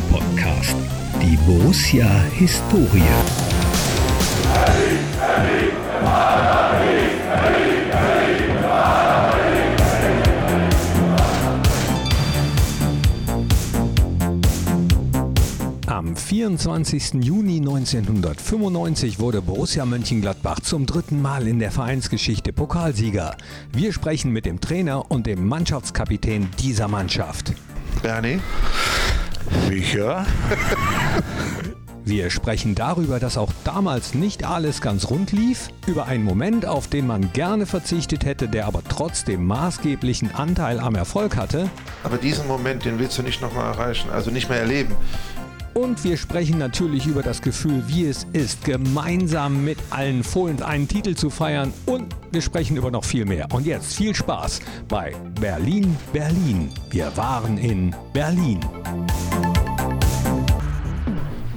Fohlen-Podcast. Die Borussia Historie. Am 24. Juni 1995 wurde Borussia Mönchengladbach zum dritten Mal in der Vereinsgeschichte Pokalsieger. Wir sprechen mit dem Trainer und dem Mannschaftskapitän dieser Mannschaft. Bernie? Sicher. Wir sprechen darüber, dass auch damals nicht alles ganz rund lief, über einen Moment, auf den man gerne verzichtet hätte, der aber trotzdem maßgeblichen Anteil am Erfolg hatte. Aber diesen Moment, den willst du nicht nochmal erreichen, also nicht mehr erleben. Und wir sprechen natürlich über das Gefühl, wie es ist, gemeinsam mit allen Fohlen einen Titel zu feiern. Und wir sprechen über noch viel mehr. Und jetzt viel Spaß bei Berlin, Berlin. Wir waren in Berlin.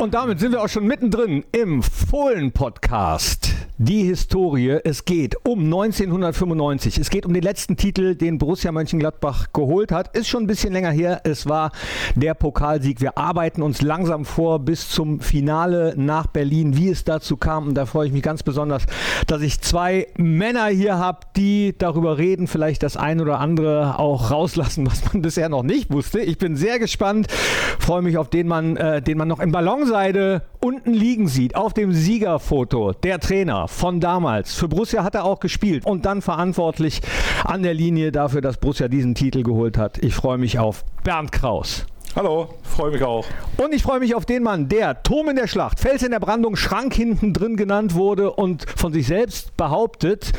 Und damit sind wir auch schon mittendrin im Fohlen-Podcast. Die Historie, es geht um 1995. Es geht um den letzten Titel, den Borussia Mönchengladbach geholt hat. Ist schon ein bisschen länger her. Es war der Pokalsieg. Wir arbeiten uns langsam vor bis zum Finale nach Berlin, wie es dazu kam. Und da freue ich mich ganz besonders, dass ich zwei Männer hier habe, die darüber reden, vielleicht das ein oder andere auch rauslassen, was man bisher noch nicht wusste. Ich bin sehr gespannt, freue mich auf den Mann, äh, den man noch in Ballonseide unten liegen sieht, auf dem Siegerfoto, der Trainer von damals. Für Borussia hat er auch gespielt und dann verantwortlich an der Linie dafür, dass Borussia diesen Titel geholt hat. Ich freue mich auf Bernd Kraus. Hallo, freue mich auch. Und ich freue mich auf den Mann, der Turm in der Schlacht, Fels in der Brandung, Schrank hinten drin genannt wurde und von sich selbst behauptet,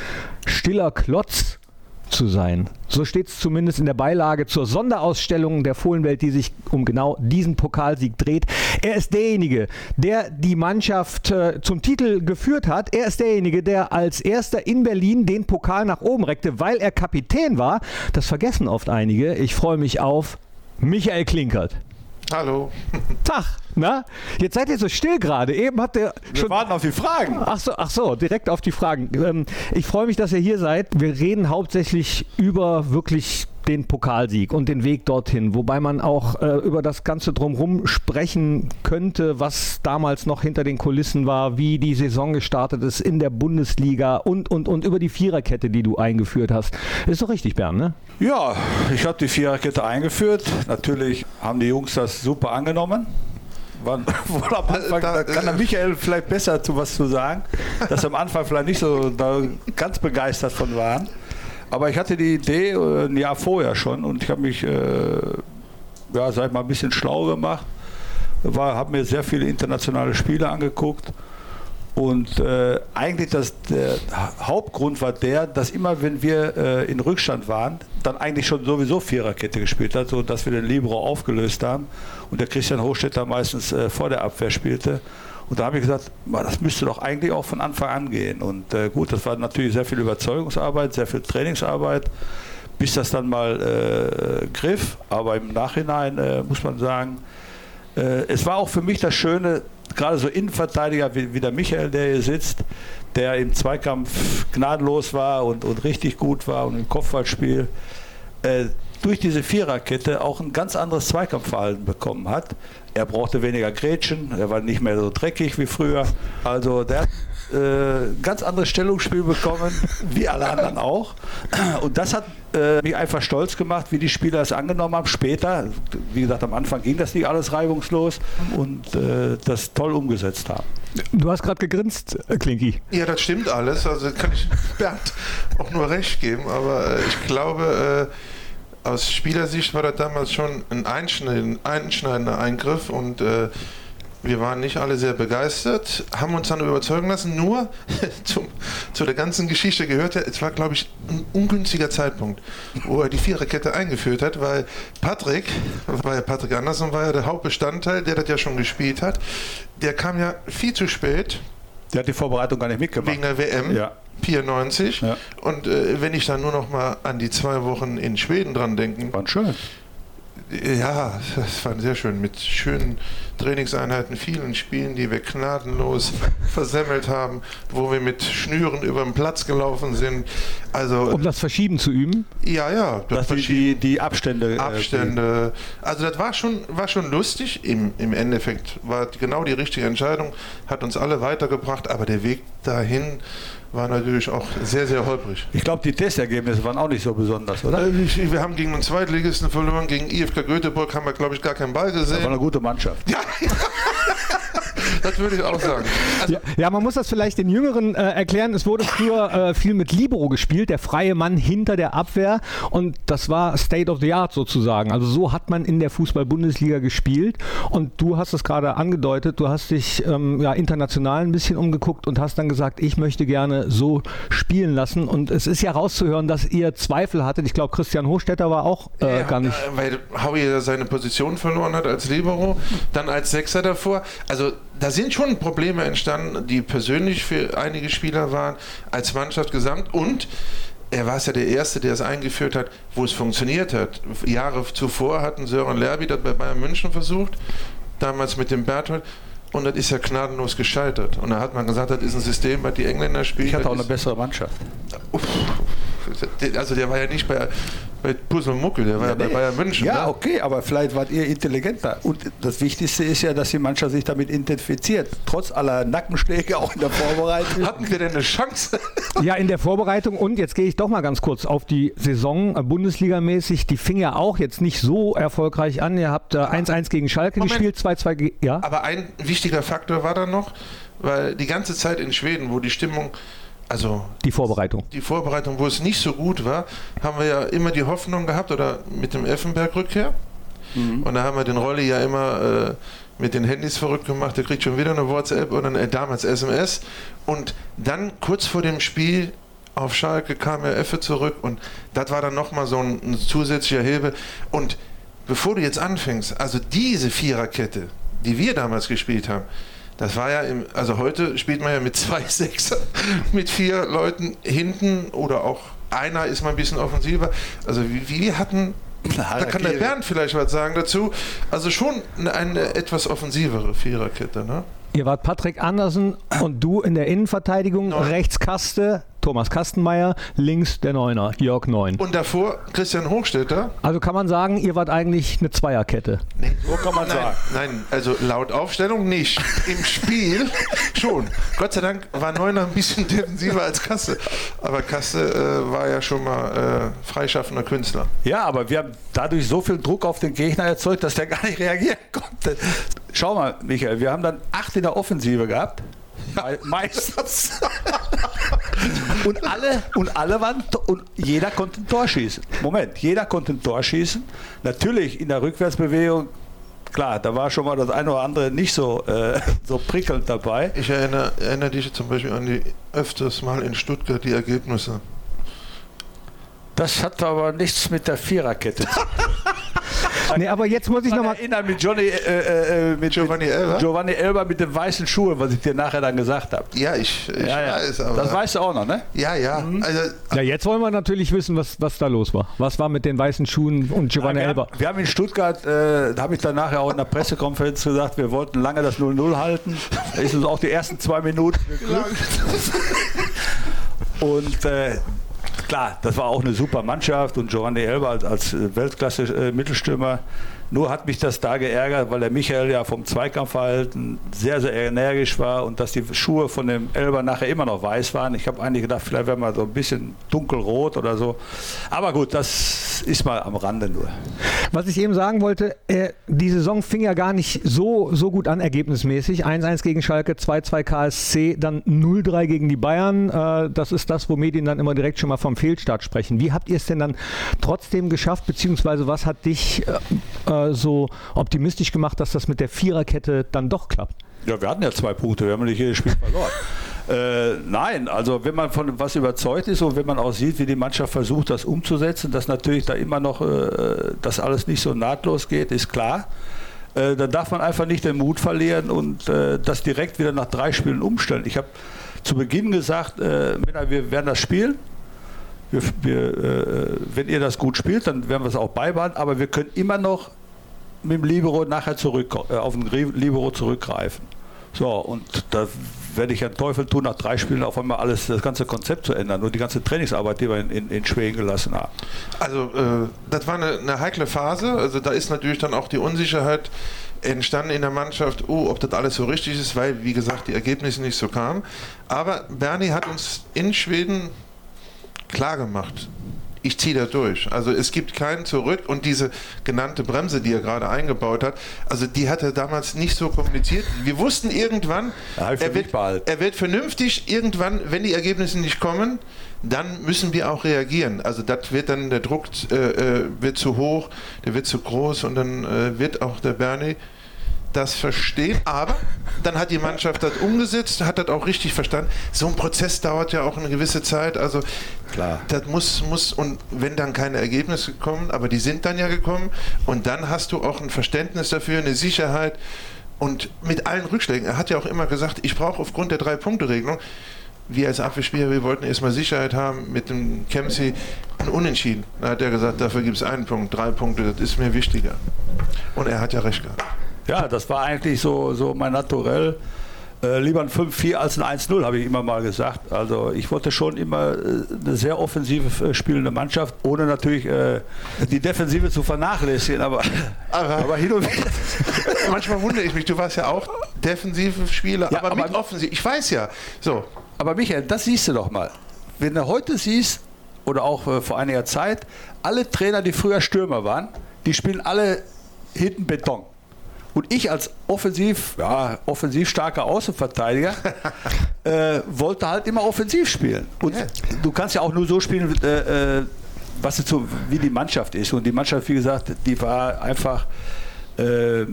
stiller Klotz zu sein. So steht es zumindest in der Beilage zur Sonderausstellung der Fohlenwelt, die sich um genau diesen Pokalsieg dreht. Er ist derjenige, der die Mannschaft äh, zum Titel geführt hat. Er ist derjenige, der als erster in Berlin den Pokal nach oben reckte, weil er Kapitän war. Das vergessen oft einige. Ich freue mich auf Michael Klinkert. Hallo. Tag, na? Jetzt seid ihr so still gerade. Eben habt ihr Wir warten auf die Fragen. Ach so, ach so, direkt auf die Fragen. Ähm, ich freue mich, dass ihr hier seid. Wir reden hauptsächlich über wirklich den Pokalsieg und den Weg dorthin, wobei man auch äh, über das Ganze drumherum sprechen könnte, was damals noch hinter den Kulissen war, wie die Saison gestartet ist in der Bundesliga und, und, und über die Viererkette, die du eingeführt hast. Ist doch richtig, Bernd, ne? Ja, ich habe die Viererkette eingeführt. Natürlich haben die Jungs das super angenommen. Wann, Anfang, da kann der Michael vielleicht besser zu was zu sagen, dass sie am Anfang vielleicht nicht so da ganz begeistert von waren. Aber ich hatte die Idee äh, ein Jahr vorher schon und ich habe mich, äh, ja, sag ich mal, ein bisschen schlau gemacht. Habe mir sehr viele internationale Spiele angeguckt. Und äh, eigentlich das, der Hauptgrund war der, dass immer, wenn wir äh, in Rückstand waren, dann eigentlich schon sowieso Viererkette gespielt hat, sodass wir den Libero aufgelöst haben und der Christian Hochstetter meistens äh, vor der Abwehr spielte. Und da habe ich gesagt, das müsste doch eigentlich auch von Anfang an gehen. Und äh, gut, das war natürlich sehr viel Überzeugungsarbeit, sehr viel Trainingsarbeit, bis das dann mal äh, griff. Aber im Nachhinein äh, muss man sagen, äh, es war auch für mich das Schöne, gerade so Innenverteidiger wie, wie, der Michael, der hier sitzt, der im Zweikampf gnadenlos war und, und richtig gut war und im Kopfballspiel äh, durch diese Viererkette auch ein ganz anderes Zweikampfverhalten bekommen hat. Er brauchte weniger Grätschen, er war nicht mehr so dreckig wie früher. Also der hat äh, ganz anderes Stellungsspiel bekommen, wie alle anderen auch. Und das hat äh, mich einfach stolz gemacht, wie die Spieler es angenommen haben. Später, wie gesagt, am Anfang ging das nicht alles reibungslos und äh, das toll umgesetzt haben. Du hast gerade gegrinst, äh, Klinki. Ja, das stimmt alles. Also kann ich Bernd auch nur recht geben. Aber äh, ich glaube, äh, aus Spielersicht war das damals schon ein einschneidender Eingriff und äh, wir waren nicht alle sehr begeistert, haben uns dann überzeugen lassen. Nur zum, zu der ganzen Geschichte gehört, es war, glaube ich, ein ungünstiger Zeitpunkt, wo er die Viererkette eingeführt hat, weil Patrick, ja Patrick Andersson, war ja der Hauptbestandteil, der das ja schon gespielt hat. Der kam ja viel zu spät. Der hat die Vorbereitung gar nicht mitgemacht. Wegen der WM. Ja. 94. Ja. Und äh, wenn ich dann nur noch mal an die zwei Wochen in Schweden dran denken. Waren schön Ja, das war sehr schön. Mit schönen Trainingseinheiten, vielen Spielen, die wir gnadenlos versemmelt haben, wo wir mit Schnüren über den Platz gelaufen sind. Also, um das Verschieben zu üben? Ja, ja. Das Dass die, die Abstände. Abstände. Äh, also das war schon, war schon lustig. Im, Im Endeffekt war genau die richtige Entscheidung, hat uns alle weitergebracht, aber der Weg dahin war natürlich auch sehr, sehr holprig. Ich glaube, die Testergebnisse waren auch nicht so besonders, oder? Äh, wir haben gegen einen Zweitligisten verloren, gegen IFK Göteborg haben wir, glaube ich, gar keinen Ball gesehen. Das war eine gute Mannschaft. Ja, das würde ich auch sagen. Also ja, ja, man muss das vielleicht den Jüngeren äh, erklären. Es wurde früher äh, viel mit Libero gespielt, der freie Mann hinter der Abwehr. Und das war State of the Art sozusagen. Also so hat man in der Fußball-Bundesliga gespielt. Und du hast es gerade angedeutet, du hast dich ähm, ja, international ein bisschen umgeguckt und hast dann gesagt, ich möchte gerne so spielen lassen. Und es ist ja rauszuhören, dass ihr Zweifel hattet. Ich glaube, Christian Hochstetter war auch äh, ja, gar nicht. Weil Howie seine Position verloren hat als Libero, dann als Sechser davor. Also da sind schon Probleme entstanden, die persönlich für einige Spieler waren, als Mannschaft gesamt und er war es ja der Erste, der es eingeführt hat, wo es funktioniert hat. Jahre zuvor hatten Sören Lerby das bei Bayern München versucht, damals mit dem Berthold. Und das ist ja gnadenlos gescheitert. Und da hat man gesagt, das ist ein System, was die Engländer spielen. Ich hatte auch eine bessere Mannschaft. Also der war ja nicht bei, bei Puzzlemuckel, der war ja, ja bei Bayern München. Ja, ne? okay, aber vielleicht wart ihr intelligenter. Und das Wichtigste ist ja, dass die Mannschaft sich damit identifiziert. Trotz aller Nackenschläge auch in der Vorbereitung. Hatten wir denn eine Chance? ja, in der Vorbereitung. Und jetzt gehe ich doch mal ganz kurz auf die Saison, äh, Bundesligamäßig. Die fing ja auch jetzt nicht so erfolgreich an. Ihr habt 1-1 äh, gegen Schalke Moment. gespielt, 2-2 ja. Aber ein wichtiger Faktor war da noch, weil die ganze Zeit in Schweden, wo die Stimmung also die Vorbereitung. Die Vorbereitung, wo es nicht so gut war, haben wir ja immer die Hoffnung gehabt oder mit dem Effenberg-Rückkehr. Mhm. Und da haben wir den Rolli ja immer äh, mit den Handys verrückt gemacht. Der kriegt schon wieder eine WhatsApp oder eine, äh, damals SMS. Und dann kurz vor dem Spiel auf Schalke kam er Effe zurück und das war dann nochmal so ein, ein zusätzlicher Hilfe. Und bevor du jetzt anfängst, also diese Viererkette, die wir damals gespielt haben, das war ja, im, also heute spielt man ja mit zwei Sechser, mit vier Leuten hinten oder auch einer ist mal ein bisschen offensiver. Also wir hatten, da kann der Bernd vielleicht was sagen dazu, also schon eine, eine etwas offensivere Viererkette. Ne? Ihr wart Patrick Andersen und du in der Innenverteidigung, Neun. rechts Kaste, Thomas Kastenmeier, links der Neuner, Jörg Neun. Und davor Christian Hochstetter. Also kann man sagen, ihr wart eigentlich eine Zweierkette. Nee, so kann man nein, sagen. Nein, also laut Aufstellung nicht. Im Spiel schon. Gott sei Dank war Neuner ein bisschen defensiver als Kasse. Aber Kasse äh, war ja schon mal äh, freischaffender Künstler. Ja, aber wir haben dadurch so viel Druck auf den Gegner erzeugt, dass der gar nicht reagieren konnte. Schau mal, Michael, wir haben dann acht in der Offensive gehabt. Meistens. und alle, und alle waren, und jeder konnte ein Tor schießen. Moment, jeder konnte ein Tor schießen. Natürlich in der Rückwärtsbewegung klar, da war schon mal das eine oder andere nicht so, äh, so prickelnd dabei. Ich erinnere, erinnere dich zum Beispiel an die öfters mal in Stuttgart die Ergebnisse. Das hat aber nichts mit der Viererkette zu tun. nee, aber jetzt muss ich nochmal erinnern mit Johnny, äh, äh, äh, mit Giovanni Elber. Giovanni Elber mit den weißen Schuhen, was ich dir nachher dann gesagt habe. Ja, ich, ich ja, ja. weiß. Aber das weißt du auch noch, ne? Ja, ja. Mhm. Also, ja, jetzt wollen wir natürlich wissen, was, was da los war. Was war mit den weißen Schuhen und Giovanni ja, wir Elber? Haben, wir haben in Stuttgart, äh, da habe ich dann nachher auch in der Pressekonferenz gesagt, wir wollten lange das 0-0 halten. Da ist uns auch die ersten zwei Minuten geglückt. und äh, klar, das war auch eine super Mannschaft und Giovanni Elber als, als Weltklasse-Mittelstürmer. Nur hat mich das da geärgert, weil der Michael ja vom Zweikampfverhalten sehr, sehr energisch war und dass die Schuhe von dem Elber nachher immer noch weiß waren. Ich habe eigentlich gedacht, vielleicht wäre mal so ein bisschen dunkelrot oder so. Aber gut, das ist mal am Rande nur. Was ich eben sagen wollte, äh, die Saison fing ja gar nicht so, so gut an, ergebnismäßig. 1-1 gegen Schalke, 2-2 KSC, dann 0-3 gegen die Bayern. Äh, das ist das, wo Medien dann immer direkt schon mal vom Fehlstart sprechen. Wie habt ihr es denn dann trotzdem geschafft, beziehungsweise was hat dich äh, so optimistisch gemacht, dass das mit der Viererkette dann doch klappt? Ja, wir hatten ja zwei Punkte, wir haben nicht jedes Spiel verloren. Äh, nein, also wenn man von was überzeugt ist und wenn man auch sieht, wie die Mannschaft versucht, das umzusetzen, dass natürlich da immer noch äh, das alles nicht so nahtlos geht, ist klar. Äh, da darf man einfach nicht den Mut verlieren und äh, das direkt wieder nach drei Spielen umstellen. Ich habe zu Beginn gesagt, äh, Männer, wir werden das spielen. Wir, wir, äh, wenn ihr das gut spielt, dann werden wir es auch beibehalten, aber wir können immer noch mit dem Libero nachher zurück, äh, auf den Libero zurückgreifen. So, und da werde ich einen Teufel tun, nach drei Spielen auf einmal alles, das ganze Konzept zu ändern und die ganze Trainingsarbeit, die wir in, in, in Schweden gelassen haben. Also, äh, das war eine, eine, heikle Phase. Also, da ist natürlich dann auch die Unsicherheit entstanden in der Mannschaft, oh, ob das alles so richtig ist, weil, wie gesagt, die Ergebnisse nicht so kamen. Aber Bernie hat uns in Schweden klar gemacht, ich ziehe da durch. Also es gibt keinen zurück und diese genannte Bremse, die er gerade eingebaut hat, also die hat er damals nicht so kommuniziert. Wir wussten irgendwann, er wird, er wird vernünftig irgendwann, wenn die Ergebnisse nicht kommen, dann müssen wir auch reagieren. Also das wird dann der Druck äh, äh, wird zu hoch, der wird zu groß und dann äh, wird auch der Bernie das verstehen, aber dann hat die Mannschaft das umgesetzt, hat das auch richtig verstanden. So ein Prozess dauert ja auch eine gewisse Zeit, also klar, das muss, muss und wenn dann keine Ergebnisse kommen, aber die sind dann ja gekommen und dann hast du auch ein Verständnis dafür, eine Sicherheit und mit allen Rückschlägen. Er hat ja auch immer gesagt, ich brauche aufgrund der Drei-Punkte-Regelung wir als Abwehrspieler, wir wollten erstmal Sicherheit haben mit dem Kempsey ein Unentschieden. Da hat er gesagt, dafür gibt es einen Punkt, drei Punkte, das ist mir wichtiger. Und er hat ja recht gehabt. Ja, das war eigentlich so, so mein Naturell. Äh, lieber ein 5-4 als ein 1-0, habe ich immer mal gesagt. Also ich wollte schon immer äh, eine sehr offensive äh, spielende Mannschaft, ohne natürlich äh, die Defensive zu vernachlässigen. Aber, aber, aber hin und wieder. Manchmal wundere ich mich, du warst ja auch defensive Spieler, ja, aber, aber mit offensiv. Ich weiß ja. So. Aber Michael, das siehst du doch mal. Wenn du heute siehst, oder auch äh, vor einiger Zeit, alle Trainer, die früher Stürmer waren, die spielen alle hinten Beton. Und ich als offensiv, ja, offensiv starker Außenverteidiger äh, wollte halt immer offensiv spielen. Und yeah. du kannst ja auch nur so spielen, äh, äh, was so, wie die Mannschaft ist. Und die Mannschaft, wie gesagt, die war einfach äh,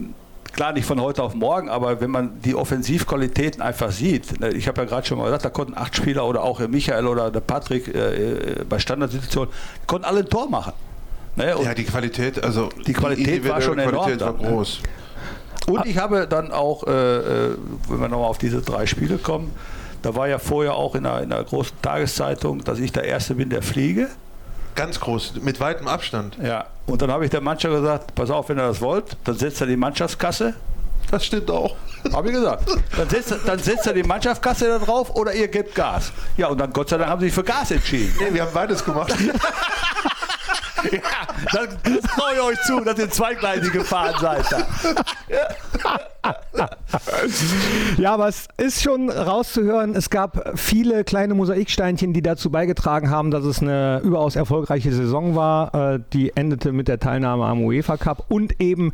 klar nicht von heute auf morgen, aber wenn man die Offensivqualitäten einfach sieht, ne, ich habe ja gerade schon mal gesagt, da konnten acht Spieler oder auch Michael oder der Patrick äh, äh bei Standardsituationen, konnten alle ein Tor machen. Ne? ja, die Qualität, also die Qualität war schon Qualität enorm. War groß. Und ich habe dann auch, äh, äh wenn wir nochmal auf diese drei Spiele kommen, da war ja vorher auch in einer, in einer großen Tageszeitung, dass ich der Erste bin, der fliege. Ganz groß, mit weitem Abstand. Ja, und dann habe ich der Mannschaft gesagt, pass auf, wenn ihr das wollt, dann setzt er die Mannschaftskasse. Das stimmt auch. Habe ich gesagt. Dann setzt, dann setzt er die Mannschaftskasse da drauf oder ihr gebt Gas. Ja, und dann Gott sei Dank haben sie sich für Gas entschieden. Nee, wir haben beides gemacht. ja, das traue ich euch zu, dass ihr zweigleisig gefahren seid. ja, aber es ist schon rauszuhören, es gab viele kleine Mosaiksteinchen, die dazu beigetragen haben, dass es eine überaus erfolgreiche Saison war. Äh, die endete mit der Teilnahme am UEFA Cup und eben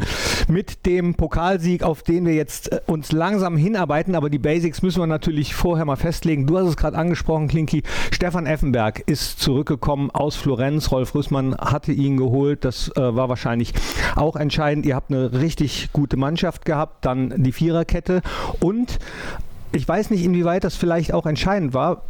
mit dem Pokalsieg, auf den wir jetzt äh, uns langsam hinarbeiten. Aber die Basics müssen wir natürlich vorher mal festlegen. Du hast es gerade angesprochen, Klinki. Stefan Effenberg ist zurückgekommen aus Florenz. Rolf Rüssmann hatte ihn geholt. Das äh, war wahrscheinlich auch entscheidend. Ihr habt eine richtig gute Mannschaft gehabt. Dann die Viererkette und ich weiß nicht, inwieweit das vielleicht auch entscheidend war.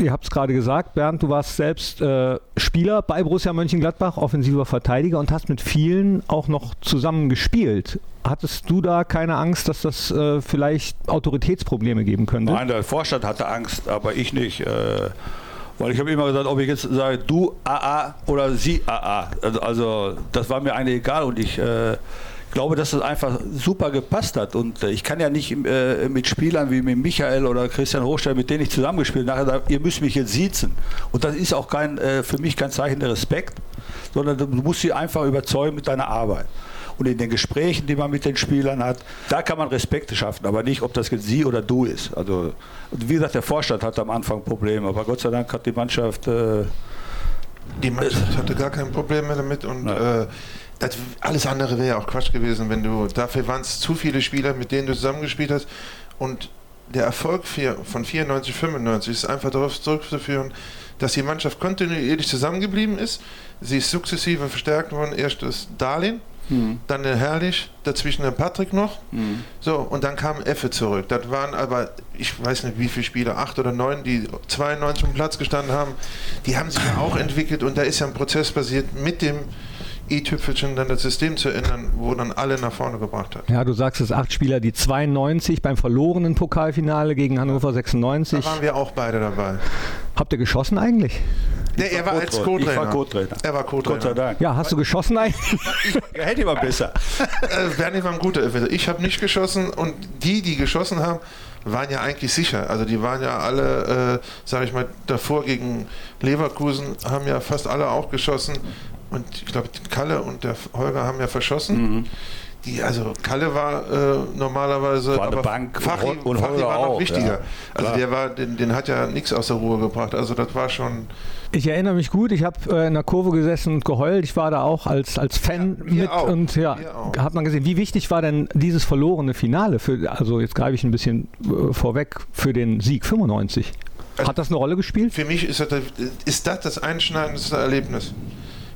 Ihr habt es gerade gesagt, Bernd, du warst selbst äh, Spieler bei Borussia Mönchengladbach, offensiver Verteidiger und hast mit vielen auch noch zusammen gespielt. Hattest du da keine Angst, dass das äh, vielleicht Autoritätsprobleme geben könnte? Nein, der Vorstand hatte Angst, aber ich nicht. Äh, weil ich habe immer gesagt, ob ich jetzt sage, du AA oder sie AA. Also, also das war mir eigentlich egal und ich äh, glaube, dass das einfach super gepasst hat. Und äh, ich kann ja nicht äh, mit Spielern wie mit Michael oder Christian Hochstein, mit denen ich zusammengespielt habe, nachher sagen, ihr müsst mich jetzt siezen. Und das ist auch kein, äh, für mich kein Zeichen der Respekt, sondern du musst sie einfach überzeugen mit deiner Arbeit. Und in den Gesprächen, die man mit den Spielern hat, da kann man Respekt schaffen, aber nicht, ob das jetzt sie oder du ist. Also, wie gesagt, der Vorstand hatte am Anfang Probleme, aber Gott sei Dank hat die Mannschaft. Äh, die Mannschaft hatte gar kein Problem mehr damit und äh, das, alles andere wäre ja auch Quatsch gewesen, wenn du, dafür waren es zu viele Spieler, mit denen du zusammengespielt hast. Und der Erfolg von 94, 95 ist einfach darauf zurückzuführen, dass die Mannschaft kontinuierlich zusammengeblieben ist. Sie ist sukzessive verstärkt worden. Erst das Darlehen, hm. dann der Herrlich, dazwischen der Patrick noch. Hm. So, und dann kam Effe zurück. Das waren aber, ich weiß nicht wie viele Spieler, acht oder neun, die 92 am Platz gestanden haben. Die haben sich ja auch entwickelt und da ist ja ein Prozess passiert mit dem i-Tüpfelchen dann das System zu ändern, wo dann alle nach vorne gebracht hat. Ja, du sagst es, acht Spieler, die 92 beim verlorenen Pokalfinale gegen Hannover 96. Da waren wir auch beide dabei. Habt ihr geschossen eigentlich? Nee, er war als Co-Trainer. Ich war Co-Trainer. Er war Co-Trainer. Gott sei Dank. Ja, hast du geschossen eigentlich? Ich, hätte immer besser. äh, Bernie war ein guter Elfmeter. Ich habe nicht geschossen und die, die geschossen haben, waren ja eigentlich sicher. Also die waren ja alle, äh, sage ich mal, davor gegen Leverkusen, haben ja fast alle auch geschossen. Und ich glaube, Kalle und der Holger haben ja verschossen. Mhm. Die, also Kalle war äh, normalerweise war eine Bank Fachi, und Fachi war noch wichtiger. Ja, also der war, den, den hat ja nichts aus der Ruhe gebracht. Also das war schon. Ich erinnere mich gut, ich habe äh, in der Kurve gesessen und geheult. Ich war da auch als, als Fan ja, mit auch. und ja, hat man gesehen, wie wichtig war denn dieses verlorene Finale für, also jetzt greife ich ein bisschen äh, vorweg, für den Sieg 95? Hat das eine Rolle gespielt? Für mich ist das, ist das das einschneidendste Erlebnis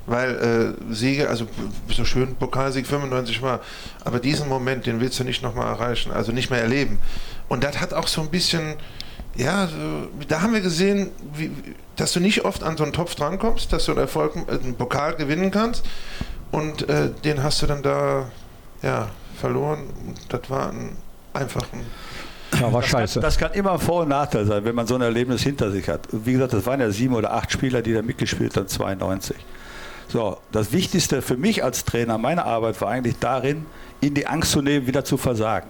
weil äh, Siege, also so schön Pokalsieg 95 war, aber diesen Moment, den willst du nicht nochmal erreichen, also nicht mehr erleben. Und das hat auch so ein bisschen, ja, so, da haben wir gesehen, wie, dass du nicht oft an so einen Topf drankommst, dass du einen Erfolg, einen Pokal gewinnen kannst und äh, den hast du dann da, ja, verloren. Und das war ein einfach ein ja, war das scheiße. Kann, das kann immer Vor- und Nachteil sein, wenn man so ein Erlebnis hinter sich hat. Wie gesagt, das waren ja sieben oder acht Spieler, die da mitgespielt haben, 92. So, das Wichtigste für mich als Trainer, meine Arbeit war eigentlich darin, ihn die Angst zu nehmen, wieder zu versagen.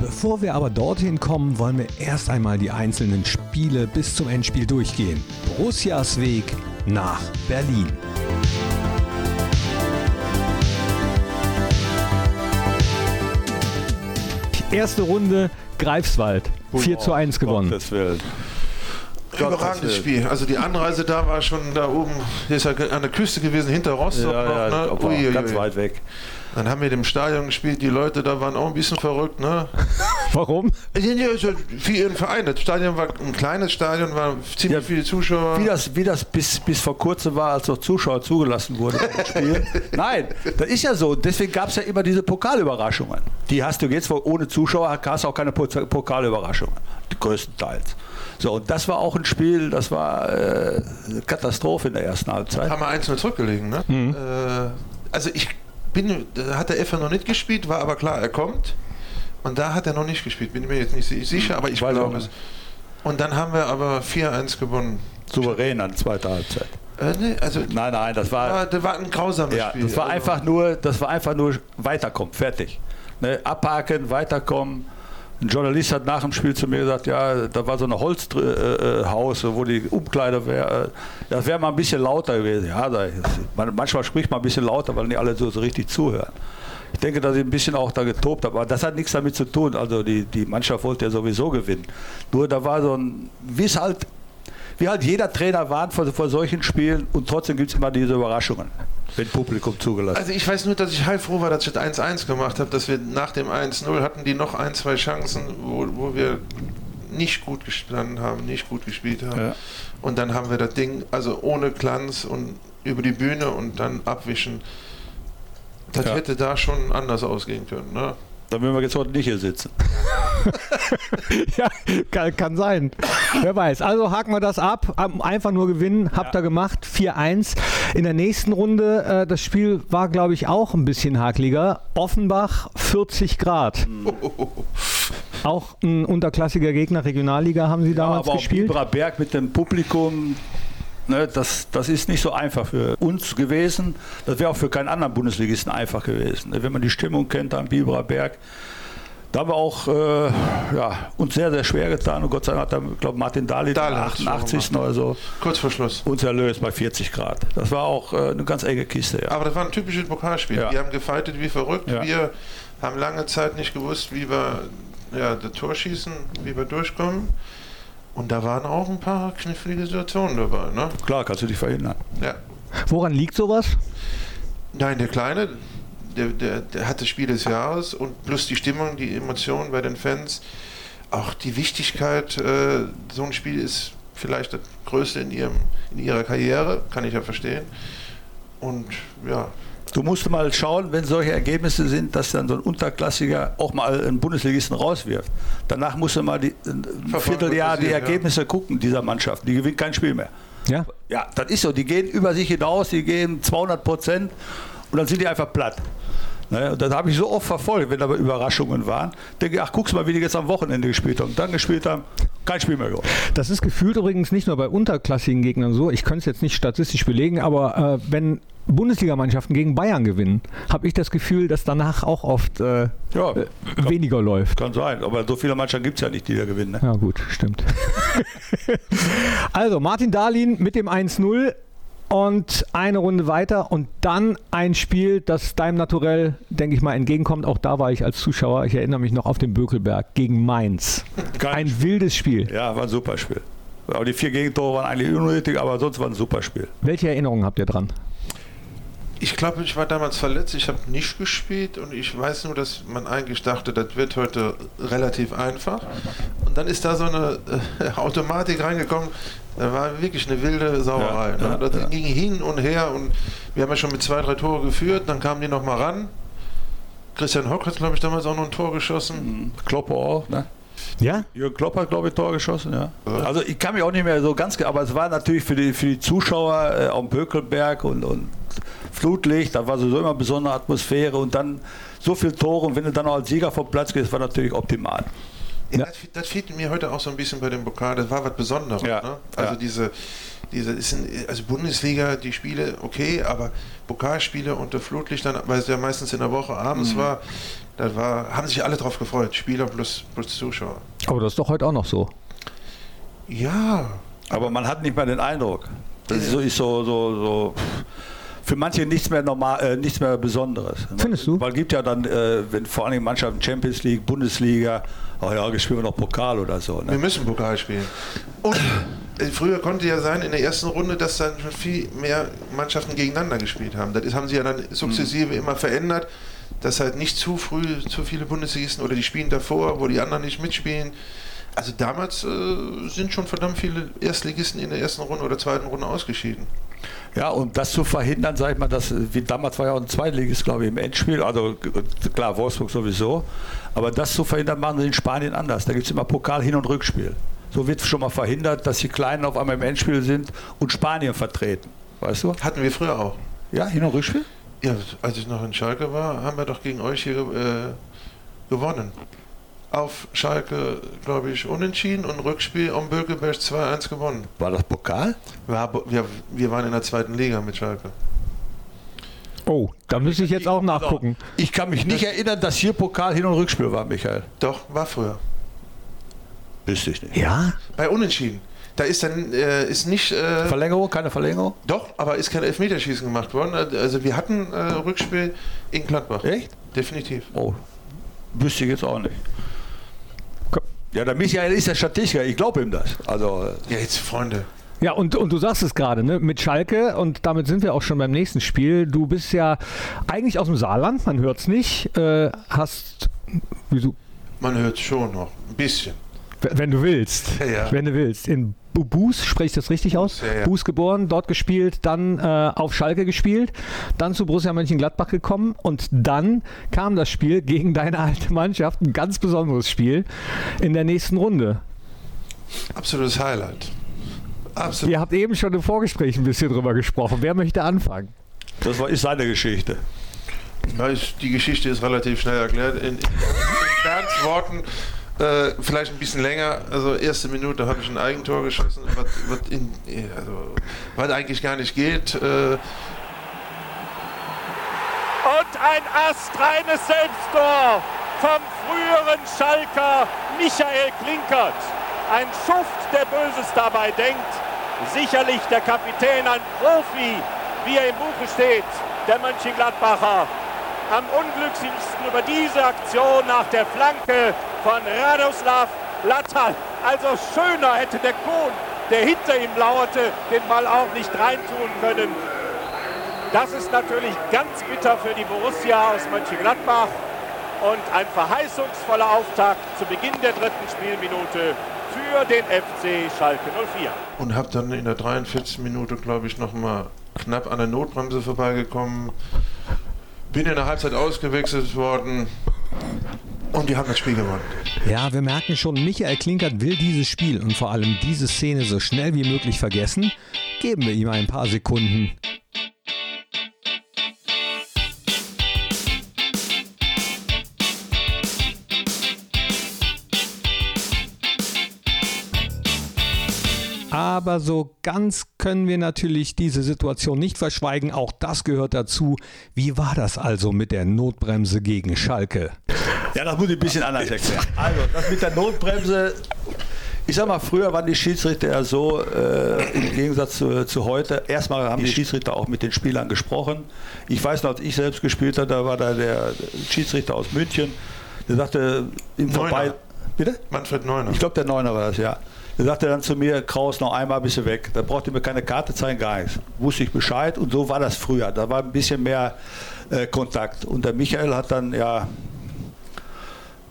Bevor wir aber dorthin kommen, wollen wir erst einmal die einzelnen Spiele bis zum Endspiel durchgehen. Borussias Weg nach Berlin. Erste Runde Greifswald. 4 zu 1 gewonnen. Gottes Willen. Überragendes Spiel. Also die Anreise da war schon da oben, hier ist ja an der Küste gewesen, hinter Rostock ja, noch. Ja, ne? Ui, ganz ui. weit weg. Dann haben wir im Stadion gespielt, die Leute da waren auch ein bisschen verrückt. Ne? Warum? Für ihren Verein. Das Stadion war ein kleines Stadion, waren ziemlich ja, viele Zuschauer. Wie das, wie das bis, bis vor kurzem war, als noch Zuschauer zugelassen wurden Nein, das ist ja so. Deswegen gab es ja immer diese Pokalüberraschungen. Die hast du jetzt, ohne Zuschauer hast du auch keine Pokalüberraschungen. Größtenteils. So, und das war auch ein Spiel, das war äh, Katastrophe in der ersten Halbzeit. Haben wir eins nur zurückgelegen, ne? Mhm. Äh, also ich bin, da hat der Effer noch nicht gespielt, war aber klar, er kommt. Und da hat er noch nicht gespielt, bin mir jetzt nicht sicher, aber ich glaube es. Und dann haben wir aber 4-1 gewonnen. Souverän an zweiter Halbzeit. Äh, nee, also nein, nein, das war, war, das war ein grausames ja, Spiel. Das war, also. einfach nur, das war einfach nur weiterkommen, fertig. Ne, abhaken, weiterkommen. Ein Journalist hat nach dem Spiel zu mir gesagt, ja, da war so ein Holzhaus, wo die Umkleider wäre. Äh, das wäre mal ein bisschen lauter gewesen. Ja, manchmal spricht man ein bisschen lauter, weil nicht alle so, so richtig zuhören. Ich denke, dass ich ein bisschen auch da getobt habe, aber das hat nichts damit zu tun. Also die, die Mannschaft wollte ja sowieso gewinnen. Nur da war so ein, wie es halt, wie halt jeder Trainer warnt vor, vor solchen Spielen und trotzdem gibt es immer diese Überraschungen wenn Publikum zugelassen. Also ich weiß nur, dass ich heilfroh war, dass ich das 1-1 gemacht habe, dass wir nach dem 1-0 hatten die noch ein, zwei Chancen, wo, wo wir nicht gut gestanden haben, nicht gut gespielt haben. Ja. Und dann haben wir das Ding, also ohne Glanz und über die Bühne und dann abwischen. Das ja. hätte da schon anders ausgehen können. Ne? Dann würden wir jetzt heute nicht hier sitzen. ja, kann, kann, sein. Wer weiß. Also haken wir das ab. Einfach nur gewinnen. Habt ihr gemacht. 4-1. In der nächsten Runde, äh, das Spiel war, glaube ich, auch ein bisschen hakliger. Offenbach 40 Grad. Auch ein unterklassiger Gegner, Regionalliga haben sie ja, damals aber gespielt. Aber Berg mit dem Publikum, Ne, das, das ist nicht so einfach für uns gewesen. Das wäre auch für keinen anderen Bundesligisten einfach gewesen. Ne, wenn man die Stimmung kennt am Biberer Berg, da haben wir auch äh, ja, uns sehr, sehr schwer getan. Und Gott sei Dank hat, ich glaube, Martin Dahlin, Dahl 88. oder so, kurz vor Schluss, uns erlöst bei 40 Grad. Das war auch äh, eine ganz enge Kiste. Ja. Aber das war ein typisches Pokalspiel. Ja. Wir haben gefeitet wie verrückt. Ja. Wir haben lange Zeit nicht gewusst, wie wir ja, das Tor schießen, wie wir durchkommen. Und da waren auch ein paar knifflige Situationen dabei. Ne? Klar, kannst du dich verhindern. Ja. Woran liegt sowas? Nein, der Kleine, der, der, der hat das Spiel des Jahres und plus die Stimmung, die Emotionen bei den Fans, auch die Wichtigkeit, äh, so ein Spiel ist vielleicht das Größte in, ihrem, in ihrer Karriere, kann ich ja verstehen. Und ja, Du musst mal schauen, wenn solche Ergebnisse sind, dass dann so ein Unterklassiger auch mal einen Bundesligisten rauswirft. Danach musst du mal die, ein Vierteljahr die Ergebnisse ja. gucken dieser Mannschaft. Die gewinnt kein Spiel mehr. Ja? Ja, das ist so. Die gehen über sich hinaus, die gehen 200 Prozent und dann sind die einfach platt. Und das habe ich so oft verfolgt, wenn da Überraschungen waren. Denke, ach, guck's mal, wie die jetzt am Wochenende gespielt haben. Und dann gespielt haben, kein Spiel mehr gewonnen. Das ist gefühlt übrigens nicht nur bei unterklassigen Gegnern so. Ich könnte es jetzt nicht statistisch belegen, aber äh, wenn Bundesligamannschaften gegen Bayern gewinnen, habe ich das Gefühl, dass danach auch oft äh, ja, äh, weniger läuft. Kann sein, aber so viele Mannschaften gibt es ja nicht, die da gewinnen. Ne? Ja gut, stimmt. also Martin Dahlin mit dem 1-0 und eine Runde weiter und dann ein Spiel, das deinem Naturell, denke ich mal, entgegenkommt. Auch da war ich als Zuschauer. Ich erinnere mich noch auf den Bökelberg gegen Mainz. Geil. Ein wildes Spiel. Ja, war ein super Spiel. Aber die vier Gegentore waren eigentlich unnötig, aber sonst war ein super Spiel. Welche Erinnerungen habt ihr dran? Ich glaube, ich war damals verletzt, ich habe nicht gespielt und ich weiß nur, dass man eigentlich dachte, das wird heute relativ einfach. Und dann ist da so eine äh, Automatik reingekommen, da war wirklich eine wilde Sauerei. Ja, ne? Das ja. ging hin und her und wir haben ja schon mit zwei, drei Tore geführt, dann kamen die nochmal ran. Christian Hock hat, glaube ich, damals auch noch ein Tor geschossen. Mhm. Klopper auch, ne? Ja? Jürgen Klopp hat, glaube ich, Tor geschossen, ja. Also ich kann mich auch nicht mehr so ganz, aber es war natürlich für die, für die Zuschauer äh, am Bökelberg und, und Flutlicht, da war sowieso immer eine besondere Atmosphäre und dann so viele Tore und wenn du dann auch als Sieger vom Platz gehst, war natürlich optimal. Ja, das, das fehlt mir heute auch so ein bisschen bei dem Pokal. Das war was Besonderes. Ja, ne? Also ja. diese, diese ist ein, also Bundesliga, die Spiele, okay, aber Pokalspiele unter Flutlichtern, weil es ja meistens in der Woche abends mhm. war, da war, haben sich alle drauf gefreut. Spieler plus, plus Zuschauer. Aber das ist doch heute auch noch so. Ja. Aber man hat nicht mehr den Eindruck. Das ist so, ist so, so, so für manche nichts mehr normal, äh, nichts mehr Besonderes. Findest du? Weil es gibt ja dann, äh, wenn vor allem Mannschaften Champions League, Bundesliga, oh ja, spielen wir noch Pokal oder so. Ne? Wir müssen Pokal spielen. Und äh, früher konnte ja sein in der ersten Runde, dass dann viel mehr Mannschaften gegeneinander gespielt haben. Das haben sie ja dann sukzessive mhm. immer verändert, dass halt nicht zu früh zu viele Bundesligisten oder die spielen davor, wo die anderen nicht mitspielen. Also damals äh, sind schon verdammt viele Erstligisten in der ersten Runde oder zweiten Runde ausgeschieden. Ja, und das zu verhindern, sag ich mal, dass, wie damals war ja auch ein Zweitligist, glaube ich, im Endspiel, also klar, Wolfsburg sowieso, aber das zu verhindern, machen sie in Spanien anders. Da gibt es immer Pokal, Hin- und Rückspiel. So wird schon mal verhindert, dass die Kleinen auf einmal im Endspiel sind und Spanien vertreten. Weißt du? Hatten wir früher auch. Ja, Hin- und Rückspiel? Ja, als ich noch in Schalke war, haben wir doch gegen euch hier äh, gewonnen auf Schalke, glaube ich, unentschieden und Rückspiel um Bökelberg 2-1 gewonnen. War das Pokal? Wir, wir, wir, waren in der zweiten Liga mit Schalke. Oh, da müsste ich jetzt auch nachgucken. Ich kann mich nicht erinnern, dass hier Pokal Hin- und Rückspiel war, Michael. Doch, war früher. Wüsste ich nicht. Ja? Bei Unentschieden. Da ist dann äh, ist nicht. Äh, Verlängerung, keine Verlängerung? Doch, aber ist kein Elfmeterschießen gemacht worden. Also wir hatten äh, Rückspiel in Gladbach. Echt? Definitiv. Oh, wüsste ich jetzt auch nicht. Ja, der Michael ist der Statistiker, ich glaube ihm das. Also, äh, ja, jetzt Freunde. Ja, und, und du sagst es gerade, ne? mit Schalke, und damit sind wir auch schon beim nächsten Spiel. Du bist ja eigentlich aus dem Saarland, man hört es nicht. Äh, hast. Wieso? Man hört es schon noch, ein bisschen. Wenn du willst. Ja, ja. Wenn du willst. In Buß, spreche ich das richtig aus? Ja, ja. Buß geboren, dort gespielt, dann äh, auf Schalke gespielt, dann zu Borussia Mönchengladbach gekommen und dann kam das Spiel gegen deine alte Mannschaft, ein ganz besonderes Spiel in der nächsten Runde. Absolutes Highlight. Absolut. Ihr habt eben schon im Vorgespräch ein bisschen drüber gesprochen. Wer möchte anfangen? Das war, ist seine Geschichte. Ja, die Geschichte ist relativ schnell erklärt. In, in, in Bernds Worten äh, vielleicht ein bisschen länger. Also erste Minute habe ich ein Eigentor geschossen, was, was, in, also, was eigentlich gar nicht geht. Äh, und ein astreines Selbsttor vom früheren Schalker Michael Klinkert. Ein Schuft, der Böses dabei denkt. Sicherlich der Kapitän, ein Profi, wie er im Buche steht, der Mönchengladbacher am unglücklichsten über diese Aktion nach der Flanke von Radoslav Latal. Also schöner hätte der Kohn, der hinter ihm lauerte, den Ball auch nicht reintun können. Das ist natürlich ganz bitter für die Borussia aus Mönchengladbach und ein verheißungsvoller Auftakt zu Beginn der dritten Spielminute für den FC Schalke 04. Und habe dann in der 43. Minute, glaube ich, noch mal knapp an der Notbremse vorbeigekommen bin in der Halbzeit ausgewechselt worden und die haben das Spiel gewonnen. Ja, wir merken schon, Michael Klinkert will dieses Spiel und vor allem diese Szene so schnell wie möglich vergessen. Geben wir ihm ein paar Sekunden. Aber so ganz können wir natürlich diese Situation nicht verschweigen. Auch das gehört dazu. Wie war das also mit der Notbremse gegen Schalke? Ja, das muss ich ein bisschen anders erklären. Also, das mit der Notbremse, ich sag mal, früher waren die Schiedsrichter ja so, äh, im Gegensatz zu, zu, heute, erstmal haben die Schiedsrichter auch mit den Spielern gesprochen. Ich weiß noch, als ich selbst gespielt habe, da war da der Schiedsrichter aus München, der sagte ihm vorbei. Bitte? Manfred Neuner. Ich glaube, der Neuner war das, ja. Der sagte dann zu mir, Kraus, noch einmal bist du weg. Da brauchte mir keine Karte zeigen, gar nichts. Wusste ich Bescheid und so war das früher. Da war ein bisschen mehr äh, Kontakt. Und der Michael hat dann, ja,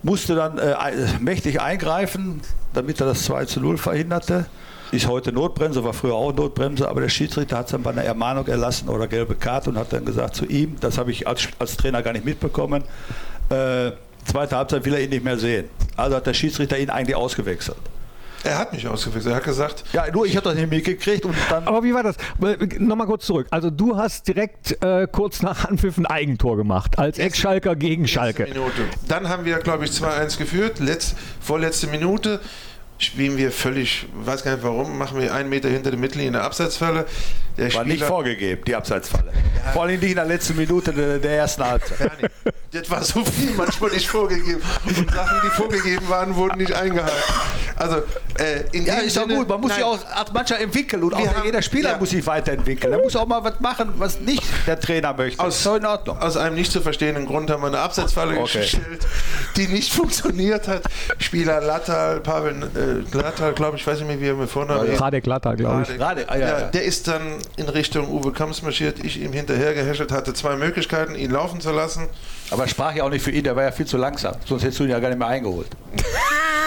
musste dann äh, mächtig eingreifen, damit er das 2 zu 0 verhinderte. Ist heute Notbremse, war früher auch Notbremse, aber der Schiedsrichter hat es dann bei einer Ermahnung erlassen oder gelbe Karte und hat dann gesagt zu ihm, das habe ich als, als Trainer gar nicht mitbekommen, äh, zweite Halbzeit will er ihn nicht mehr sehen. Also hat der Schiedsrichter ihn eigentlich ausgewechselt. Er hat mich ausgewechselt. Er hat gesagt. Ja, nur ich habe das nicht mitgekriegt und dann. Aber wie war das? Nochmal kurz zurück. Also du hast direkt äh, kurz nach Anpfiff ein Eigentor gemacht, als Ex-Schalker gegen Schalke. Minute. Dann haben wir, glaube ich, 2-1 geführt. Letz, vorletzte Minute spielen wir völlig, weiß gar nicht warum, machen wir einen Meter hinter der Mittellinie in der Abseitsfalle. Der War Spieler, nicht vorgegeben, die Abseitsfalle. Ja. Vor allem nicht in der letzten Minute der, der ersten Halbzeit. Das war so viel manchmal nicht vorgegeben. Und Sachen, die vorgegeben waren, wurden nicht eingehalten. Also, äh, in ja, ist doch gut. Man muss sich auch als Mannschaft entwickeln und auch haben, jeder Spieler ja. muss sich weiterentwickeln. Er muss auch mal was machen, was nicht der Trainer möchte. Aus, so in Ordnung. aus einem nicht zu verstehenden Grund haben wir eine Abseitsfalle okay. gestellt, die nicht funktioniert hat. Spieler Lattal, Pavel äh, Lattal, glaube ich, weiß nicht mehr, wie er mir vorne hat. Radek Lattal, glaube ich. Radek, ah, ja, ja, Der ist dann in Richtung Uwe Kamps marschiert, ich ihm hinterher gehäschelt, hatte zwei Möglichkeiten, ihn laufen zu lassen. Aber sprach ja auch nicht für ihn, der war ja viel zu langsam. Sonst hättest du ihn ja gar nicht mehr eingeholt.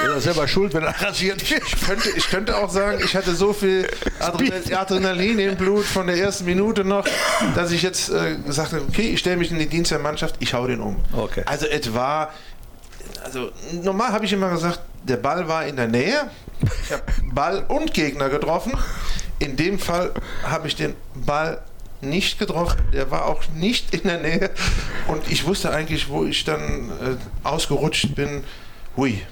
Er ist selber schuld, wenn er rasiert wird. Ich könnte, ich könnte auch sagen, ich hatte so viel Adrenalin im Blut von der ersten Minute noch, dass ich jetzt äh, gesagt habe, okay, ich stelle mich in die Dienst der Mannschaft, ich hau den um. Okay. Also etwa, also normal habe ich immer gesagt, der Ball war in der Nähe. Ich habe Ball und Gegner getroffen. In dem Fall habe ich den Ball nicht getroffen. Der war auch nicht in der Nähe. Und ich wusste eigentlich, wo ich dann äh, ausgerutscht bin. Hui.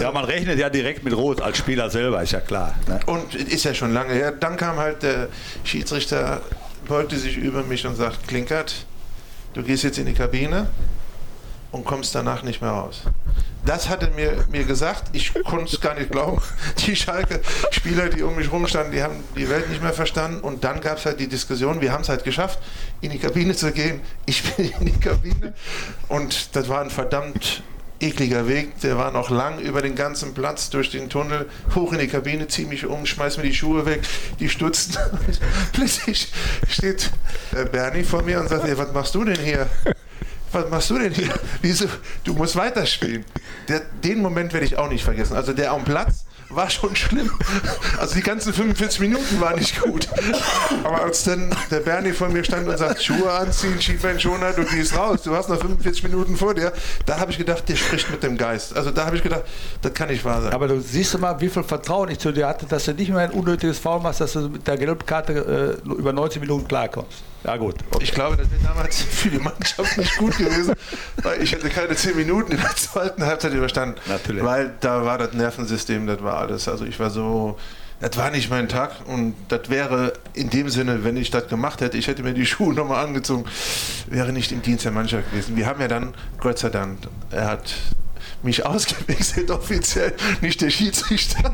ja, man rechnet ja direkt mit Rot als Spieler selber, ist ja klar. Ne? Und ist ja schon lange her. Dann kam halt der Schiedsrichter, beugte sich über mich und sagt: Klinkert, du gehst jetzt in die Kabine und kommst danach nicht mehr raus. Das hat er mir, mir gesagt. Ich konnte es gar nicht glauben. Die Schalke-Spieler, die um mich rumstanden, die haben die Welt nicht mehr verstanden. Und dann gab es halt die Diskussion, wir haben es halt geschafft, in die Kabine zu gehen. Ich bin in die Kabine. Und das war ein verdammt ekliger Weg. Der war noch lang über den ganzen Platz, durch den Tunnel, hoch in die Kabine, zieh mich um, schmeiß mir die Schuhe weg, die stutzen. Plötzlich steht äh, Bernie vor mir und sagt, was machst du denn hier? Was machst du denn hier? Wieso? Du musst weiterspielen. Der, den Moment werde ich auch nicht vergessen. Also der am Platz war schon schlimm. Also die ganzen 45 Minuten waren nicht gut. Aber als dann der Bernie vor mir stand und sagt, Schuhe anziehen, Schienbeinschoner, du gehst raus, du hast noch 45 Minuten vor dir, da habe ich gedacht, der spricht mit dem Geist. Also da habe ich gedacht, das kann nicht wahr sein. Aber du siehst mal, wie viel Vertrauen ich zu dir hatte, dass du nicht mehr ein unnötiges Foul machst, dass du mit der Gelbkarte äh, über 90 Minuten klarkommst. Ja gut. Okay. Ich glaube, das wäre damals für die Mannschaft nicht gut gewesen, weil ich hätte keine 10 Minuten in der zweiten Halbzeit überstanden. Natürlich. Weil da war das Nervensystem, das war alles. Also ich war so, das war nicht mein Tag und das wäre in dem Sinne, wenn ich das gemacht hätte, ich hätte mir die Schuhe nochmal angezogen, wäre nicht im Dienst der Mannschaft gewesen. Wir haben ja dann, Gott sei Dank, er hat mich ausgewechselt offiziell, nicht der Schiedsrichter.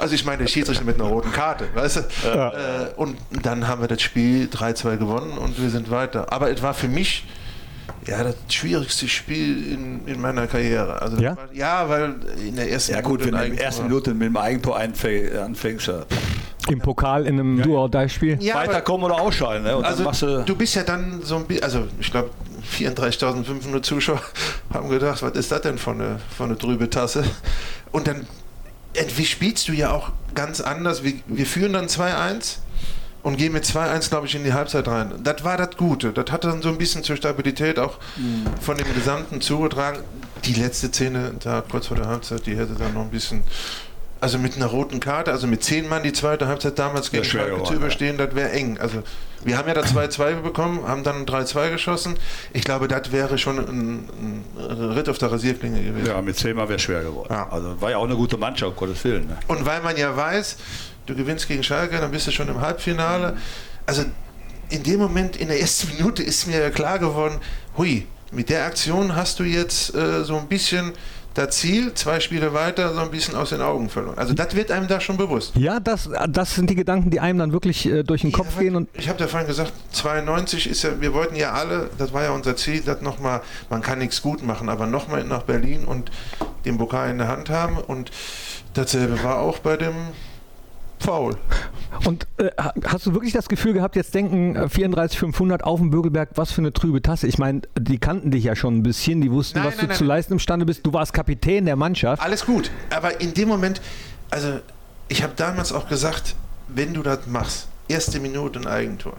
Also ich meine, der Schiedsrichter mit einer roten Karte, weißt du? Ja. Äh, und dann haben wir das Spiel 3-2 gewonnen und wir sind weiter. Aber es war für mich ja, das schwierigste Spiel in, in meiner Karriere. Also ja? War, ja, weil in der ersten ja, gut, Minute. wenn du in der ersten Minute mit dem Eigentor anfängst. Ja. Im Pokal in einem ja. Duo-Dei-Spiel? Ja, Weiterkommen oder ausschalten. Ne? also, du, du bist ja dann so ein bisschen, also ich glaube, 34.500 Zuschauer haben gedacht, was ist das denn von eine, von eine trübe Tasse? Und dann wie spielst du ja auch ganz anders. Wir, wir führen dann 2-1 und gehen mit 2-1, glaube ich, in die Halbzeit rein. Das war das Gute. Das hat dann so ein bisschen zur Stabilität auch mhm. von dem Gesamten zugetragen. Die letzte Szene da kurz vor der Halbzeit, die hätte dann noch ein bisschen Also mit einer roten Karte, also mit zehn Mann die zweite Halbzeit damals gegen Schalke zu überstehen, ja. das wäre eng. Also wir haben ja da 2-2 bekommen, haben dann 3-2 geschossen. Ich glaube, das wäre schon ein, ein, Ritt auf der Rasierklinge gewesen. Ja, mit zehnmal wäre es schwer geworden. Ja. Also war ja auch eine gute Mannschaft, Gottes Willen. Ne? Und weil man ja weiß, du gewinnst gegen Schalke, dann bist du schon im Halbfinale. Also in dem Moment, in der ersten Minute ist mir klar geworden, hui, mit der Aktion hast du jetzt äh, so ein bisschen das Ziel, zwei Spiele weiter, so ein bisschen aus den Augen verloren. Also das wird einem da schon bewusst. Ja, das, das sind die Gedanken, die einem dann wirklich äh, durch den ja, Kopf gehen. Und ich habe ja vorhin gesagt, 92 ist ja, wir wollten ja alle, das war ja unser Ziel, das nochmal, man kann nichts gut machen, aber nochmal nach Berlin und den Pokal in der Hand haben. Und dasselbe war auch bei dem faul. Und äh, hast du wirklich das Gefühl gehabt, jetzt denken 34,500 äh, auf dem Bürgelberg, was für eine trübe Tasse? Ich meine, die kannten dich ja schon ein bisschen, die wussten, nein, was nein, du nein, zu leisten imstande bist. Du warst Kapitän der Mannschaft. Alles gut, aber in dem Moment, also ich habe damals auch gesagt, wenn du das machst, erste Minute ein Eigentor.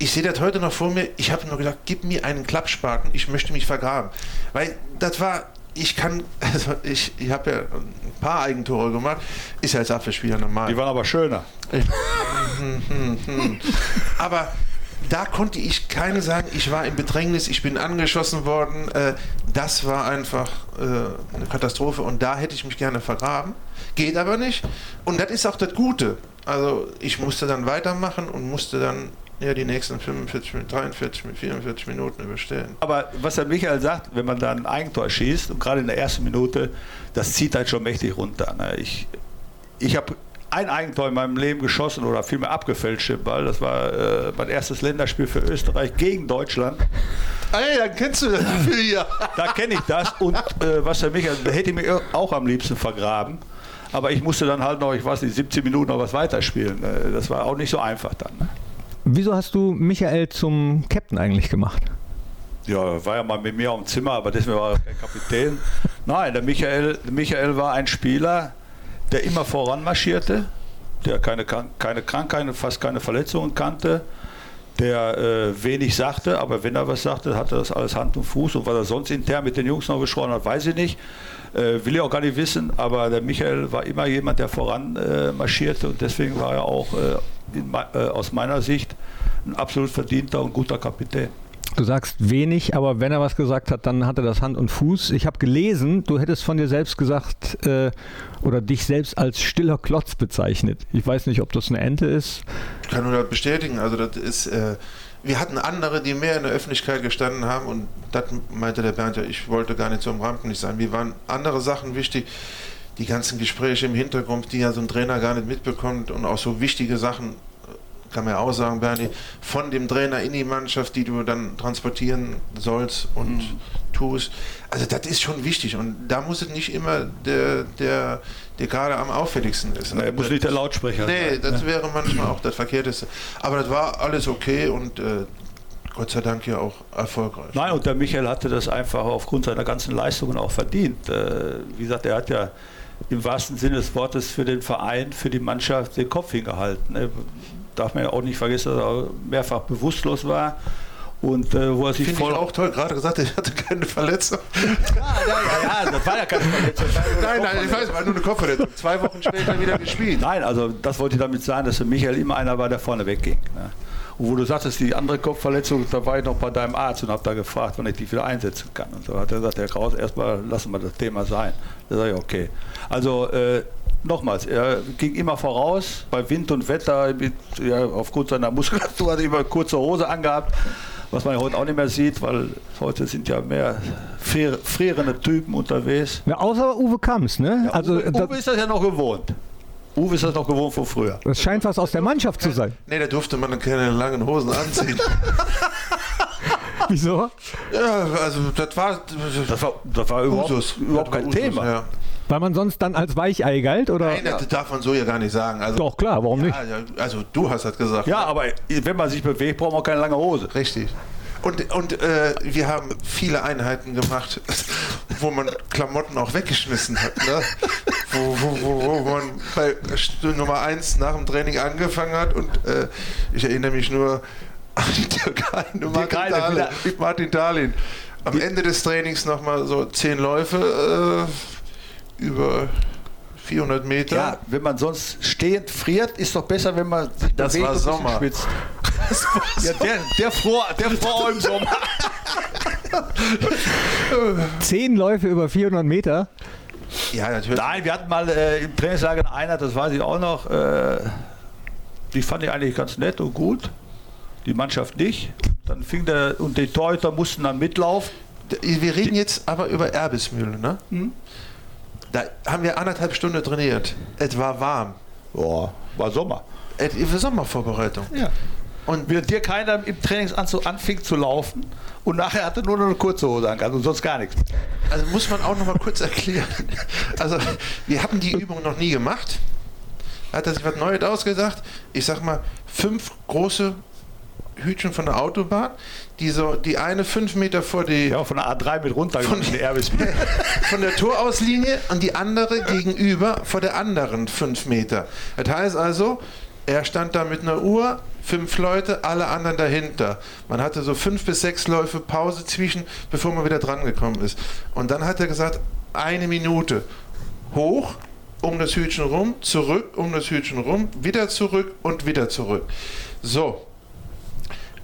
Ich sehe das heute noch vor mir. Ich habe nur gedacht, gib mir einen Klappspaten, ich möchte mich vergraben. Weil das war ich kann, also ich, ich habe ja ein paar Eigentore gemacht, ist ja als Abwehrspieler normal. Die waren aber schöner. aber da konnte ich keine sagen, ich war im Bedrängnis, ich bin angeschossen worden. Äh, das war einfach äh, eine Katastrophe und da hätte ich mich gerne vergraben. Geht aber nicht. Und das ist auch das Gute. Also ich musste dann weitermachen und musste dann ja, die nächsten 45, 43, 44 Minuten überstehen. Aber was der Michael sagt, wenn man da ein Eigentor schießt und gerade in der ersten Minute, das zieht halt schon mächtig runter. Ne? Ich, ich habe ein Eigentor in meinem Leben geschossen oder vielmehr abgefälscht im Ball. Das war äh, mein erstes Länderspiel für Österreich gegen Deutschland. Ey, dann kennst du das Gefühl hier. Da kenne ich das und äh, was der Michael, hätte ich mich auch am liebsten vergraben. Aber ich musste dann halt noch, ich weiß nicht, 17 Minuten noch was weiterspielen. Äh, das war auch nicht so einfach dann. Wieso hast du Michael zum Captain eigentlich gemacht? Ja, war ja mal mit mir am Zimmer, aber deswegen war er kein Kapitän. Nein, der Michael, der Michael war ein Spieler, der immer voran marschierte, der keine, keine Krankheiten, fast keine Verletzungen kannte, der äh, wenig sagte, aber wenn er was sagte, hatte das alles Hand und Fuß. Und was er sonst intern mit den Jungs noch gesprochen hat, weiß ich nicht. Äh, will ich auch gar nicht wissen, aber der Michael war immer jemand, der voran äh, marschierte und deswegen war er auch äh, in, äh, aus meiner Sicht ein absolut verdienter und guter Kapitän. Du sagst wenig, aber wenn er was gesagt hat, dann hat er das Hand und Fuß. Ich habe gelesen, du hättest von dir selbst gesagt äh, oder dich selbst als stiller Klotz bezeichnet. Ich weiß nicht, ob das eine Ente ist. Ich kann nur das bestätigen. Also das ist, äh, wir hatten andere, die mehr in der Öffentlichkeit gestanden haben und das meinte der Bernd ja, ich wollte gar nicht so im Rampenlicht sein. Mir waren andere Sachen wichtig. Die ganzen Gespräche im Hintergrund, die ja so ein Trainer gar nicht mitbekommt und auch so wichtige Sachen kann man ja auch sagen, Bernie, von dem Trainer in die Mannschaft, die du dann transportieren sollst und mhm. tust. Also das ist schon wichtig und da muss es nicht immer der, der, der gerade am auffälligsten ist. Er muss nicht der Lautsprecher nee, sein. Nee, das ja. wäre manchmal auch das Verkehrteste. Aber das war alles okay und äh, Gott sei Dank ja auch erfolgreich. Nein, und der Michael hatte das einfach aufgrund seiner ganzen Leistungen auch verdient. Äh, wie gesagt, er hat ja im wahrsten Sinne des Wortes für den Verein, für die Mannschaft den Kopf hingehalten. Ne? darf man ja auch nicht vergessen, dass er mehrfach bewusstlos war. Und äh, wo er sich Finde voll. Ich auch toll, gerade gesagt, ich hatte keine Verletzung. Ja, ja, ja, das war ja keine Verletzung. Nein, nein, ich weiß, war nur eine Kopfverletzung. Zwei Wochen später wieder gespielt. Nein, also das wollte ich damit sagen, dass Michael immer einer war, der vorne wegging. Ne? Und wo du sagtest, die andere Kopfverletzung, da war ich noch bei deinem Arzt und habe da gefragt, wann ich die wieder einsetzen kann. Und so hat er gesagt, Herr Kraus, erstmal lassen wir das Thema sein. Da sage ich, okay. Also äh, nochmals, er ging immer voraus, bei Wind und Wetter, mit, ja, aufgrund seiner Muskulatur hat er immer kurze Hose angehabt, was man heute auch nicht mehr sieht, weil heute sind ja mehr frierende Typen unterwegs. Ja, außer Uwe Kamps, ne? Ja, also, Uwe, Uwe ist das ja noch gewohnt. Uwe ist das noch gewohnt von früher. Das scheint was aus der Mannschaft zu sein. Nee, da durfte man keine langen Hosen anziehen. Wieso? Ja, also das war. Das war, das war überhaupt, überhaupt kein Usus, Thema. Ja. Weil man sonst dann als Weichei galt? Oder? Nein, das darf man so ja gar nicht sagen. Also, Doch, klar, warum nicht? also du hast das gesagt. Ja, aber wenn man sich bewegt, braucht man keine lange Hose. Richtig. Und, und äh, wir haben viele Einheiten gemacht, wo man Klamotten auch weggeschmissen hat. Ne? wo, wo, wo, wo, man bei Stunde Nummer 1 nach dem Training angefangen hat. Und äh, ich erinnere mich nur an die Türkei, Martin, Dahlin, Martin Dahlin. Am Ende des Trainings nochmal so zehn Läufe. Äh, über 400 Meter. Ja, wenn man sonst stehend friert, ist doch besser, wenn man sich Das bewegt war und Sommer. schwitzt. Ja, der, der fror, der fror auch im Sommer. Zehn Läufe über 400 Meter. Ja, natürlich. Nein, wir hatten mal äh, im Trainingslager eine Einheit, das weiß ich auch noch. Äh, die fand ich eigentlich ganz nett und gut. Die Mannschaft nicht. Dann fing der und die Torhüter mussten dann mitlaufen. Wir reden jetzt aber über Erbismühle, ne? Da haben wir anderthalb Stunden trainiert. Es war warm. Boah, war Sommer. Es war Sommervorbereitung. Ja. Und Während dir keiner im Trainingsanzug anfing zu laufen und nachher hatte nur noch eine kurze Hose an, also sonst gar nichts. also muss man auch noch mal kurz erklären. Also wir hatten die Übung noch nie gemacht. Hat er sich was Neues ausgedacht? Ich sag mal, fünf große Hütchen von der Autobahn, die so die eine fünf Meter vor die Ja, von der A3 mit runter Von- Erbis. von der Torauslinie und die andere gegenüber vor der anderen fünf Meter. Das heißt also, er stand da mit einer Uhr, fünf Leute, alle anderen dahinter. Man hatte so fünf bis sechs Läufe Pause zwischen, bevor man wieder dran gekommen ist. Und dann hat er gesagt, eine Minute hoch, um das Hütchen rum, zurück, um das Hütchen rum, wieder zurück und wieder zurück. So,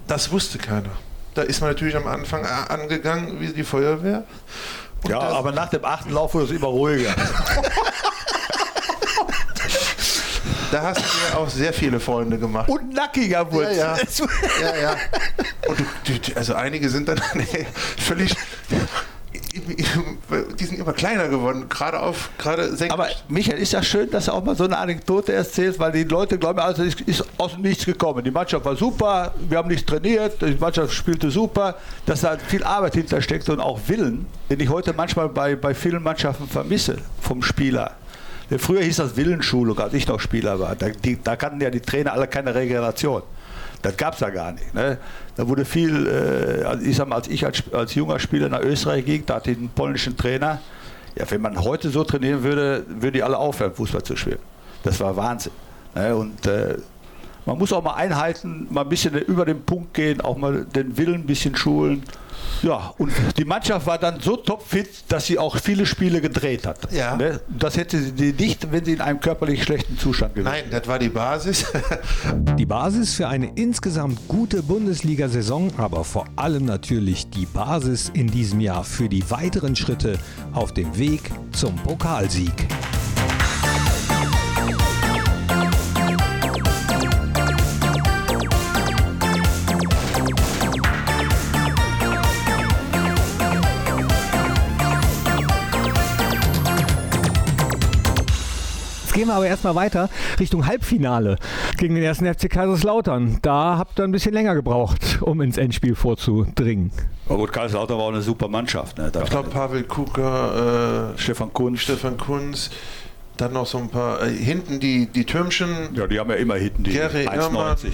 das wusste keiner. Da ist man natürlich am Anfang angegangen wie die Feuerwehr. Und Ja, aber nach dem achten Lauf wurde es immer ruhiger. Da hast du dir auch sehr viele Freunde gemacht. Und nackiger wurde es. Ja, ja. ja, ja. Und du, du, also einige sind dann völlig. Die sind immer kleiner geworden, gerade auf, gerade senkrecht. Aber Michael, ist ja schön, dass du auch mal so eine Anekdote erzählst, weil die Leute glauben, also es ist aus dem Nichts gekommen. Die Mannschaft war super, wir haben nichts trainiert, die Mannschaft spielte super, dass da viel Arbeit hintersteckt und auch Willen, den ich heute manchmal bei, bei vielen Mannschaften vermisse vom Spieler. Früher hieß das Willensschulung, als ich noch Spieler war. Da, die, da kannten ja die Trainer alle keine Regeneration. Das gab es ja gar nicht. Ne? Da wurde viel, äh, also ich sag mal, als ich als, als junger Spieler nach Österreich ging, da hatte ich einen polnischen Trainer. Ja, wenn man heute so trainieren würde, würden die alle aufhören, Fußball zu spielen. Das war Wahnsinn. Ne? Und äh, man muss auch mal Einheiten, mal ein bisschen über den Punkt gehen, auch mal den Willen ein bisschen schulen. Ja, und die Mannschaft war dann so topfit, dass sie auch viele Spiele gedreht hat. Ja. Ne? Das hätte sie nicht, wenn sie in einem körperlich schlechten Zustand gewesen Nein, das war die Basis. Die Basis für eine insgesamt gute Bundesliga-Saison, aber vor allem natürlich die Basis in diesem Jahr für die weiteren Schritte auf dem Weg zum Pokalsieg. Gehen wir aber erstmal weiter Richtung Halbfinale gegen den ersten FC Kaiserslautern. Da habt ihr ein bisschen länger gebraucht, um ins Endspiel vorzudringen. Aber gut, Kaiserslautern war auch eine super Mannschaft. Ne? Ich glaube, Pavel Kuka, äh, Stefan Kunz. Stefan Kunz, dann noch so ein paar. Äh, hinten die, die Türmchen, Ja, die haben ja immer hinten die Gary Irrmann, 1,90.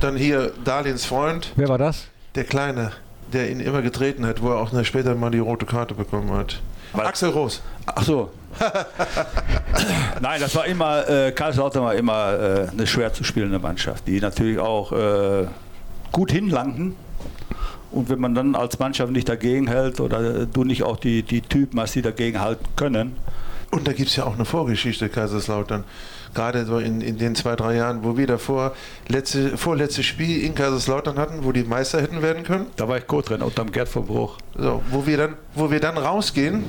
dann hier Darlens Freund, Wer war das? der Kleine, der ihn immer getreten hat, wo er auch später mal die rote Karte bekommen hat. Weil- Axel Roos. Ach so. Nein, das war immer, äh, Kaiserslautern war immer äh, eine schwer zu spielende Mannschaft, die natürlich auch äh, gut hinlangten. Und wenn man dann als Mannschaft nicht dagegen hält oder du nicht auch die, die Typen hast, die dagegen halten können, Und da gibt es ja auch eine Vorgeschichte, Kaiserslautern. Gerade so in, in den zwei, drei Jahren, wo wir davor letzte, vorletztes Spiel in Kaiserslautern hatten, wo die Meister hätten werden können. da war ich Co-Trainer unterm Gerd vom Bruch. So, wo wir dann, wo wir dann rausgehen,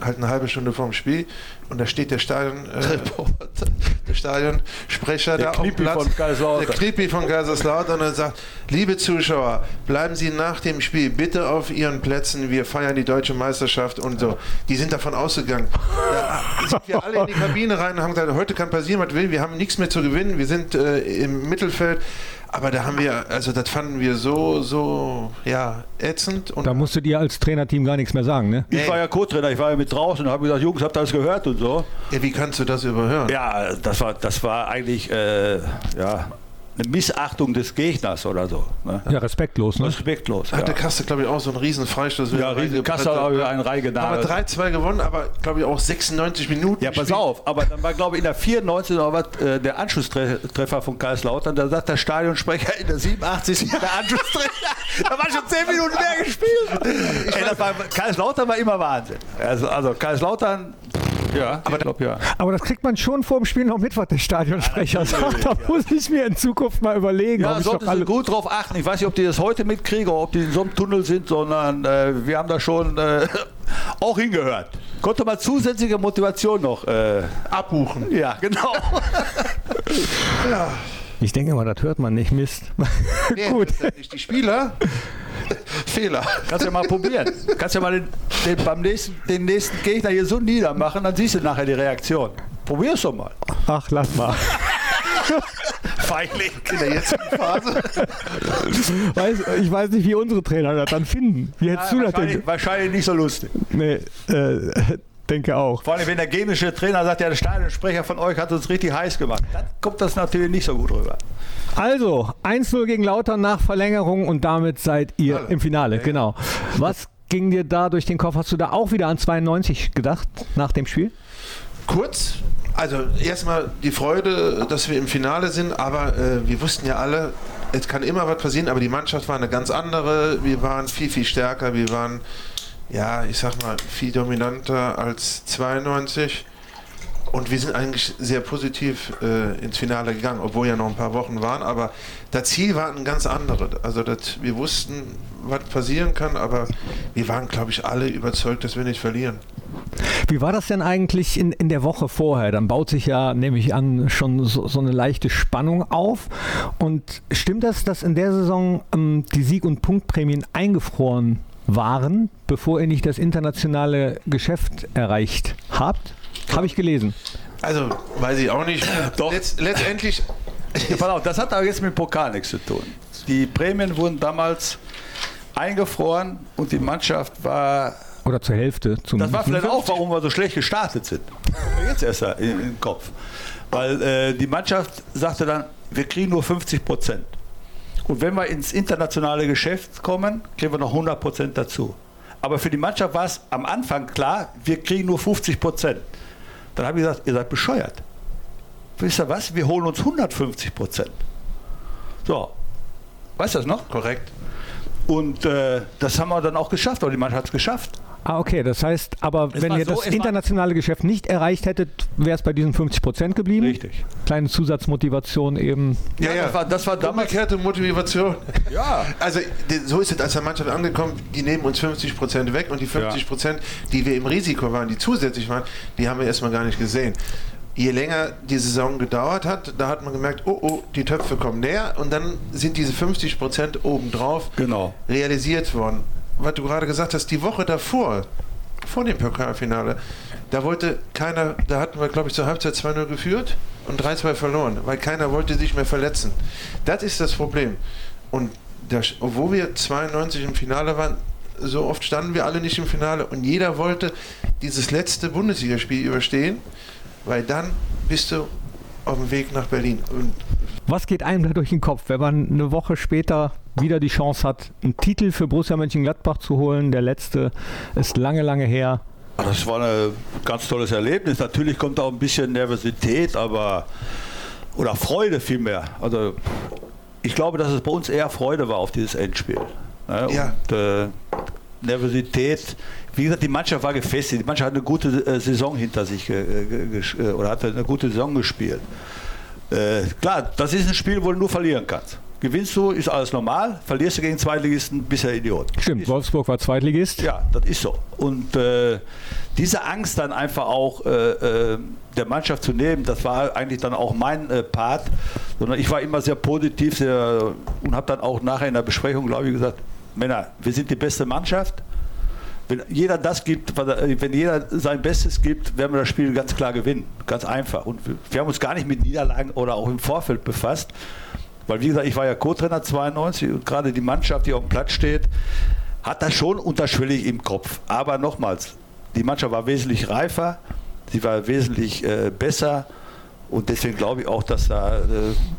halt eine halbe Stunde vorm Spiel, und da steht der Stadion, äh, der Stadionsprecher Der da auf dem Platz, von Kaiserslautern. der Kniepi von Kaiserslautern und sagt, liebe Zuschauer, bleiben Sie nach dem Spiel bitte auf Ihren Plätzen, wir feiern die deutsche Meisterschaft und so. Die sind davon ausgegangen. Da sind wir alle in die Kabine rein und haben gesagt, heute kann passieren, was will, wir haben nichts mehr zu gewinnen, wir sind äh, im Mittelfeld. Aber da haben wir, also das fanden wir so, so, ja, ätzend. Und Da musstet ihr als Trainerteam gar nichts mehr sagen, ne? Ich Nee. war ja Co-Trainer, ich war ja mit draußen und habe gesagt, Jungs, habt ihr das gehört und so. ja, wie kannst du das überhören? Ja, das war, das war eigentlich äh, ja, eine Missachtung des Gegners oder so. Ne? Ja, respektlos, ne? Respektlos. Hat Ja, der Kasse, glaube ich, auch so einen riesen Freistoß. ja riesen Kassel habe ich einen Haben reingenagelt. wir 3-2 gewonnen, aber glaube ich auch 96 Minuten. Ja, pass auf, aber dann war, glaube ich, in der 94 oder was, äh, der Anschlusstreffer von Kaiserslautern. Da sagt der Stadionsprecher in der 87. der Anschlusstreffer. da war schon 10 Minuten mehr gespielt. Ey, das war, Kaiserslautern war immer Wahnsinn. Also, also Kaiserslautern, Ja, aber, glaub, ja. aber das kriegt man schon vor dem Spiel noch mit, was der Stadionsprecher ja, sagt. Da ja. muss ich mir in Zukunft mal überlegen. Ja, sollten Sie gut drauf achten. Ich weiß nicht, ob die das heute mitkriegen oder ob die in so einem Tunnel sind, sondern äh, wir haben da schon äh, auch hingehört. Konnte mal zusätzliche Motivation noch äh, abbuchen. Ja, genau. ja. Ich denke mal, das hört man nicht, Mist. Nee, Gut. Nicht die Spieler. Fehler. Kannst ja mal probieren. Kannst ja mal den, den, beim nächsten, den nächsten Gegner hier so niedermachen, dann siehst du nachher die Reaktion. Probier's doch mal. Ach, lass mal. Feigling in der jetzigen Phase. Weiß, ich weiß nicht, wie unsere Trainer das dann finden. Wie hättest ja, du das denn? Wahrscheinlich nicht so lustig. Nee, äh, denke auch. Vor allem, wenn der gemische Trainer sagt, ja, der Stadionsprecher von euch hat uns richtig heiß gemacht, dann kommt das natürlich nicht so gut rüber. Also, 1-0 gegen Lautern nach Verlängerung und damit seid ihr Alle. im Finale, ja. genau. Was ging dir da durch den Kopf? Hast du da auch wieder an 92 gedacht nach dem Spiel? Kurz, also erstmal die Freude, dass wir im Finale sind, aber äh, wir wussten ja alle, es kann immer was passieren, aber die Mannschaft war eine ganz andere. Wir waren viel, viel stärker, wir waren ja, ich sag mal, viel dominanter als 92. Und wir sind eigentlich sehr positiv äh, ins Finale gegangen, obwohl ja noch ein paar Wochen waren. Aber das Ziel war ein ganz anderes. Also das, wir wussten, was passieren kann, aber wir waren, glaube ich, alle überzeugt, dass wir nicht verlieren. Wie war das denn eigentlich in, in der Woche vorher? Dann baut sich ja, nehme ich an, schon so, so eine leichte Spannung auf. Und stimmt das, dass in der Saison ähm, die Sieg- und Punktprämien eingefroren waren, bevor ihr nicht das internationale Geschäft erreicht habt. Habe ich gelesen. Also, weiß ich auch nicht. Doch. Letz, letztendlich. Ja, auf, das hat aber jetzt mit Pokal nichts zu tun. Die Prämien wurden damals eingefroren und die Mannschaft war. Oder zur Hälfte zumindest. Das war vielleicht auch, warum wir so schlecht gestartet sind. Jetzt erst in, den Kopf. Weil äh, die Mannschaft sagte dann, wir kriegen nur 50 Prozent. Und wenn wir ins internationale Geschäft kommen, kriegen wir noch 100 Prozent dazu. Aber für die Mannschaft war es am Anfang klar, wir kriegen nur 50 Prozent. Dann habe ich gesagt, ihr seid bescheuert. Wisst ihr was? Wir holen uns 150 Prozent. So. Weißt du das noch? Korrekt. Und äh, das haben wir dann auch geschafft, aber die Mannschaft hat es geschafft. Ah, okay. Das heißt, aber es wenn ihr so, das internationale Geschäft nicht erreicht hättet, wäre es bei diesen 50 Prozent geblieben? Richtig. Kleine Zusatzmotivation eben. Ja, ja, das war, das war umgekehrte Motivation. Ja. Also so ist es als der Mannschaft angekommen, die nehmen uns 50 Prozent weg und die 50 Prozent, ja. die wir im Risiko waren, die zusätzlich waren, die haben wir erstmal gar nicht gesehen je länger die Saison gedauert hat, da hat man gemerkt, oh oh, die Töpfe kommen näher und dann sind diese 50 Prozent obendrauf genau. realisiert worden was du gerade gesagt hast, die Woche davor, vor dem Pokalfinale, da wollte keiner, da hatten wir, glaube ich, zur Halbzeit 2-0 geführt und 3-2 verloren, weil keiner wollte sich mehr verletzen. Das ist das Problem. Und das, obwohl wir 92 im Finale waren, so oft standen wir alle nicht im Finale und jeder wollte dieses letzte Bundesligaspiel überstehen, weil dann bist du auf dem Weg nach Berlin. Und Was geht einem da durch den Kopf, wenn man eine Woche später wieder die Chance hat, einen Titel für Borussia Mönchengladbach zu holen? Der letzte ist lange, lange her. Das war ein ganz tolles Erlebnis. Natürlich kommt auch ein bisschen Nervosität, aber oder Freude vielmehr. Also ich glaube, dass es bei uns eher Freude war auf dieses Endspiel. Ne? Ja. Und, äh, Nervosität. Wie gesagt, die Mannschaft war gefestigt. Die Mannschaft hat eine gute äh, Saison hinter sich äh, oder hat eine gute Saison gespielt. Äh, klar, das ist ein Spiel, wo du nur verlieren kannst. Gewinnst du, ist alles normal. Verlierst du gegen Zweitligisten, bist du Idiot. Stimmt, Wolfsburg war Zweitligist. Ja, das ist so. Und äh, diese Angst dann einfach auch äh, äh, der Mannschaft zu nehmen, das war eigentlich dann auch mein äh, Part. Sondern ich war immer sehr positiv sehr, und habe dann auch nachher in der Besprechung, glaube ich, gesagt, Männer, wir sind die beste Mannschaft. Wenn jeder das gibt, wenn jeder sein Bestes gibt, werden wir das Spiel ganz klar gewinnen. Ganz einfach. Und wir haben uns gar nicht mit Niederlagen oder auch im Vorfeld befasst. Weil, wie gesagt, ich war ja Co-Trainer 92 und gerade die Mannschaft, die auf dem Platz steht, hat das schon unterschwellig im Kopf. Aber nochmals, die Mannschaft war wesentlich reifer, sie war wesentlich äh, besser. Und deswegen glaube ich auch, dass da äh,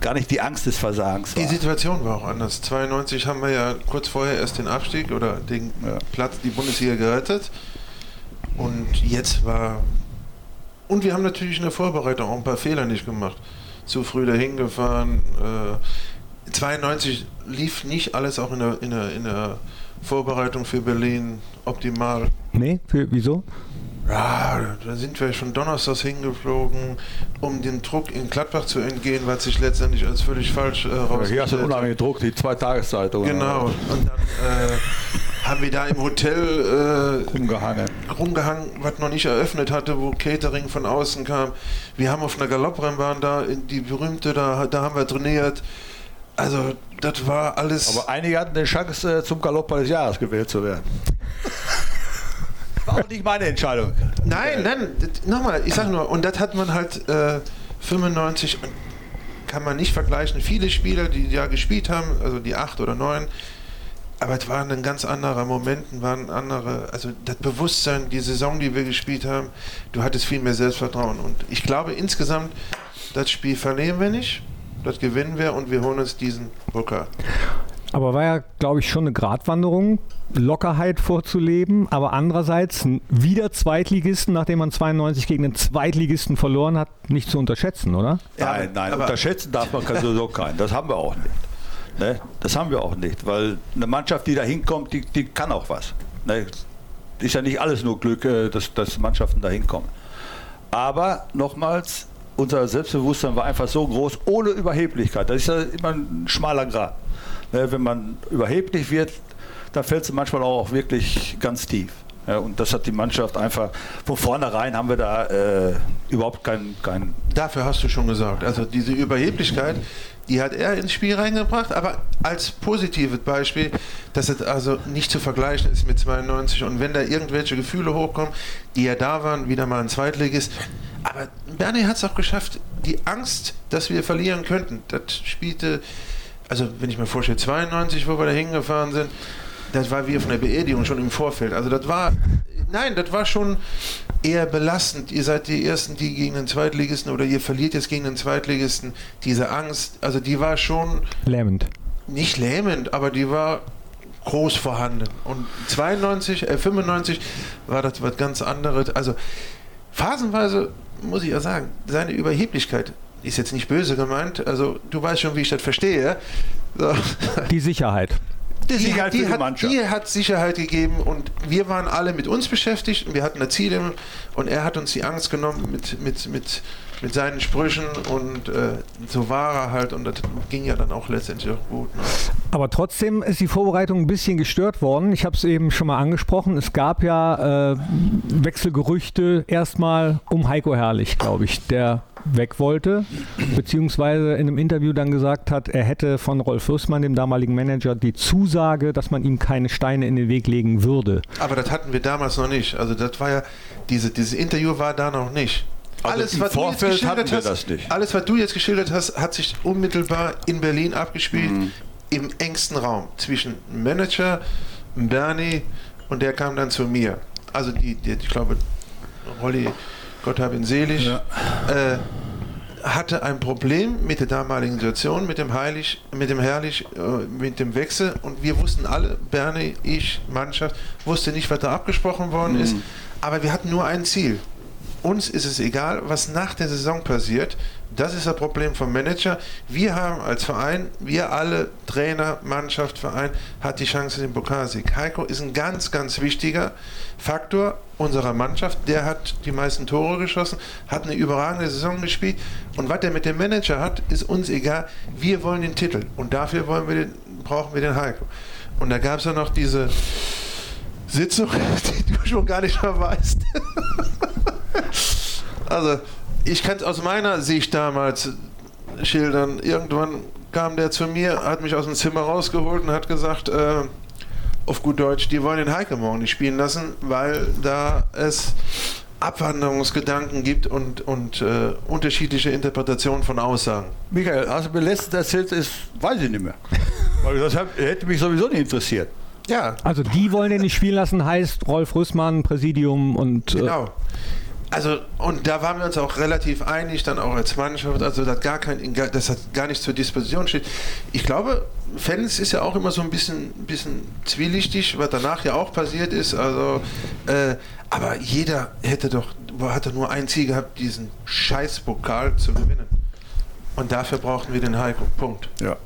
gar nicht die Angst des Versagens war. Die Situation war auch anders. 92 haben wir ja kurz vorher erst den Abstieg oder den ja. Platz, die Bundesliga gerettet. Und jetzt war. Und wir haben natürlich in der Vorbereitung auch ein paar Fehler nicht gemacht zu früh dahin gefahren. Äh, 92 lief nicht alles auch in der, in der, in der Vorbereitung für Berlin optimal. Nee, für, wieso? Ja, da sind wir schon donnerstags hingeflogen, um dem Druck in Gladbach zu entgehen, was sich letztendlich als völlig falsch äh, rausgestellt Hier hast du unheimlich Druck, die zwei Tageszeitung. Genau. Und dann äh, haben wir da im Hotel äh, rumgehangen. rumgehangen, was noch nicht eröffnet hatte, wo Catering von außen kam. Wir haben auf einer Galopprennbahn da, die berühmte, da, da haben wir trainiert. Also, das war alles. Aber einige hatten die Chance, äh, zum Galopper des Jahres gewählt zu werden. War auch nicht meine Entscheidung. Nein, nein, nochmal, ich sag nur, und das hat man halt äh, 95, kann man nicht vergleichen. Viele Spieler, die ja gespielt haben, also die acht oder neun, aber es waren ein ganz anderer Moment, waren andere, also das Bewusstsein, die Saison, die wir gespielt haben, du hattest viel mehr Selbstvertrauen. Und ich glaube insgesamt, das Spiel verlieren wir nicht, das gewinnen wir und wir holen uns diesen Pokal. Aber war ja, glaube ich, schon eine Gratwanderung, Lockerheit vorzuleben, aber andererseits wieder Zweitligisten, nachdem man 92 gegen den Zweitligisten verloren hat, nicht zu unterschätzen, oder? Nein, nein, unterschätzen darf man sowieso keinen. Das haben wir auch nicht. Ne? Das haben wir auch nicht, weil eine Mannschaft, die da hinkommt, die, die kann auch was. Ne? Ist ja nicht alles nur Glück, äh, dass, dass Mannschaften da hinkommen. Aber nochmals, unser Selbstbewusstsein war einfach so groß, ohne Überheblichkeit. Das ist ja immer ein schmaler Grad. Ne, wenn man überheblich wird, dann fällt es manchmal auch wirklich ganz tief. Ja, und das hat die Mannschaft einfach, von vornherein haben wir da äh, überhaupt keinen, keinen. Dafür hast du schon gesagt. Also diese Überheblichkeit, die hat er ins Spiel reingebracht, aber als positives Beispiel, dass es also nicht zu vergleichen ist mit 92 und wenn da irgendwelche Gefühle hochkommen, die ja da waren, wieder mal ein Zweitligist. Aber Bernie hat es auch geschafft, die Angst, dass wir verlieren könnten, das spielte also wenn ich mir vorstelle, 92, wo wir da hingefahren sind, das war wie auf einer Beerdigung schon im Vorfeld. Also das war, nein, das war schon eher belastend. Ihr seid die Ersten, die gegen den Zweitligisten oder ihr verliert jetzt gegen den Zweitligisten. Diese Angst, also die war schon... Lähmend. Nicht lähmend, aber die war groß vorhanden. Und 92, äh, 95 war das was ganz anderes. Also phasenweise muss ich ja sagen, seine Überheblichkeit ist jetzt nicht böse gemeint, also du weißt schon, wie ich das verstehe. So. Die Sicherheit. Die, Sicherheit die, die, hat, die hat Sicherheit gegeben und wir waren alle mit uns beschäftigt und wir hatten ein Ziel und er hat uns die Angst genommen mit, mit, mit, mit seinen Sprüchen und äh, so war er halt und das ging ja dann auch letztendlich auch gut. Ne? Aber trotzdem ist die Vorbereitung ein bisschen gestört worden. Ich habe es eben schon mal angesprochen. Es gab ja äh, Wechselgerüchte erstmal um Heiko Herrlich, glaube ich, der weg wollte, beziehungsweise in einem Interview dann gesagt hat, er hätte von Rolf Fürstmann, dem damaligen Manager, die Zusage, dass man ihm keine Steine in den Weg legen würde. Aber das hatten wir damals noch nicht. Also das war ja, diese, dieses Interview war da noch nicht. Also alles, was Vorfeld du jetzt hast, alles, was du jetzt geschildert hast, hat sich unmittelbar in Berlin abgespielt, mhm. im engsten Raum zwischen Manager, Bernie und der kam dann zu mir. Also die, die ich glaube, Rolli Gott hab ihn selig, ja. äh, hatte ein Problem mit der damaligen Situation, mit dem Heilig, mit dem Herrlich, äh, mit dem Wechsel und wir wussten alle, Bernie, ich, Mannschaft, wusste nicht, was da abgesprochen worden mhm. ist, aber wir hatten nur ein Ziel. Uns ist es egal, was nach der Saison passiert. Das ist das Problem vom Manager. Wir haben als Verein, wir alle, Trainer, Mannschaft, Verein, hat die Chance den Pokalsieg. Heiko ist ein ganz, ganz wichtiger Faktor unserer Mannschaft. Der hat die meisten Tore geschossen, hat eine überragende Saison gespielt. Und was der mit dem Manager hat, ist uns egal. Wir wollen den Titel. Und dafür wollen wir den, brauchen wir den Heiko. Und da gab es ja noch diese Sitzung, die du schon gar nicht mehr weißt. also, ich kann es aus meiner Sicht damals schildern. Irgendwann kam der zu mir, hat mich aus dem Zimmer rausgeholt und hat gesagt, äh, auf gut Deutsch, die wollen den Heike morgen nicht spielen lassen, weil da es Abwanderungsgedanken gibt und, und äh, unterschiedliche Interpretationen von Aussagen. Michael, hast du mir letztens erzählt, ist, weiß ich nicht mehr. Weil das hätte mich sowieso nicht interessiert. Ja. Also die wollen den nicht spielen lassen, heißt Rolf Rüssmann, Präsidium und. Äh genau. Also, und da waren wir uns auch relativ einig, dann auch als Mannschaft, also das gar kein, das hat gar nicht zur Disposition steht. Ich glaube, Fans ist ja auch immer so ein bisschen, bisschen zwielichtig, was danach ja auch passiert ist. Also, äh, aber jeder hätte doch, hatte nur ein Ziel gehabt, diesen Scheißpokal zu gewinnen. Und dafür brauchten wir den Heiko. Punkt. Ja.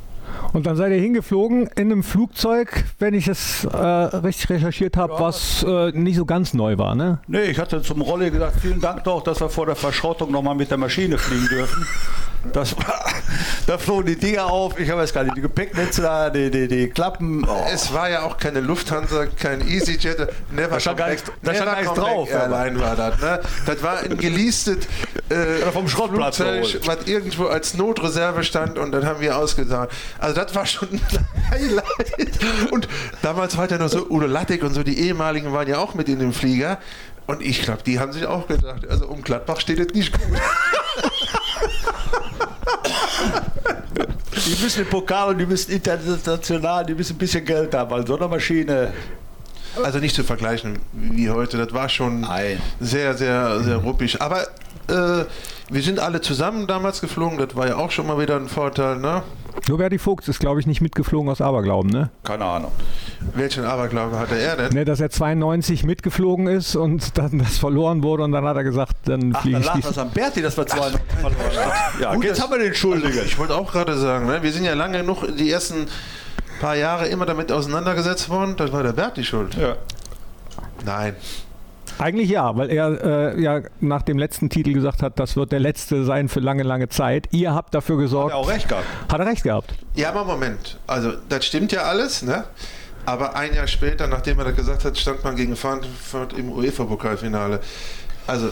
Und dann seid ihr hingeflogen in einem Flugzeug, wenn ich es äh, richtig recherchiert habe, ja. was äh, nicht so ganz neu war, ne? Nee, ich hatte zum Rolli gesagt, vielen Dank doch, dass wir vor der Verschrottung nochmal mit der Maschine fliegen dürfen. Das war, da flogen die Dinger auf, ich habe jetzt gar nicht, die Gepäcknetze da, die, die, die Klappen. Oh. Es war ja auch keine Lufthansa, kein EasyJet, never da stand gar nichts, drauf. Airline war das, ne? Das war ein geleastet äh, vom Schrottplatz, Flugzeug, was irgendwo als Notreserve stand und dann haben wir ausgesagt. Also das war schon ein Highlight. Und damals war ja noch so Udo Lattek und so, die ehemaligen waren ja auch mit in dem Flieger. Und ich glaube, die haben sich auch gedacht, also um Gladbach steht es nicht gut. die müssen den Pokal und die müssen international, die müssen ein bisschen Geld haben, weil so eine Maschine. Also nicht zu vergleichen wie heute, das war schon Nein. sehr, sehr, sehr ruppig. Aber äh, wir sind alle zusammen damals geflogen, das war ja auch schon mal wieder ein Vorteil, ne? Nur Berti Fuchs ist, glaube ich, nicht mitgeflogen aus Aberglauben, ne? Keine Ahnung. Welchen Aberglauben hatte er denn? Ne, dass er 92 mitgeflogen ist und dann das verloren wurde und dann hat er gesagt, dann fliege ich. Ach, dann lag das an Berti, dass wir 92 verloren haben. Ja, Gut, jetzt haben wir den Schuldigen. Ich wollte auch gerade sagen, ne? wir sind ja lange genug die ersten paar Jahre immer damit auseinandergesetzt worden, das war der Berti schuld. Ja. Nein. Eigentlich ja, weil er äh, ja nach dem letzten Titel gesagt hat, das wird der letzte sein für lange, lange Zeit. Ihr habt dafür gesorgt. Hat er auch recht gehabt. Hat er recht gehabt. Ja, aber Moment. Also, das stimmt ja alles, ne? Aber ein Jahr später, nachdem er das gesagt hat, stand man gegen Frankfurt im UEFA-Pokalfinale. Also,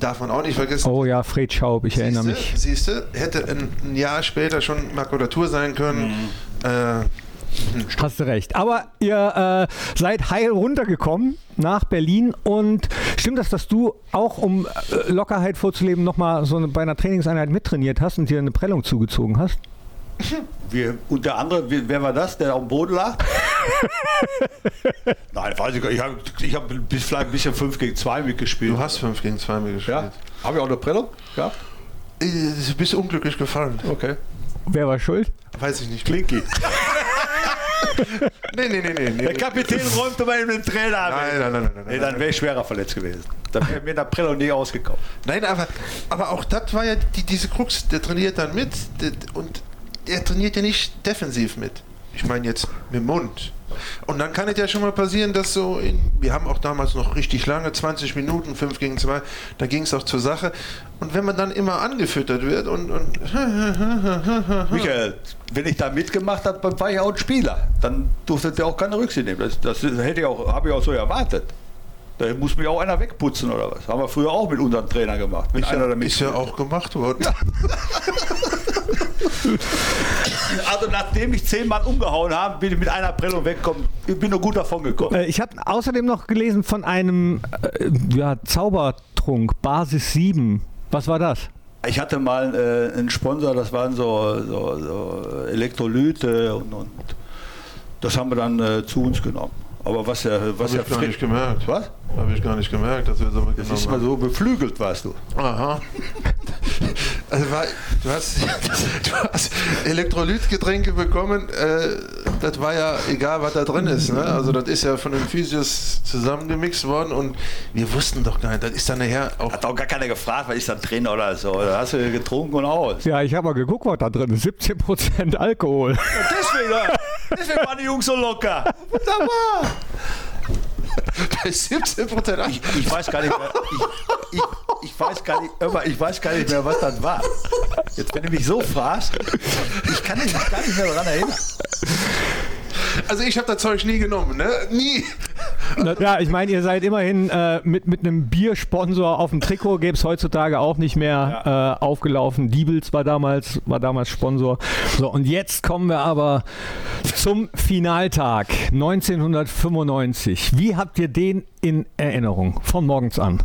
darf man auch nicht vergessen. Oh ja, Fred Schaub, ich siehste, erinnere mich. Siehst du, hätte ein, ein, Jahr später schon Makulatur sein können. Mhm. Äh, Hast du recht. Aber ihr äh, seid heil runtergekommen nach Berlin und stimmt das, dass du auch, um äh, Lockerheit vorzuleben, nochmal so eine, bei einer Trainingseinheit mittrainiert hast und dir eine Prellung zugezogen hast? Wir, und der andere, wer war das, der auf dem Boden lag? Nein, weiß ich gar nicht. Ich habe hab bis vielleicht ein bisschen 5 gegen 2 mitgespielt. Du hast 5 gegen 2 mitgespielt. Ja. Habe ich auch eine Prellung Ja. Du bist unglücklich gefallen. Okay. Wer war schuld? Weiß ich nicht. Klinky. nee, nee, nee, nee, Der Kapitän räumte mal den Trainer ab. Nein, nein, nein, nein, nein. Nee, dann wäre ich schwerer verletzt gewesen. Dann wäre mir der Prello nie ausgekommen. Nein, aber, aber auch das war ja die, diese Krux, der trainiert dann mit und er trainiert ja nicht defensiv mit. Ich meine jetzt mit dem Mund. Und dann kann es ja schon mal passieren, dass so, in, wir haben auch damals noch richtig lange, 20 Minuten, 5 gegen 2, da ging es auch zur Sache. Und wenn man dann immer angefüttert wird und. und Michael, wenn ich da mitgemacht habe, war ich auch ein Spieler. Dann durfte der auch keine Rücksicht nehmen. Das, das hätte ich auch, habe ich auch so erwartet. Da muss mich auch einer wegputzen oder was. Haben wir früher auch mit unseren Trainer gemacht. Ist, ja, ist ja auch gemacht worden. Ja. also nachdem ich zehnmal umgehauen habe, bin ich mit einer Prellung weggekommen. Ich bin nur gut davon gekommen. Äh, ich habe außerdem noch gelesen von einem äh, ja, Zaubertrunk, Basis 7. Was war das? Ich hatte mal äh, einen Sponsor, das waren so, so, so Elektrolyte und, und, das haben wir dann äh, zu uns genommen. Aber was ja, was Hab ja ich gar nicht gemerkt. Was? Habe ich gar nicht gemerkt, dass wir so Das ist mal so beflügelt, warst du. Aha. Also war, du, hast, du hast Elektrolytgetränke bekommen. Äh, das war ja egal, was da drin ist. Ne? Also das ist ja von den Physios zusammengemixt worden und wir wussten doch gar nicht. Das ist dann nachher auch. Hat auch gar keiner gefragt, was ist da drin oder so. Da hast du getrunken und aus. Ja, ich habe mal geguckt, was da drin ist. 17% Alkohol. Ja, deswegen, deswegen waren die Jungs so locker. Wunderbar. Bei 17 Prozent. Ich, ich, weiß gar nicht mehr. Ich, ich, ich, weiß gar nicht, ich weiß gar nicht mehr, was das war. Jetzt, wenn du mich so fragst, ich kann mich gar nicht mehr daran erinnern. Also ich habe das Zeug nie genommen, ne? Nie. Ja, ich meine, ihr seid immerhin äh, mit, mit einem Biersponsor auf dem Trikot, gäbe es heutzutage auch nicht mehr ja. äh, aufgelaufen. Diebels war damals, war damals Sponsor. So, und jetzt kommen wir aber zum Finaltag 1995. Wie habt ihr den in Erinnerung von morgens an?